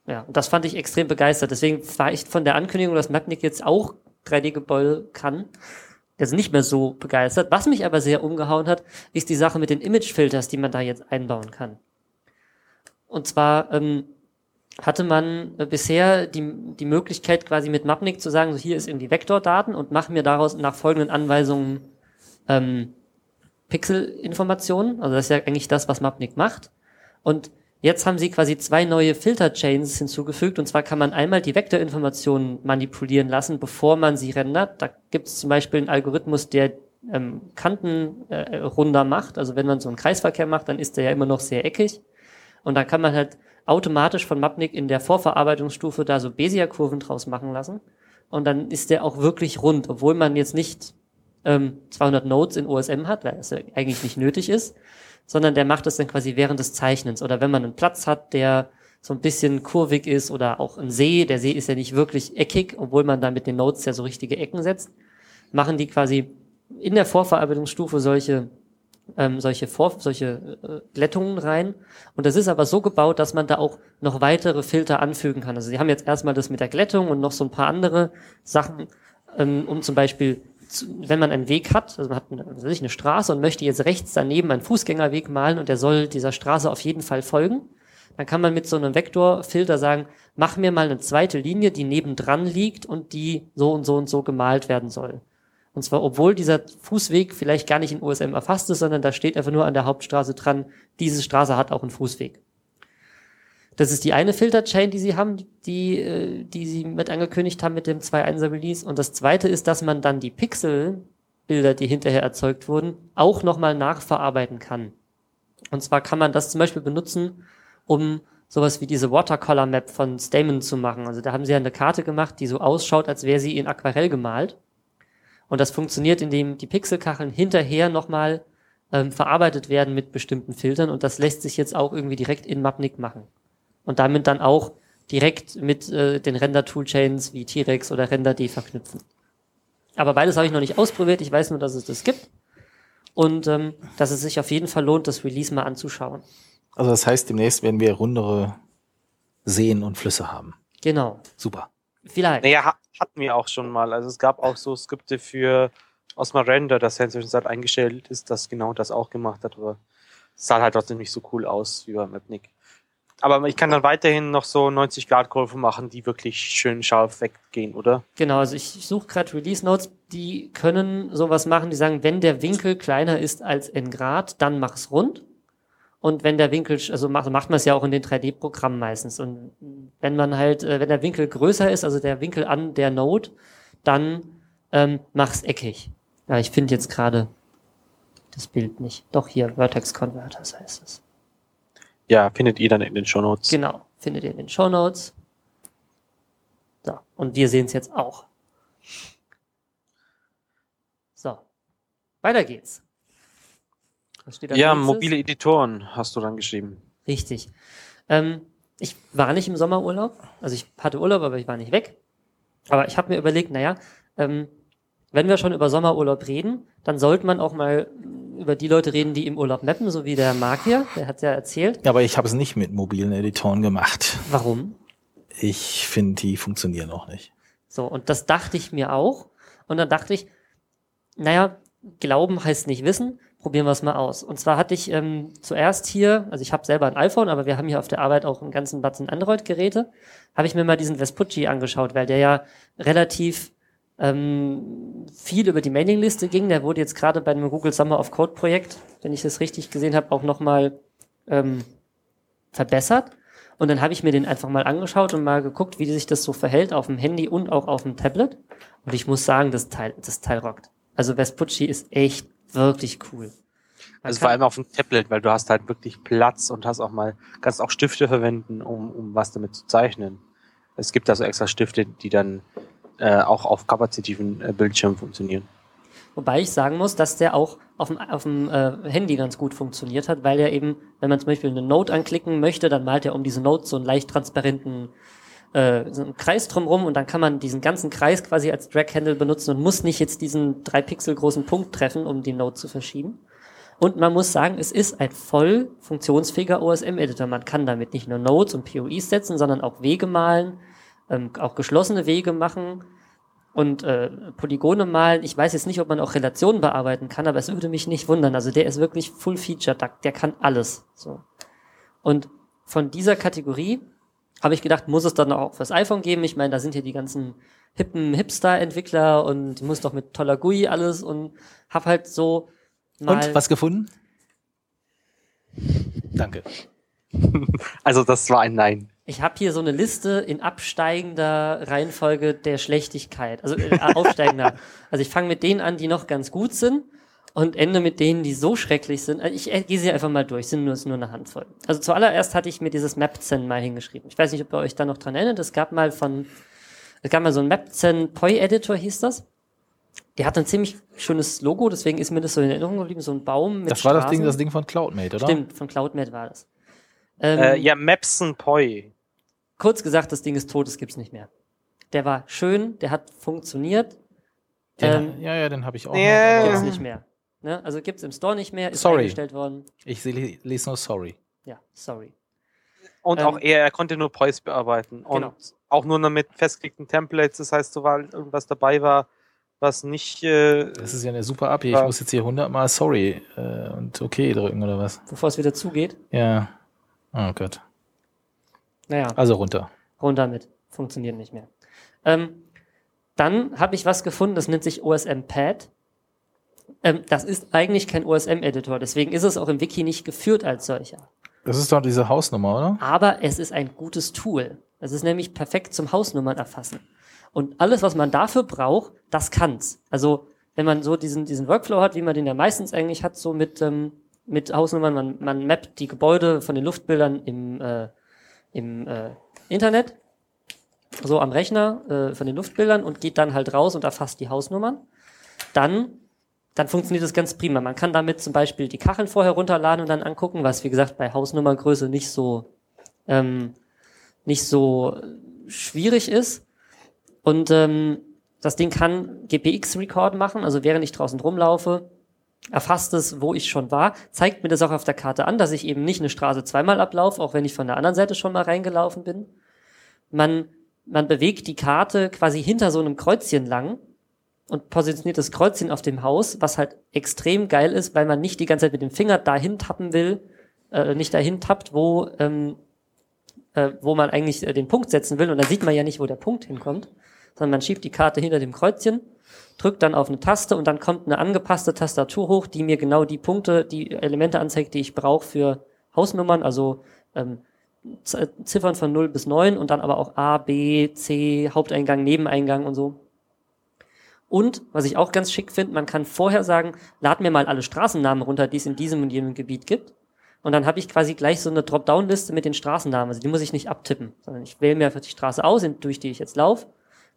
Speaker 1: Ja, und das fand ich extrem begeistert. Deswegen war ich von der Ankündigung, dass Magnik jetzt auch 3D-Gebäude kann, jetzt nicht mehr so begeistert. Was mich aber sehr umgehauen hat, ist die Sache mit den Image-Filters, die man da jetzt einbauen kann. Und zwar ähm, hatte man äh, bisher die, die Möglichkeit, quasi mit Mapnik zu sagen, so hier ist irgendwie Vektordaten und mach mir daraus nach folgenden Anweisungen ähm, Pixel-Informationen. Also das ist ja eigentlich das, was Mapnik macht. Und Jetzt haben sie quasi zwei neue Filter-Chains hinzugefügt. Und zwar kann man einmal die Vektorinformationen manipulieren lassen, bevor man sie rendert. Da gibt es zum Beispiel einen Algorithmus, der ähm, Kanten äh, runder macht. Also wenn man so einen Kreisverkehr macht, dann ist der ja immer noch sehr eckig. Und da kann man halt automatisch von Mapnik in der Vorverarbeitungsstufe da so Bezier-Kurven draus machen lassen. Und dann ist der auch wirklich rund, obwohl man jetzt nicht ähm, 200 Nodes in OSM hat, weil das ja eigentlich nicht nötig ist sondern der macht das dann quasi während des Zeichnens. Oder wenn man einen Platz hat, der so ein bisschen kurvig ist oder auch ein See, der See ist ja nicht wirklich eckig, obwohl man da mit den Notes ja so richtige Ecken setzt, machen die quasi in der Vorverarbeitungsstufe solche ähm, solche Vor solche äh, Glättungen rein. Und das ist aber so gebaut, dass man da auch noch weitere Filter anfügen kann. Also sie haben jetzt erstmal das mit der Glättung und noch so ein paar andere Sachen, ähm, um zum Beispiel wenn man einen Weg hat, also man hat eine, eine Straße und möchte jetzt rechts daneben einen Fußgängerweg malen und der soll dieser Straße auf jeden Fall folgen, dann kann man mit so einem Vektorfilter sagen, mach mir mal eine zweite Linie, die nebendran liegt und die so und so und so gemalt werden soll. Und zwar, obwohl dieser Fußweg vielleicht gar nicht in OSM erfasst ist, sondern da steht einfach nur an der Hauptstraße dran, diese Straße hat auch einen Fußweg. Das ist die eine Filter-Chain, die sie haben, die, äh, die sie mit angekündigt haben mit dem 2.1er Release. Und das zweite ist, dass man dann die Pixel-Bilder, die hinterher erzeugt wurden, auch nochmal nachverarbeiten kann. Und zwar kann man das zum Beispiel benutzen, um sowas wie diese Watercolor Map von Stamen zu machen. Also da haben sie ja eine Karte gemacht, die so ausschaut, als wäre sie in Aquarell gemalt. Und das funktioniert, indem die Pixelkacheln hinterher nochmal ähm, verarbeitet werden mit bestimmten Filtern und das lässt sich jetzt auch irgendwie direkt in Mapnik machen. Und damit dann auch direkt mit äh, den Render-Toolchains wie T-Rex oder RenderD verknüpfen. Aber beides habe ich noch nicht ausprobiert, ich weiß nur, dass es das gibt und ähm, dass es sich auf jeden Fall lohnt, das Release mal anzuschauen.
Speaker 3: Also das heißt, demnächst werden wir rundere Seen und Flüsse haben.
Speaker 1: Genau.
Speaker 3: Super.
Speaker 1: Vielleicht.
Speaker 2: Naja, ha- hatten wir auch schon mal. Also es gab auch so Skripte für Osmo Render, das ja inzwischen seit eingestellt ist, das genau das auch gemacht hat, aber es sah halt trotzdem nicht so cool aus wie beim Mapnik. Aber ich kann dann weiterhin noch so 90 Grad Kurven machen, die wirklich schön scharf weggehen, oder?
Speaker 1: Genau, also ich, ich suche gerade Release Notes, die können sowas machen, die sagen, wenn der Winkel kleiner ist als n Grad, dann mach's rund. Und wenn der Winkel, also macht, macht man es ja auch in den 3D-Programmen meistens. Und wenn man halt, äh, wenn der Winkel größer ist, also der Winkel an der Node, dann ähm, mach's eckig. Ja, ich finde jetzt gerade das Bild nicht. Doch hier, Vertex Converters heißt es.
Speaker 2: Ja, findet ihr dann in den Shownotes.
Speaker 1: Genau, findet ihr in den Show Notes. So, und wir sehen es jetzt auch. So, weiter geht's.
Speaker 2: Ja,
Speaker 1: nächstes?
Speaker 2: mobile Editoren hast du dann geschrieben.
Speaker 1: Richtig. Ähm, ich war nicht im Sommerurlaub, also ich hatte Urlaub, aber ich war nicht weg. Aber ich habe mir überlegt, naja, ähm, wenn wir schon über Sommerurlaub reden, dann sollte man auch mal über die Leute reden, die im Urlaub mappen, so wie der Marc hier, der hat ja erzählt.
Speaker 3: Ja, aber ich habe es nicht mit mobilen Editoren gemacht.
Speaker 1: Warum?
Speaker 3: Ich finde, die funktionieren auch nicht.
Speaker 1: So, und das dachte ich mir auch. Und dann dachte ich, naja, Glauben heißt nicht wissen, probieren wir es mal aus. Und zwar hatte ich ähm, zuerst hier, also ich habe selber ein iPhone, aber wir haben hier auf der Arbeit auch einen ganzen Batzen Android-Geräte, habe ich mir mal diesen Vespucci angeschaut, weil der ja relativ ähm, viel über die Mailingliste ging. Der wurde jetzt gerade bei dem Google Summer of Code Projekt, wenn ich das richtig gesehen habe, auch nochmal ähm, verbessert. Und dann habe ich mir den einfach mal angeschaut und mal geguckt, wie sich das so verhält auf dem Handy und auch auf dem Tablet. Und ich muss sagen, das Teil, das Teil rockt. Also Vespucci ist echt wirklich cool. Man
Speaker 2: Also vor allem auf dem Tablet, weil du hast halt wirklich Platz und hast auch mal, kannst auch Stifte verwenden, um, um was damit zu zeichnen. Es gibt also extra Stifte, die dann äh, auch auf kapazitiven äh, Bildschirmen funktionieren.
Speaker 1: Wobei ich sagen muss, dass der auch auf dem, auf dem äh, Handy ganz gut funktioniert hat, weil er eben, wenn man zum Beispiel eine Note anklicken möchte, dann malt er um diese Note so einen leicht transparenten äh, so einen Kreis drumrum und dann kann man diesen ganzen Kreis quasi als Drag-Handle benutzen und muss nicht jetzt diesen drei Pixel großen Punkt treffen, um die Note zu verschieben. Und man muss sagen, es ist ein voll funktionsfähiger OSM-Editor. Man kann damit nicht nur Nodes und POIs setzen, sondern auch Wege malen, ähm, auch geschlossene Wege machen und äh, Polygone malen. Ich weiß jetzt nicht, ob man auch Relationen bearbeiten kann, aber es würde mich nicht wundern. Also der ist wirklich full-featured, da- der kann alles. So. Und von dieser Kategorie habe ich gedacht, muss es dann auch fürs iPhone geben. Ich meine, da sind hier die ganzen hippen Hipster-Entwickler und die muss doch mit toller GUI alles und hab halt so mal
Speaker 3: Und was gefunden? Danke. <laughs>
Speaker 2: Also das war ein Nein.
Speaker 1: Ich habe hier so eine Liste in absteigender Reihenfolge der Schlechtigkeit, also äh, aufsteigender. <laughs> also ich fange mit denen an, die noch ganz gut sind und ende mit denen, die so schrecklich sind. Also ich äh, gehe sie einfach mal durch, sind nur, ist nur eine Handvoll. Also zuallererst hatte ich mir dieses Mapzen mal hingeschrieben. Ich weiß nicht, ob ihr euch da noch dran erinnert. Es gab mal von, es gab mal so ein Mapzen Poi Editor hieß das. Der hat ein ziemlich schönes Logo, deswegen ist mir das so in Erinnerung geblieben, so ein Baum mit
Speaker 3: Das war das Ding,
Speaker 1: Straßen.
Speaker 3: das Ding von CloudMate, oder?
Speaker 1: Stimmt, von CloudMate war das. Ähm,
Speaker 2: Äh, ja, Mapson Poi.
Speaker 1: Kurz gesagt, das Ding ist tot, es gibt's nicht mehr. Der war schön, der hat funktioniert,
Speaker 3: Den,
Speaker 1: ähm,
Speaker 3: ja, ja, den habe ich auch
Speaker 2: Ja.
Speaker 3: noch.
Speaker 1: gibt's
Speaker 3: Aber
Speaker 1: nicht mehr. Ne? Also gibt's im Store nicht mehr, ist
Speaker 3: Sorry.
Speaker 1: eingestellt worden.
Speaker 3: ich lese nur sorry.
Speaker 1: Ja, sorry.
Speaker 2: Und
Speaker 1: Ähm,
Speaker 2: auch er, er konnte nur Pois bearbeiten. Und
Speaker 1: Genau.
Speaker 2: auch nur noch mit festgelegten Templates. Das heißt, sobald irgendwas dabei war, was nicht. Äh,
Speaker 3: Das ist ja eine super API. Ich muss jetzt hier hundertmal sorry äh, und okay drücken oder was?
Speaker 1: Bevor es wieder zugeht,
Speaker 3: Ja. Oh Gott.
Speaker 1: Naja,
Speaker 3: Also runter.
Speaker 1: runter mit. Funktioniert nicht mehr. Ähm, dann habe ich was gefunden, das nennt sich OSM Pad. Ähm, das ist eigentlich kein OSM-Editor, deswegen ist es auch im Wiki nicht geführt als solcher.
Speaker 3: Das ist doch diese Hausnummer, oder?
Speaker 1: Aber es ist ein gutes Tool. Es ist nämlich perfekt zum Hausnummern erfassen. Und alles, was man dafür braucht, das kann's. Also, wenn man so diesen, diesen Workflow hat, wie man den ja meistens eigentlich hat, so mit, ähm, mit Hausnummern, man, man mappt die Gebäude von den Luftbildern im, äh, im äh, Internet, so am Rechner äh, von den Luftbildern und geht dann halt raus und erfasst die Hausnummern. dann, dann funktioniert das ganz prima. Man kann damit zum Beispiel die Kacheln vorher runterladen und dann angucken, was wie gesagt bei Hausnummergröße nicht so ähm, nicht so schwierig ist. Und ähm, das Ding kann GPX-Record machen, also während ich draußen rumlaufe, erfasst es, wo ich schon war, zeigt mir das auch auf der Karte an, dass ich eben nicht eine Straße zweimal ablaufe, auch wenn ich von der anderen Seite schon mal reingelaufen bin. Man, man bewegt die Karte quasi hinter so einem Kreuzchen lang und positioniert das Kreuzchen auf dem Haus, was halt extrem geil ist, weil man nicht die ganze Zeit mit dem Finger dahin tappen will, äh, nicht dahin tappt, wo, ähm, äh, wo man eigentlich äh, den Punkt setzen will. Und dann sieht man ja nicht, wo der Punkt hinkommt, sondern man schiebt die Karte hinter dem Kreuzchen drückt dann auf eine Taste und dann kommt eine angepasste Tastatur hoch, die mir genau die Punkte, die Elemente anzeigt, die ich brauche für Hausnummern, also ähm, Ziffern von 0 bis 9 und dann aber auch A, B, C, Haupteingang, Nebeneingang und so. Und, was ich auch ganz schick finde, man kann vorher sagen, lad mir mal alle Straßennamen runter, die es in diesem und jenem Gebiet gibt. Und dann habe ich quasi gleich so eine Dropdown-Liste mit den Straßennamen. Also die muss ich nicht abtippen, sondern ich wähle mir einfach die Straße aus, durch die ich jetzt laufe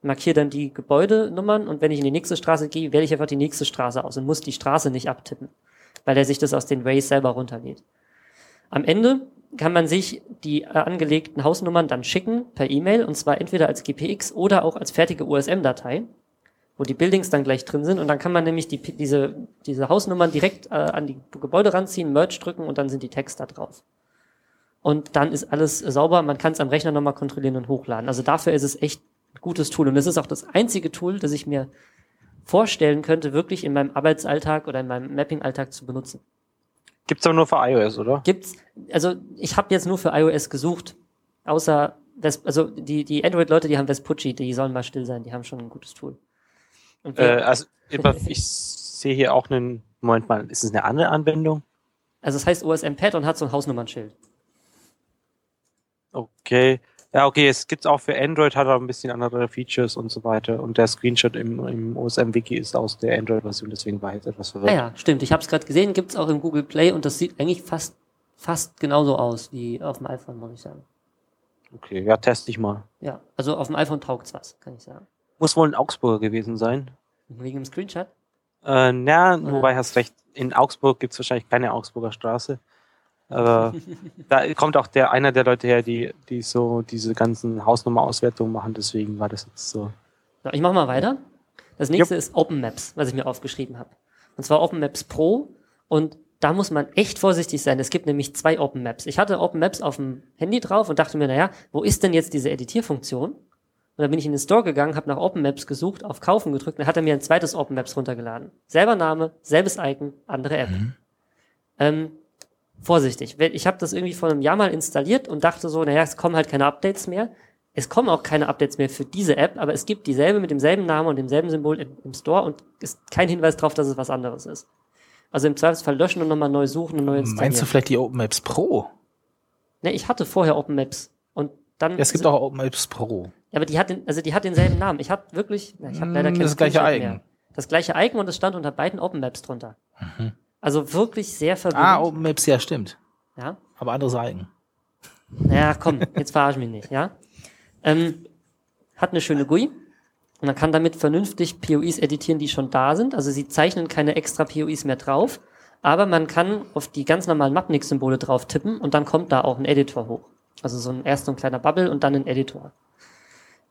Speaker 1: markiere dann die Gebäudenummern und wenn ich in die nächste Straße gehe, wähle ich einfach die nächste Straße aus und muss die Straße nicht abtippen, weil er sich das aus den Ways selber runterlädt. Am Ende kann man sich die äh, angelegten Hausnummern dann schicken per E-Mail und zwar entweder als GPX oder auch als fertige USM-Datei, wo die Buildings dann gleich drin sind und dann kann man nämlich die, diese, diese Hausnummern direkt äh, an die Gebäude ranziehen, Merge drücken und dann sind die Texte da drauf. Und dann ist alles sauber, man kann es am Rechner nochmal kontrollieren und hochladen. Also dafür ist es echt gutes Tool. Und es ist auch das einzige Tool, das ich mir vorstellen könnte, wirklich in meinem Arbeitsalltag oder in meinem Mapping-Alltag zu benutzen.
Speaker 2: Gibt's aber nur für iOS, oder?
Speaker 1: Gibt's, also ich habe jetzt nur für iOS gesucht, außer Ves also die, die Android-Leute, die haben Vespucci, die sollen mal still sein, die haben schon ein gutes Tool.
Speaker 2: Äh, also ich sehe hier auch einen, Moment mal, ist es eine andere Anwendung?
Speaker 1: Also es heißt OSM-Pad und hat so ein Hausnummernschild.
Speaker 2: Okay. Ja, okay, es gibt's auch für Android, hat aber ein bisschen andere Features und so weiter. Und der Screenshot im, im OSM-Wiki ist aus der Android-Version, deswegen war jetzt etwas verwirrt.
Speaker 1: Ah ja, stimmt. Ich habe es gerade gesehen, gibt's auch im Google Play und das sieht eigentlich fast, fast genauso aus wie auf dem iPhone, muss ich sagen.
Speaker 2: Okay, ja, teste ich mal.
Speaker 1: Ja, also auf dem iPhone taugt's was, kann ich sagen.
Speaker 2: Muss wohl ein Augsburger gewesen sein.
Speaker 1: Wegen dem Screenshot?
Speaker 2: Äh, na, wobei hast recht. In Augsburg gibt's wahrscheinlich keine Augsburger Straße. Aber da kommt auch der einer der Leute her, die, die so diese ganzen Hausnummerauswertungen machen, deswegen war das jetzt so.
Speaker 1: Ja, ich mach mal weiter. Das nächste Jupp. ist Open Maps, was ich mir aufgeschrieben habe. Und zwar Open Maps Pro und da muss man echt vorsichtig sein. Es gibt nämlich zwei Open Maps. Ich hatte Open Maps auf dem Handy drauf und dachte mir, naja, wo ist denn jetzt diese Editierfunktion? Und dann bin ich in den Store gegangen, habe nach Open Maps gesucht, auf Kaufen gedrückt, dann hat er mir ein zweites Open Maps runtergeladen. Selber Name, selbes Icon, andere App. Mhm. Ähm, vorsichtig. Ich habe das irgendwie vor einem Jahr mal installiert und dachte so, naja, es kommen halt keine Updates mehr. Es kommen auch keine Updates mehr für diese App, aber es gibt dieselbe mit demselben Namen und demselben Symbol im, im Store und ist kein Hinweis darauf, dass es was anderes ist. Also im Zweifelsfall löschen und nochmal neu suchen und neu installieren.
Speaker 3: Meinst du vielleicht die OpenMaps Pro?
Speaker 1: Ne, ich hatte vorher OpenMaps und dann. Ja,
Speaker 3: es gibt auch OpenMaps Pro.
Speaker 1: Ja, aber die hat den, also die hat denselben Namen. Ich hatte wirklich, ich habe leider
Speaker 3: hm, kein Das gleiche Icon. Mehr.
Speaker 1: Das gleiche Icon und es stand unter beiden OpenMaps drunter. Mhm. Also wirklich sehr verwirrend.
Speaker 3: Ah, OpenMaps, ja, stimmt.
Speaker 1: Ja.
Speaker 3: Aber andere Seiten.
Speaker 1: Ja, komm, jetzt verarsch mich nicht, ja. Ähm, hat eine schöne GUI und man kann damit vernünftig POIs editieren, die schon da sind. Also sie zeichnen keine extra POIs mehr drauf, aber man kann auf die ganz normalen Mapnik-Symbole drauf tippen und dann kommt da auch ein Editor hoch. Also so ein erst so ein kleiner Bubble und dann ein Editor.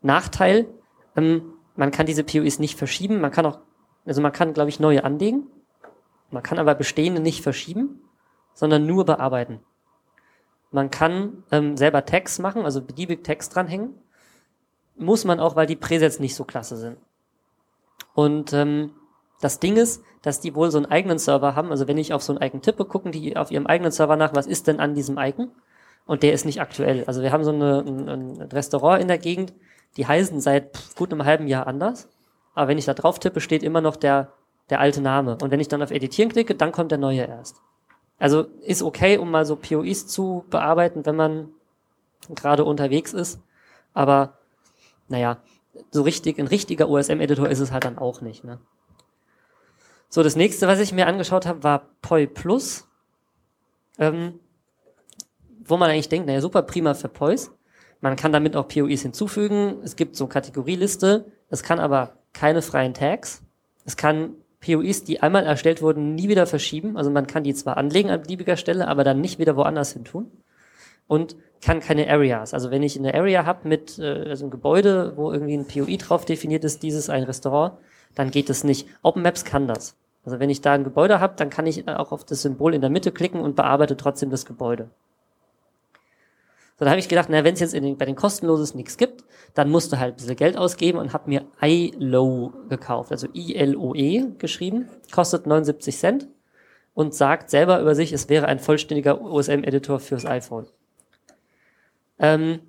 Speaker 1: Nachteil, ähm, man kann diese POIs nicht verschieben, man kann auch, also man kann, glaube ich, neue anlegen. Man kann aber bestehende nicht verschieben sondern nur bearbeiten. Man kann ähm, selber Tags machen, also beliebig Text dranhängen. Muss man auch, weil die Presets nicht so klasse sind. Und ähm, das Ding ist, dass die wohl so einen eigenen Server haben. Also wenn ich auf so ein Icon tippe, gucken die auf ihrem eigenen Server nach, was ist denn an diesem Icon? Und der ist nicht aktuell. Also wir haben so eine, ein, ein Restaurant in der Gegend, die heißen seit gut einem halben Jahr anders. Aber wenn ich da drauf tippe, steht immer noch der, der alte Name. Und wenn ich dann auf Editieren klicke, dann kommt der neue erst. Also ist okay, um mal so POIs zu bearbeiten, wenn man gerade unterwegs ist. Aber naja, so richtig, ein richtiger OSM-Editor ist es halt dann auch nicht. Ne? So, das nächste, was ich mir angeschaut habe, war Poi Plus. Ähm, wo man eigentlich denkt, naja, super prima für Pois. Man kann damit auch POIs hinzufügen. Es gibt so Kategorieliste. Es kann aber keine freien Tags. Es kann POIs, die einmal erstellt wurden, nie wieder verschieben. Also man kann die zwar anlegen an beliebiger Stelle, aber dann nicht wieder woanders hin tun. Und kann keine Areas. Also wenn ich eine Area habe mit äh, also ein Gebäude, wo irgendwie ein POI drauf definiert ist, dieses ein Restaurant, dann geht das nicht. OpenMaps kann das. Also wenn ich da ein Gebäude habe, dann kann ich auch auf das Symbol in der Mitte klicken und bearbeite trotzdem das Gebäude. So, da habe ich gedacht, na, wenn es jetzt den, bei den kostenlosen nichts gibt, dann musst du halt ein bisschen Geld ausgeben und habe mir iLow gekauft, also I-L-O-E geschrieben, kostet 79 Cent und sagt selber über sich, es wäre ein vollständiger OSM-Editor fürs iPhone. Ähm,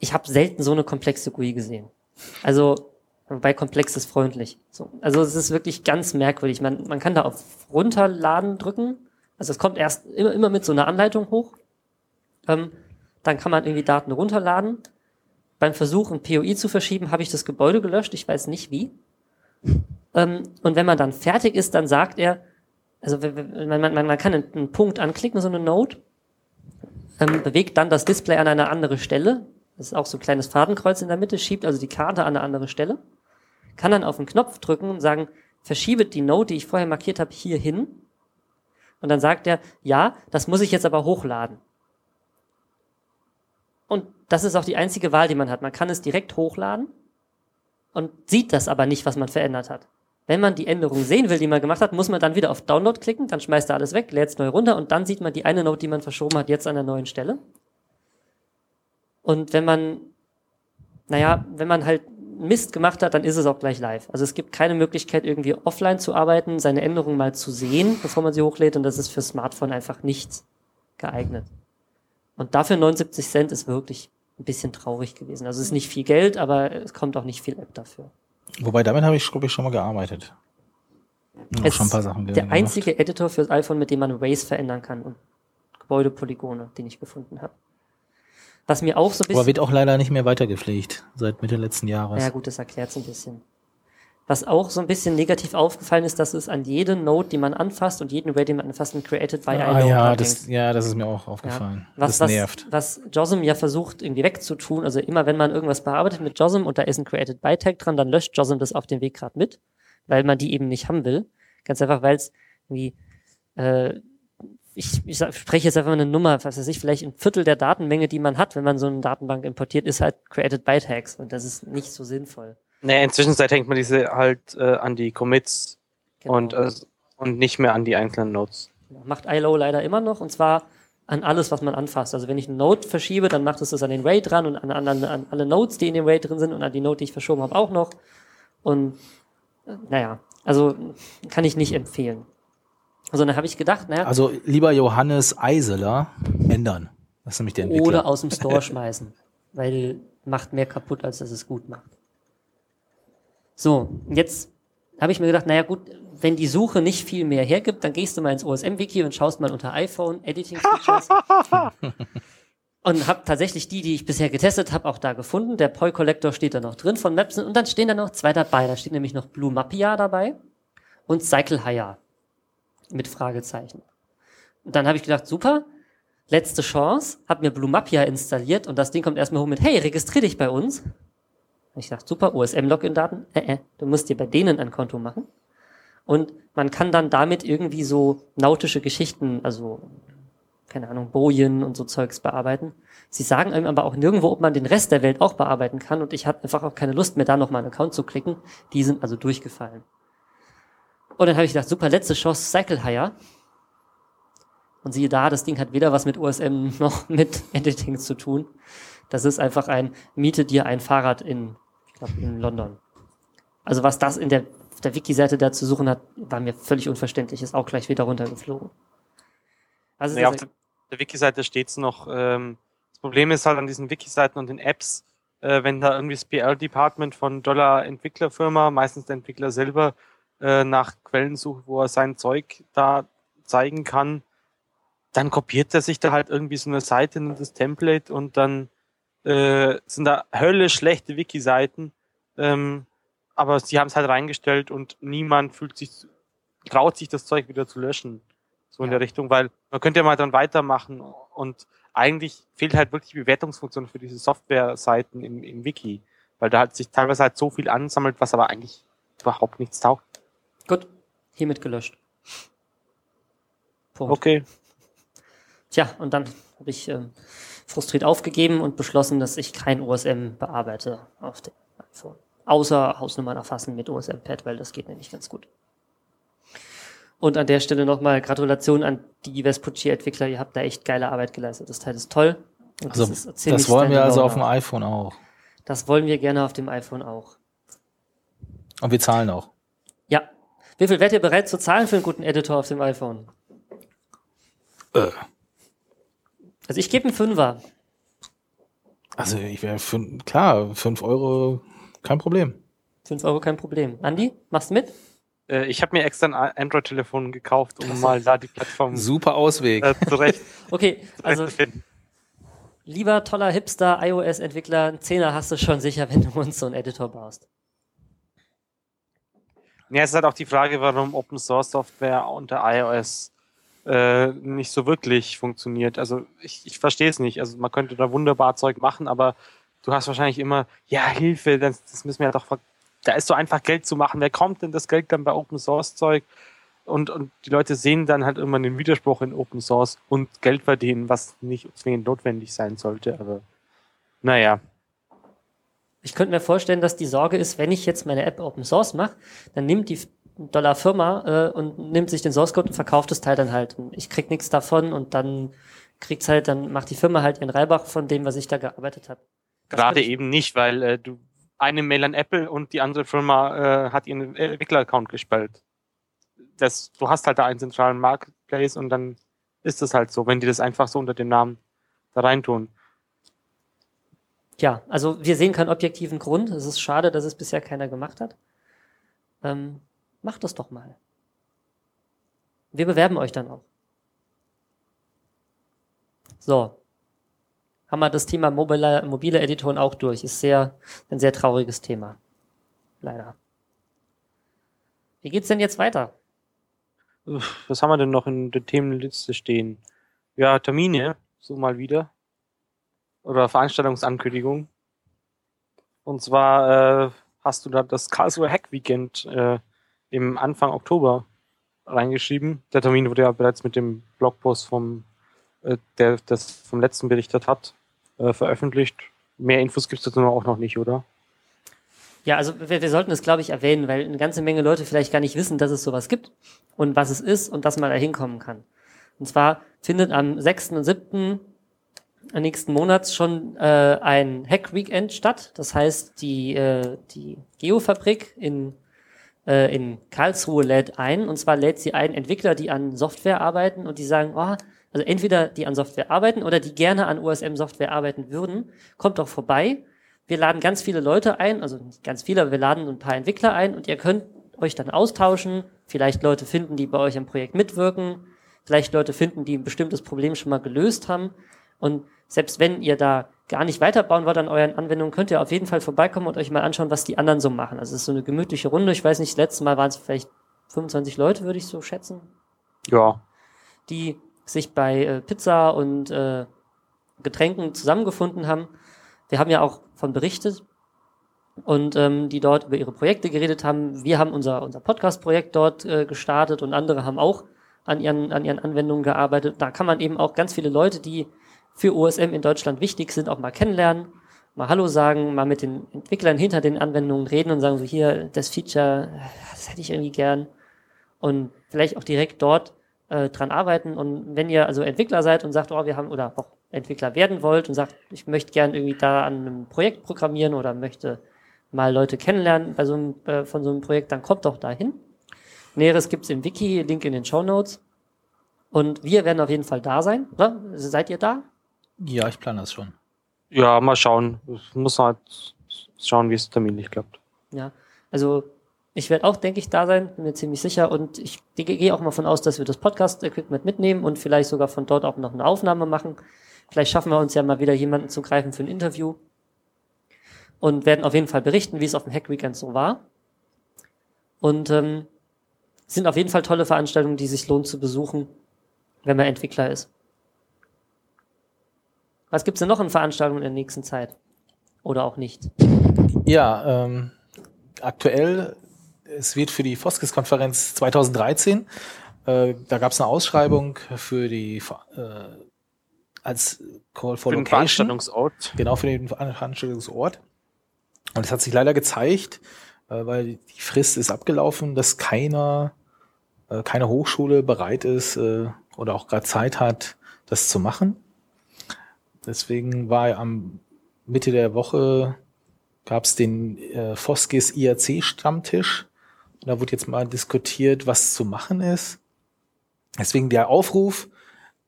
Speaker 1: ich habe selten so eine komplexe GUI gesehen. Also Wobei komplex ist freundlich. So. Also es ist wirklich ganz merkwürdig. Man, man kann da auf Runterladen drücken. Also es kommt erst immer, immer mit so einer Anleitung hoch. Ähm, dann kann man irgendwie Daten runterladen. Beim Versuch, ein POI zu verschieben, habe ich das Gebäude gelöscht. Ich weiß nicht wie. Ähm, und wenn man dann fertig ist, dann sagt er, also man, man, man kann einen, Punkt anklicken, so eine Node, ähm, bewegt dann das Display an eine andere Stelle. Das ist auch so ein kleines Fadenkreuz in der Mitte, schiebt also die Karte an eine andere Stelle kann dann auf den Knopf drücken und sagen, verschiebe die Note, die ich vorher markiert habe, hier hin. Und dann sagt er, ja, das muss ich jetzt aber hochladen. Und das ist auch die einzige Wahl, die man hat. Man kann es direkt hochladen und sieht das aber nicht, was man verändert hat. Wenn man die Änderung sehen will, die man gemacht hat, muss man dann wieder auf Download klicken, dann schmeißt er alles weg, lädt es neu runter und dann sieht man die eine Note, die man verschoben hat, jetzt an der neuen Stelle. Und wenn man, naja, wenn man halt Mist gemacht hat, dann ist es auch gleich live. Also es gibt keine Möglichkeit, irgendwie offline zu arbeiten, seine Änderungen mal zu sehen, bevor man sie hochlädt und das ist für Smartphone einfach nicht geeignet. Und dafür 79 Cent ist wirklich ein bisschen traurig gewesen. Also es ist nicht viel Geld, aber es kommt auch nicht viel App dafür.
Speaker 3: Wobei damit habe ich, glaube ich, schon mal gearbeitet.
Speaker 1: Auch schon ein paar Sachen der einzige gemacht. Editor fürs iPhone, mit dem man Race verändern kann und Gebäudepolygone, den ich gefunden habe. Was mir auch so ein
Speaker 3: bisschen. Aber wird auch leider nicht mehr weitergepflegt seit Mitte letzten Jahres.
Speaker 1: Ja, gut, das erklärt es ein bisschen. Was auch so ein bisschen negativ aufgefallen ist, dass es an jede Node, die man anfasst und jeden Ray, den man anfasst, ein Created by
Speaker 3: ah, ja, das, ja, das ist mir auch aufgefallen.
Speaker 1: Ja. Was,
Speaker 3: das
Speaker 1: nervt. Was, was JOSM ja versucht irgendwie wegzutun, also immer wenn man irgendwas bearbeitet mit JOSM und da ist ein Created by Tag dran, dann löscht JOSM das auf dem Weg gerade mit, weil man die eben nicht haben will. Ganz einfach, weil es irgendwie äh, ich, ich spreche jetzt einfach mal eine Nummer, was weiß ich, vielleicht ein Viertel der Datenmenge, die man hat, wenn man so eine Datenbank importiert, ist halt Created by Tags und das ist nicht so sinnvoll.
Speaker 2: Naja, inzwischen hängt man diese halt äh, an die Commits genau. und, äh, und nicht mehr an die einzelnen Nodes.
Speaker 1: Genau. Macht ILO leider immer noch und zwar an alles, was man anfasst. Also wenn ich einen Node verschiebe, dann macht es das an den RAID dran und an, an, an alle Nodes, die in dem RAID drin sind und an die Node, die ich verschoben habe, auch noch. Und äh, naja, also kann ich nicht empfehlen. Also dann habe ich gedacht, naja.
Speaker 3: Also lieber Johannes Eiseler ändern. Das ist nämlich der Entwickler.
Speaker 1: Oder aus dem <laughs> Store schmeißen. Weil macht mehr kaputt, als dass es gut macht. So, jetzt habe ich mir gedacht, naja gut, wenn die Suche nicht viel mehr hergibt, dann gehst du mal ins OSM-Wiki und schaust mal unter iPhone, Editing Features. <laughs> und habe tatsächlich die, die ich bisher getestet habe, auch da gefunden. Der Poi Collector steht da noch drin von Maps und dann stehen da noch zwei dabei. Da steht nämlich noch Blue Mappia dabei und Cycle Hire mit Fragezeichen. Und dann habe ich gedacht, super, letzte Chance, habe mir Blue Mapia installiert und das Ding kommt erstmal hoch mit, hey, registrier dich bei uns. Und ich dachte, super, OSM-Login-Daten, äh, äh, du musst dir bei denen ein Konto machen. Und man kann dann damit irgendwie so nautische Geschichten, also keine Ahnung, Bojen und so Zeugs bearbeiten. Sie sagen einem aber auch nirgendwo, ob man den Rest der Welt auch bearbeiten kann und ich hatte einfach auch keine Lust mehr, da nochmal einen Account zu klicken. Die sind also durchgefallen. Und dann habe ich gedacht, super, letzte Chance, Cycle Hire. Und siehe da, das Ding hat weder was mit OSM <laughs> noch mit Editing zu tun. Das ist einfach ein, miete dir ein Fahrrad in, glaube, in London. Also was das in der, der Wiki-Seite da zu suchen hat, war mir völlig unverständlich, ist auch gleich wieder runtergeflogen.
Speaker 2: Also nee, auf der, der Wiki-Seite steht's noch, ähm, das Problem ist halt an diesen Wiki-Seiten und den Apps, äh, wenn da irgendwie das PR-Department von Dollar Entwicklerfirma, meistens der Entwickler selber, äh, nach Quellen sucht, wo er sein Zeug da zeigen kann, dann kopiert er sich da halt irgendwie so eine Seite in das Template und dann äh, sind da höllisch schlechte Wiki-Seiten. Ähm, aber sie haben es halt reingestellt und niemand fühlt sich, traut sich das Zeug wieder zu löschen. So in der Richtung, weil man könnte ja mal dann weitermachen und eigentlich fehlt halt wirklich die Bewertungsfunktion für diese Software-Seiten im, im Wiki, weil da halt sich teilweise halt so viel ansammelt, was aber eigentlich überhaupt nichts taugt.
Speaker 1: Gut, hiermit gelöscht. Punkt.
Speaker 2: Okay.
Speaker 1: Tja, und dann habe ich ähm, frustriert aufgegeben und beschlossen, dass ich kein OSM bearbeite auf dem iPhone. Außer Hausnummern erfassen mit OSM-Pad, weil das geht nämlich ganz gut. Und an der Stelle nochmal Gratulation an die Vespucci-Entwickler. Ihr habt da echt geile Arbeit geleistet. Das Teil ist toll. Und
Speaker 3: Also,
Speaker 1: ist
Speaker 3: das
Speaker 1: ziemlich
Speaker 3: wollen wir also auf dem iPhone auch.
Speaker 1: Das wollen wir gerne auf dem iPhone auch.
Speaker 3: Und wir zahlen auch.
Speaker 1: Ja. Wie viel wärt ihr bereit zu zahlen für einen guten Editor auf dem iPhone?
Speaker 3: Äh.
Speaker 1: Also ich gebe einen Fünfer.
Speaker 3: Also ich wäre klar, fünf Euro, kein Problem.
Speaker 1: Fünf Euro kein Problem. Andi, machst du mit?
Speaker 2: Äh, ich habe mir extra ein Android-Telefon gekauft, um mal da die Plattform <laughs>
Speaker 3: Super Ausweg.
Speaker 2: äh, zurecht, <laughs>
Speaker 1: Okay, also <laughs> lieber toller Hipster iOS-Entwickler, einen Zehner hast du schon sicher, wenn du uns so einen Editor baust.
Speaker 2: Ja, es ist halt auch die Frage, warum Open Source Software unter iOS äh, nicht so wirklich funktioniert. Also ich, ich verstehe es nicht. Also man könnte da wunderbar Zeug machen, aber du hast wahrscheinlich immer, ja, Hilfe, das, das müssen wir ja doch, da ist so einfach Geld zu machen. Wer kommt denn das Geld dann bei Open Source Zeug? Und, und die Leute sehen dann halt immer den Widerspruch in Open Source und Geld verdienen, was nicht zwingend notwendig sein sollte. Aber naja,
Speaker 1: Ich könnte mir vorstellen, dass die Sorge ist, wenn ich jetzt meine App Open Source mache, dann nimmt die Dollar Firma äh, und nimmt sich den Source Code und verkauft das Teil dann halt. Und ich krieg nichts davon und dann kriegt's halt, dann macht die Firma halt ihren Reibach von dem, was ich da gearbeitet habe. Das
Speaker 2: Gerade eben nicht, weil äh, du eine Mail an Apple und die andere Firma äh, hat ihren Entwickler-Account gesperrt. Das, du hast halt da einen zentralen Marketplace und dann ist es halt so, wenn die das einfach so unter dem Namen da reintun.
Speaker 1: Ja, also wir sehen keinen objektiven Grund. Es ist schade, dass es bisher keiner gemacht hat. Ähm, macht das doch mal. Wir bewerben euch dann auch. So. Haben wir das Thema mobile, mobile Editoren auch durch. Ist sehr, ein sehr trauriges Thema. Leider. Wie geht's denn jetzt weiter?
Speaker 2: Was haben wir denn noch in der Themenliste stehen? Ja, Termine, so mal wieder. Oder Veranstaltungsankündigung. Und zwar äh, hast du da das Karlsruhe Hack Weekend äh, im Anfang Oktober reingeschrieben. Der Termin wurde ja bereits mit dem Blogpost vom, äh, der das vom letzten berichtet hat, äh, veröffentlicht. Mehr Infos gibt es dazu auch noch nicht, oder?
Speaker 1: Ja, also wir, wir sollten es, glaube ich, erwähnen, weil eine ganze Menge Leute vielleicht gar nicht wissen, dass es sowas gibt und was es ist und dass man da hinkommen kann. Und zwar findet am 6. und 7. nächsten Monats schon äh, ein Hack-Weekend statt. Das heißt, die, äh, die Geofabrik in, äh, in Karlsruhe lädt ein. Und zwar lädt sie ein Entwickler, die an Software arbeiten und die sagen, oh, also entweder die an Software arbeiten oder die gerne an OSM-Software arbeiten würden, kommt doch vorbei. Wir laden ganz viele Leute ein, also nicht ganz viele, aber wir laden ein paar Entwickler ein und ihr könnt euch dann austauschen, vielleicht Leute finden, die bei euch am Projekt mitwirken, vielleicht Leute finden, die ein bestimmtes Problem schon mal gelöst haben. Und selbst wenn ihr da gar nicht weiterbauen wollt an euren Anwendungen, könnt ihr auf jeden Fall vorbeikommen und euch mal anschauen, was die anderen so machen. Also es ist so eine gemütliche Runde. Ich weiß nicht, das letzte Mal waren es vielleicht 25 Leute, würde ich so schätzen,
Speaker 2: Ja.
Speaker 1: die sich bei äh, Pizza und äh, Getränken zusammengefunden haben. Wir haben ja auch von berichtet und ähm, die dort über ihre Projekte geredet haben. Wir haben unser, unser Podcast-Projekt dort äh, gestartet und andere haben auch an ihren, an ihren Anwendungen gearbeitet. Da kann man eben auch ganz viele Leute, die für OSM in Deutschland wichtig sind, auch mal kennenlernen, mal Hallo sagen, mal mit den Entwicklern hinter den Anwendungen reden und sagen so, hier, das Feature, das hätte ich irgendwie gern. Und vielleicht auch direkt dort äh, dran arbeiten. Und wenn ihr also Entwickler seid und sagt, oh, wir haben, oder auch Entwickler werden wollt und sagt, ich möchte gern irgendwie da an einem Projekt programmieren oder möchte mal Leute kennenlernen bei so einem, äh, von so einem Projekt, dann kommt doch dahin. Näheres gibt's im Wiki, Link in den Show Notes. Und wir werden auf jeden Fall da sein. Oder? Seid ihr da?
Speaker 3: Ja, ich plane das schon.
Speaker 2: Ja, mal schauen. Ich muss halt schauen, wie es terminlich klappt.
Speaker 1: Ja. Also ich werde auch, denke ich, da sein, bin mir ziemlich sicher. Und ich ge- gehe auch mal von aus, dass wir das Podcast-Equipment mitnehmen und vielleicht sogar von dort auch noch eine Aufnahme machen. Vielleicht schaffen wir uns ja mal wieder jemanden zu greifen für ein Interview. Und werden auf jeden Fall berichten, wie es auf dem Hack Weekend so war. Und ähm, sind auf jeden Fall tolle Veranstaltungen, die sich lohnt zu besuchen, wenn man Entwickler ist. Was gibt's denn noch an Veranstaltungen in der nächsten Zeit? Oder auch nicht?
Speaker 3: Ja, ähm, aktuell es wird für die Foskis-Konferenz 2013, äh, da gab es eine Ausschreibung für die äh, als Call for
Speaker 2: Für den
Speaker 3: Location.
Speaker 2: Veranstaltungsort.
Speaker 3: Genau, für den Veranstaltungsort. Und es hat sich leider gezeigt, äh, weil die Frist ist abgelaufen, dass keiner, äh, keine Hochschule bereit ist äh, oder auch gerade Zeit hat, das zu machen. Deswegen war am Mitte der Woche gab es den äh, Foskis IRC Stammtisch. Und da wurde jetzt mal diskutiert, was zu machen ist. Deswegen der Aufruf,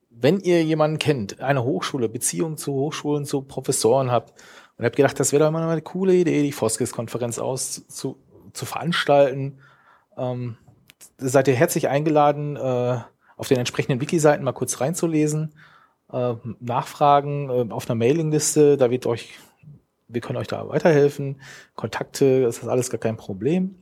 Speaker 3: wenn ihr jemanden kennt, eine Hochschule, Beziehung zu Hochschulen, zu Professoren habt, und habt gedacht, das wäre doch mal eine coole Idee, die Foskis-Konferenz aus zu, zu veranstalten, ähm, seid ihr herzlich eingeladen, äh, auf den entsprechenden Wiki-Seiten mal kurz reinzulesen, äh, nachfragen äh, auf einer Mailingliste, da wird euch, wir können euch da weiterhelfen, Kontakte, das ist alles gar kein Problem.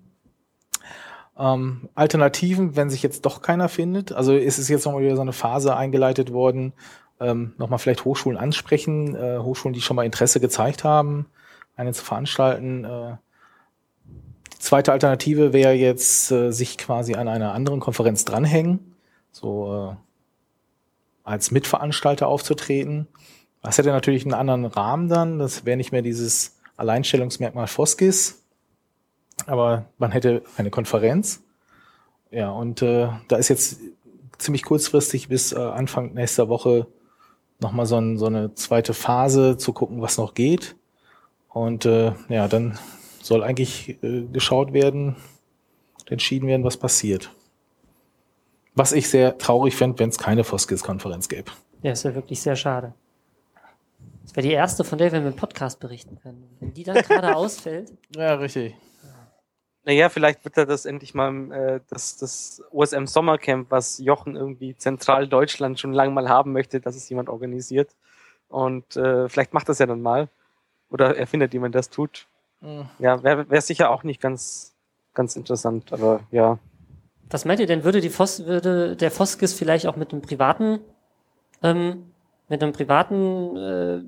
Speaker 3: Ähm, Alternativen, wenn sich jetzt doch keiner findet, also ist es jetzt nochmal wieder so eine Phase eingeleitet worden, ähm, nochmal vielleicht Hochschulen ansprechen, äh, Hochschulen, die schon mal Interesse gezeigt haben, eine zu veranstalten. Äh, die zweite Alternative wäre jetzt, äh, sich quasi an einer anderen Konferenz dranhängen, so äh, als Mitveranstalter aufzutreten. Das hätte natürlich einen anderen Rahmen dann, das wäre nicht mehr dieses Alleinstellungsmerkmal Foskis, aber man hätte eine Konferenz. Ja, und äh, da ist jetzt ziemlich kurzfristig bis äh, Anfang nächster Woche nochmal so, ein, so eine zweite Phase zu gucken, was noch geht. Und äh, ja, dann soll eigentlich äh, geschaut werden, entschieden werden, was passiert. Was ich sehr traurig fände, wenn es keine Foskis-Konferenz gäbe.
Speaker 1: Ja, ist ja wirklich sehr schade. Das wäre die erste, von der wir mit dem Podcast berichten können. Wenn die dann gerade <laughs> ausfällt.
Speaker 3: Ja, richtig.
Speaker 2: Naja, vielleicht wird er das endlich mal äh, das, das OSM Sommercamp, was Jochen irgendwie zentral Deutschland schon lange mal haben möchte, dass es jemand organisiert. Und äh, vielleicht macht das ja dann mal. Oder er findet jemand, der das tut.
Speaker 3: Mhm.
Speaker 2: Ja, wäre wär sicher auch nicht ganz, ganz interessant, aber ja.
Speaker 1: Was meint ihr denn, würde, die Fos würde der Foskis vielleicht auch mit einem privaten, ähm, mit einem privaten, äh,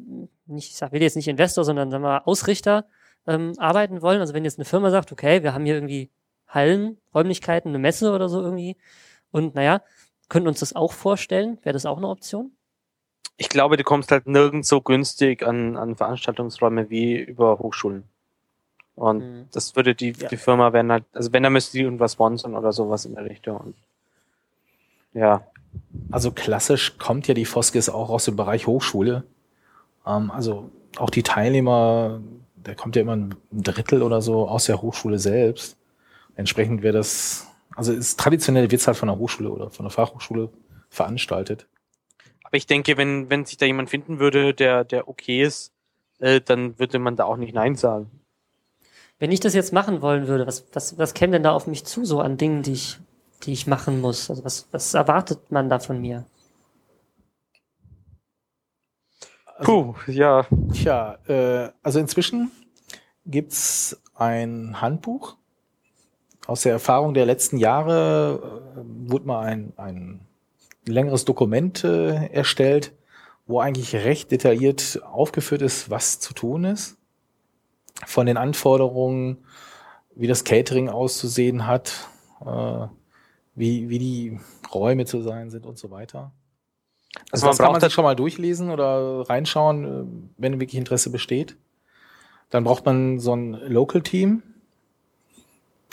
Speaker 1: nicht, ich sag, will jetzt nicht Investor, sondern sagen wir Ausrichter ähm, arbeiten wollen? Also wenn jetzt eine Firma sagt, okay, wir haben hier irgendwie Hallen, Räumlichkeiten, eine Messe oder so irgendwie und naja, könnten uns das auch vorstellen? Wäre das auch eine Option?
Speaker 2: Ich glaube, du kommst halt nirgends so günstig an, an Veranstaltungsräume wie über Hochschulen. Und
Speaker 1: Mhm.
Speaker 2: das würde die,
Speaker 1: Ja.
Speaker 2: die Firma werden halt, also wenn, dann müsste die irgendwas sponsern oder sowas in der Richtung. Und ja,
Speaker 3: Also klassisch kommt ja die Foskis auch aus dem Bereich Hochschule. Ähm, also auch die Teilnehmer, da kommt ja immer ein Drittel oder so aus der Hochschule selbst. Entsprechend wäre das, also ist traditionell wird es halt von der Hochschule oder von der Fachhochschule veranstaltet.
Speaker 2: aber ich denke, wenn, wenn sich da jemand finden würde, der, der okay ist, äh, dann würde man da auch nicht Nein sagen.
Speaker 1: Wenn ich das jetzt machen wollen würde, was, was, was käme denn da auf mich zu, so an Dingen, die ich, die ich machen muss? Also was, was erwartet man da von mir?
Speaker 2: Puh, ja.
Speaker 3: Tja, äh, also inzwischen gibt's ein Handbuch. Aus der Erfahrung der letzten Jahre äh, wurde mal ein, ein längeres Dokument äh, erstellt, wo eigentlich recht detailliert aufgeführt ist, was zu tun ist. Von den Anforderungen, wie das Catering auszusehen hat, äh, wie, wie die Räume zu sein sind und so weiter. Also
Speaker 2: Also man
Speaker 3: man
Speaker 2: braucht
Speaker 3: sich
Speaker 2: das,
Speaker 3: schon mal durchlesen oder reinschauen, äh, wenn wirklich Interesse besteht. Dann braucht man so ein Local Team.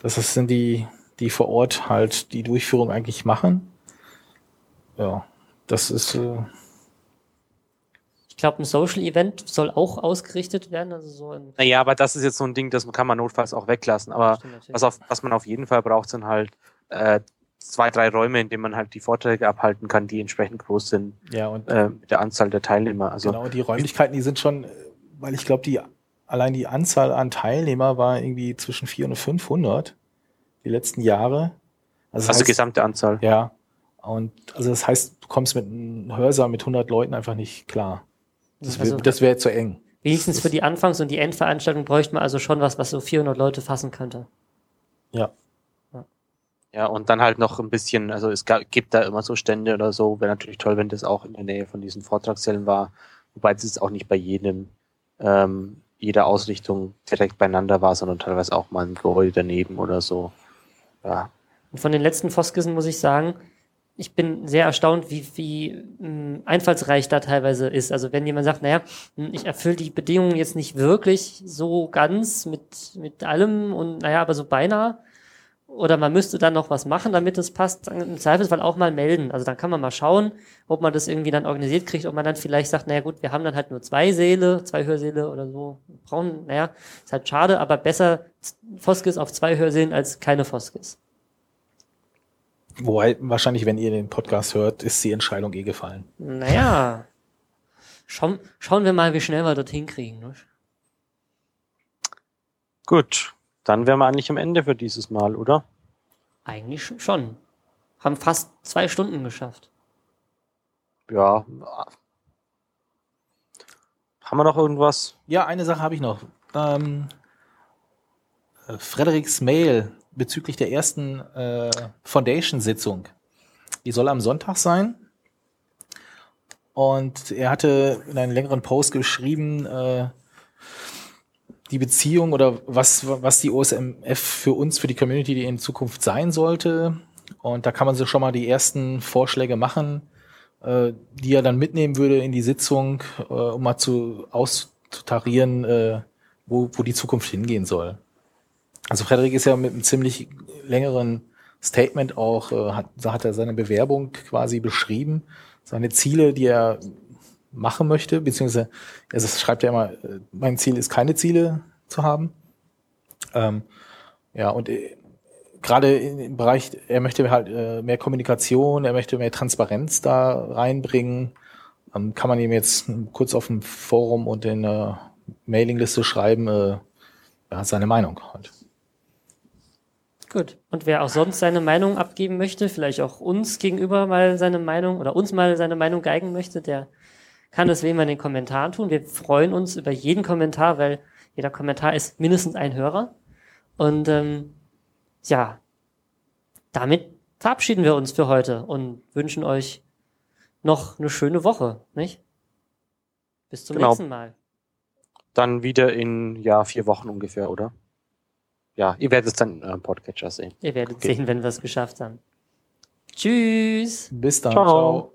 Speaker 3: Das sind die, die vor Ort halt die Durchführung eigentlich machen. Ja, das ist, äh,
Speaker 1: Ich glaube, ein Social Event soll auch ausgerichtet werden, also so ein
Speaker 2: naja, aber das ist jetzt so ein Ding, das kann man notfalls auch weglassen. Aber was, auf, was man auf jeden Fall braucht, sind halt äh, zwei, drei Räume, in denen man halt die Vorträge abhalten kann, die entsprechend groß sind
Speaker 3: ja, und
Speaker 2: äh, mit der Anzahl der Teilnehmer. Also
Speaker 3: genau, die Räumlichkeiten, die sind schon, weil ich glaube, die, allein die Anzahl an Teilnehmer war irgendwie zwischen 400 und 500 die letzten Jahre. Also, das
Speaker 2: also
Speaker 3: heißt-
Speaker 2: gesamte Anzahl.
Speaker 3: Ja. Und also das heißt, du kommst mit einem Hörsaal mit 100 Leuten einfach nicht klar. Das,
Speaker 1: Also-
Speaker 3: wär- wäre zu eng.
Speaker 1: Wenigstens für die Anfangs- und die Endveranstaltung bräuchte man also schon was, was so 400 Leute fassen könnte.
Speaker 3: Ja.
Speaker 2: Ja, und dann halt noch ein bisschen, also es gibt da immer so Stände oder so. Wäre natürlich toll, wenn das auch in der Nähe von diesen Vortragssälen war. Wobei es jetzt auch nicht bei jedem, ähm, jeder Ausrichtung direkt beieinander war, sondern teilweise auch mal ein Gebäude daneben oder so. Ja.
Speaker 1: Und von den letzten Foskissen muss ich sagen, ich bin sehr erstaunt, wie, wie mh, einfallsreich da teilweise ist. Also wenn jemand sagt, naja, mh, ich erfülle die Bedingungen jetzt nicht wirklich so ganz mit, mit allem und naja, aber so beinahe. Oder man müsste dann noch was machen, damit es passt, im Zweifelsfall auch mal melden. Also dann kann man mal schauen, ob man das irgendwie dann organisiert kriegt, ob man dann vielleicht sagt, naja gut, wir haben dann halt nur zwei Säle, zwei Hörsäle oder so. Wir brauchen, naja, ist halt schade, aber besser Foskis auf zwei Hörsälen als keine Foskis.
Speaker 3: Wobei, wahrscheinlich, wenn ihr den Podcast hört, ist die Entscheidung eh gefallen.
Speaker 1: Naja, schauen, schauen wir mal, wie schnell wir dorthin kriegen. Ne?
Speaker 2: Gut, dann wären wir eigentlich am Ende für dieses Mal, oder?
Speaker 1: Eigentlich sch- schon. Haben fast zwei Stunden geschafft.
Speaker 2: Ja. Haben wir noch irgendwas?
Speaker 3: Ja, eine Sache habe ich noch. Ähm, äh, Frederiks Mail bezüglich der ersten äh, Foundation-Sitzung. Die soll am Sonntag sein. Und er hatte in einem längeren Post geschrieben, äh, die Beziehung oder was, was die OSMF für uns, für die Community die in Zukunft sein sollte. Und da kann man sich schon mal die ersten Vorschläge machen, äh, die er dann mitnehmen würde in die Sitzung, äh, um mal zu auszutarieren, äh, wo, wo die Zukunft hingehen soll. Also Frederik ist ja mit einem ziemlich längeren Statement auch, äh, hat, da hat er seine Bewerbung quasi beschrieben, seine Ziele, die er machen möchte, beziehungsweise er schreibt ja immer, äh, mein Ziel ist keine Ziele zu haben. Ähm, ja, und äh, gerade im Bereich, er möchte halt äh, mehr Kommunikation, er möchte mehr Transparenz da reinbringen. Ähm, kann man ihm jetzt kurz auf dem Forum und in der Mailingliste schreiben, äh, ja, seine Meinung halt.
Speaker 1: Gut. Und wer auch sonst seine Meinung abgeben möchte, vielleicht auch uns gegenüber mal seine Meinung oder uns mal seine Meinung geigen möchte, der kann das wie immer in den Kommentaren tun. Wir freuen uns über jeden Kommentar, weil jeder Kommentar ist mindestens ein Hörer. Und ähm, ja, damit verabschieden wir uns für heute und wünschen euch noch eine schöne Woche, nicht? Bis zum
Speaker 2: Genau.
Speaker 1: nächsten Mal.
Speaker 2: Dann wieder in ja vier Wochen ungefähr, oder? Ja, ihr werdet es dann in eurem Podcatcher sehen.
Speaker 1: Ihr werdet
Speaker 2: Okay.
Speaker 1: sehen, wenn wir es geschafft haben. Tschüss.
Speaker 3: Bis dann.
Speaker 2: Ciao.
Speaker 3: Ciao.